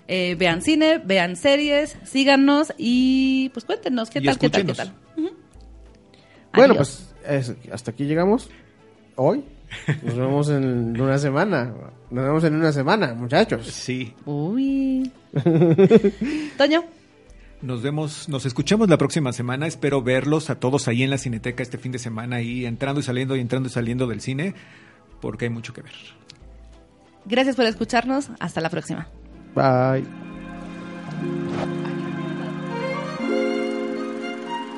Eh, vean cine, vean series, síganos y pues cuéntenos qué Y tal, qué tal, qué tal. Bueno, Adiós. pues es- hasta aquí llegamos. Hoy. Nos vemos en una semana. Nos vemos en una semana, muchachos. Sí. Uy. Toño. Nos vemos, nos escuchamos la próxima semana. Espero verlos a todos ahí en la Cineteca este fin de semana, ahí entrando y saliendo y entrando y saliendo del cine, porque hay mucho que ver. Gracias por escucharnos. Hasta la próxima. Bye.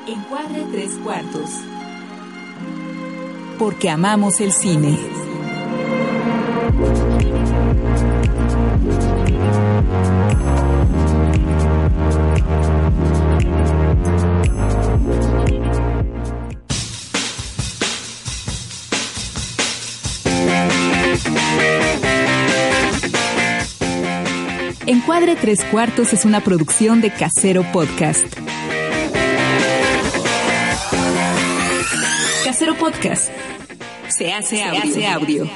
Encuadre tres cuartos. Porque amamos el cine. Encuadre tres cuartos es una producción de Casero Podcast. Casero Podcast. Se hace audio.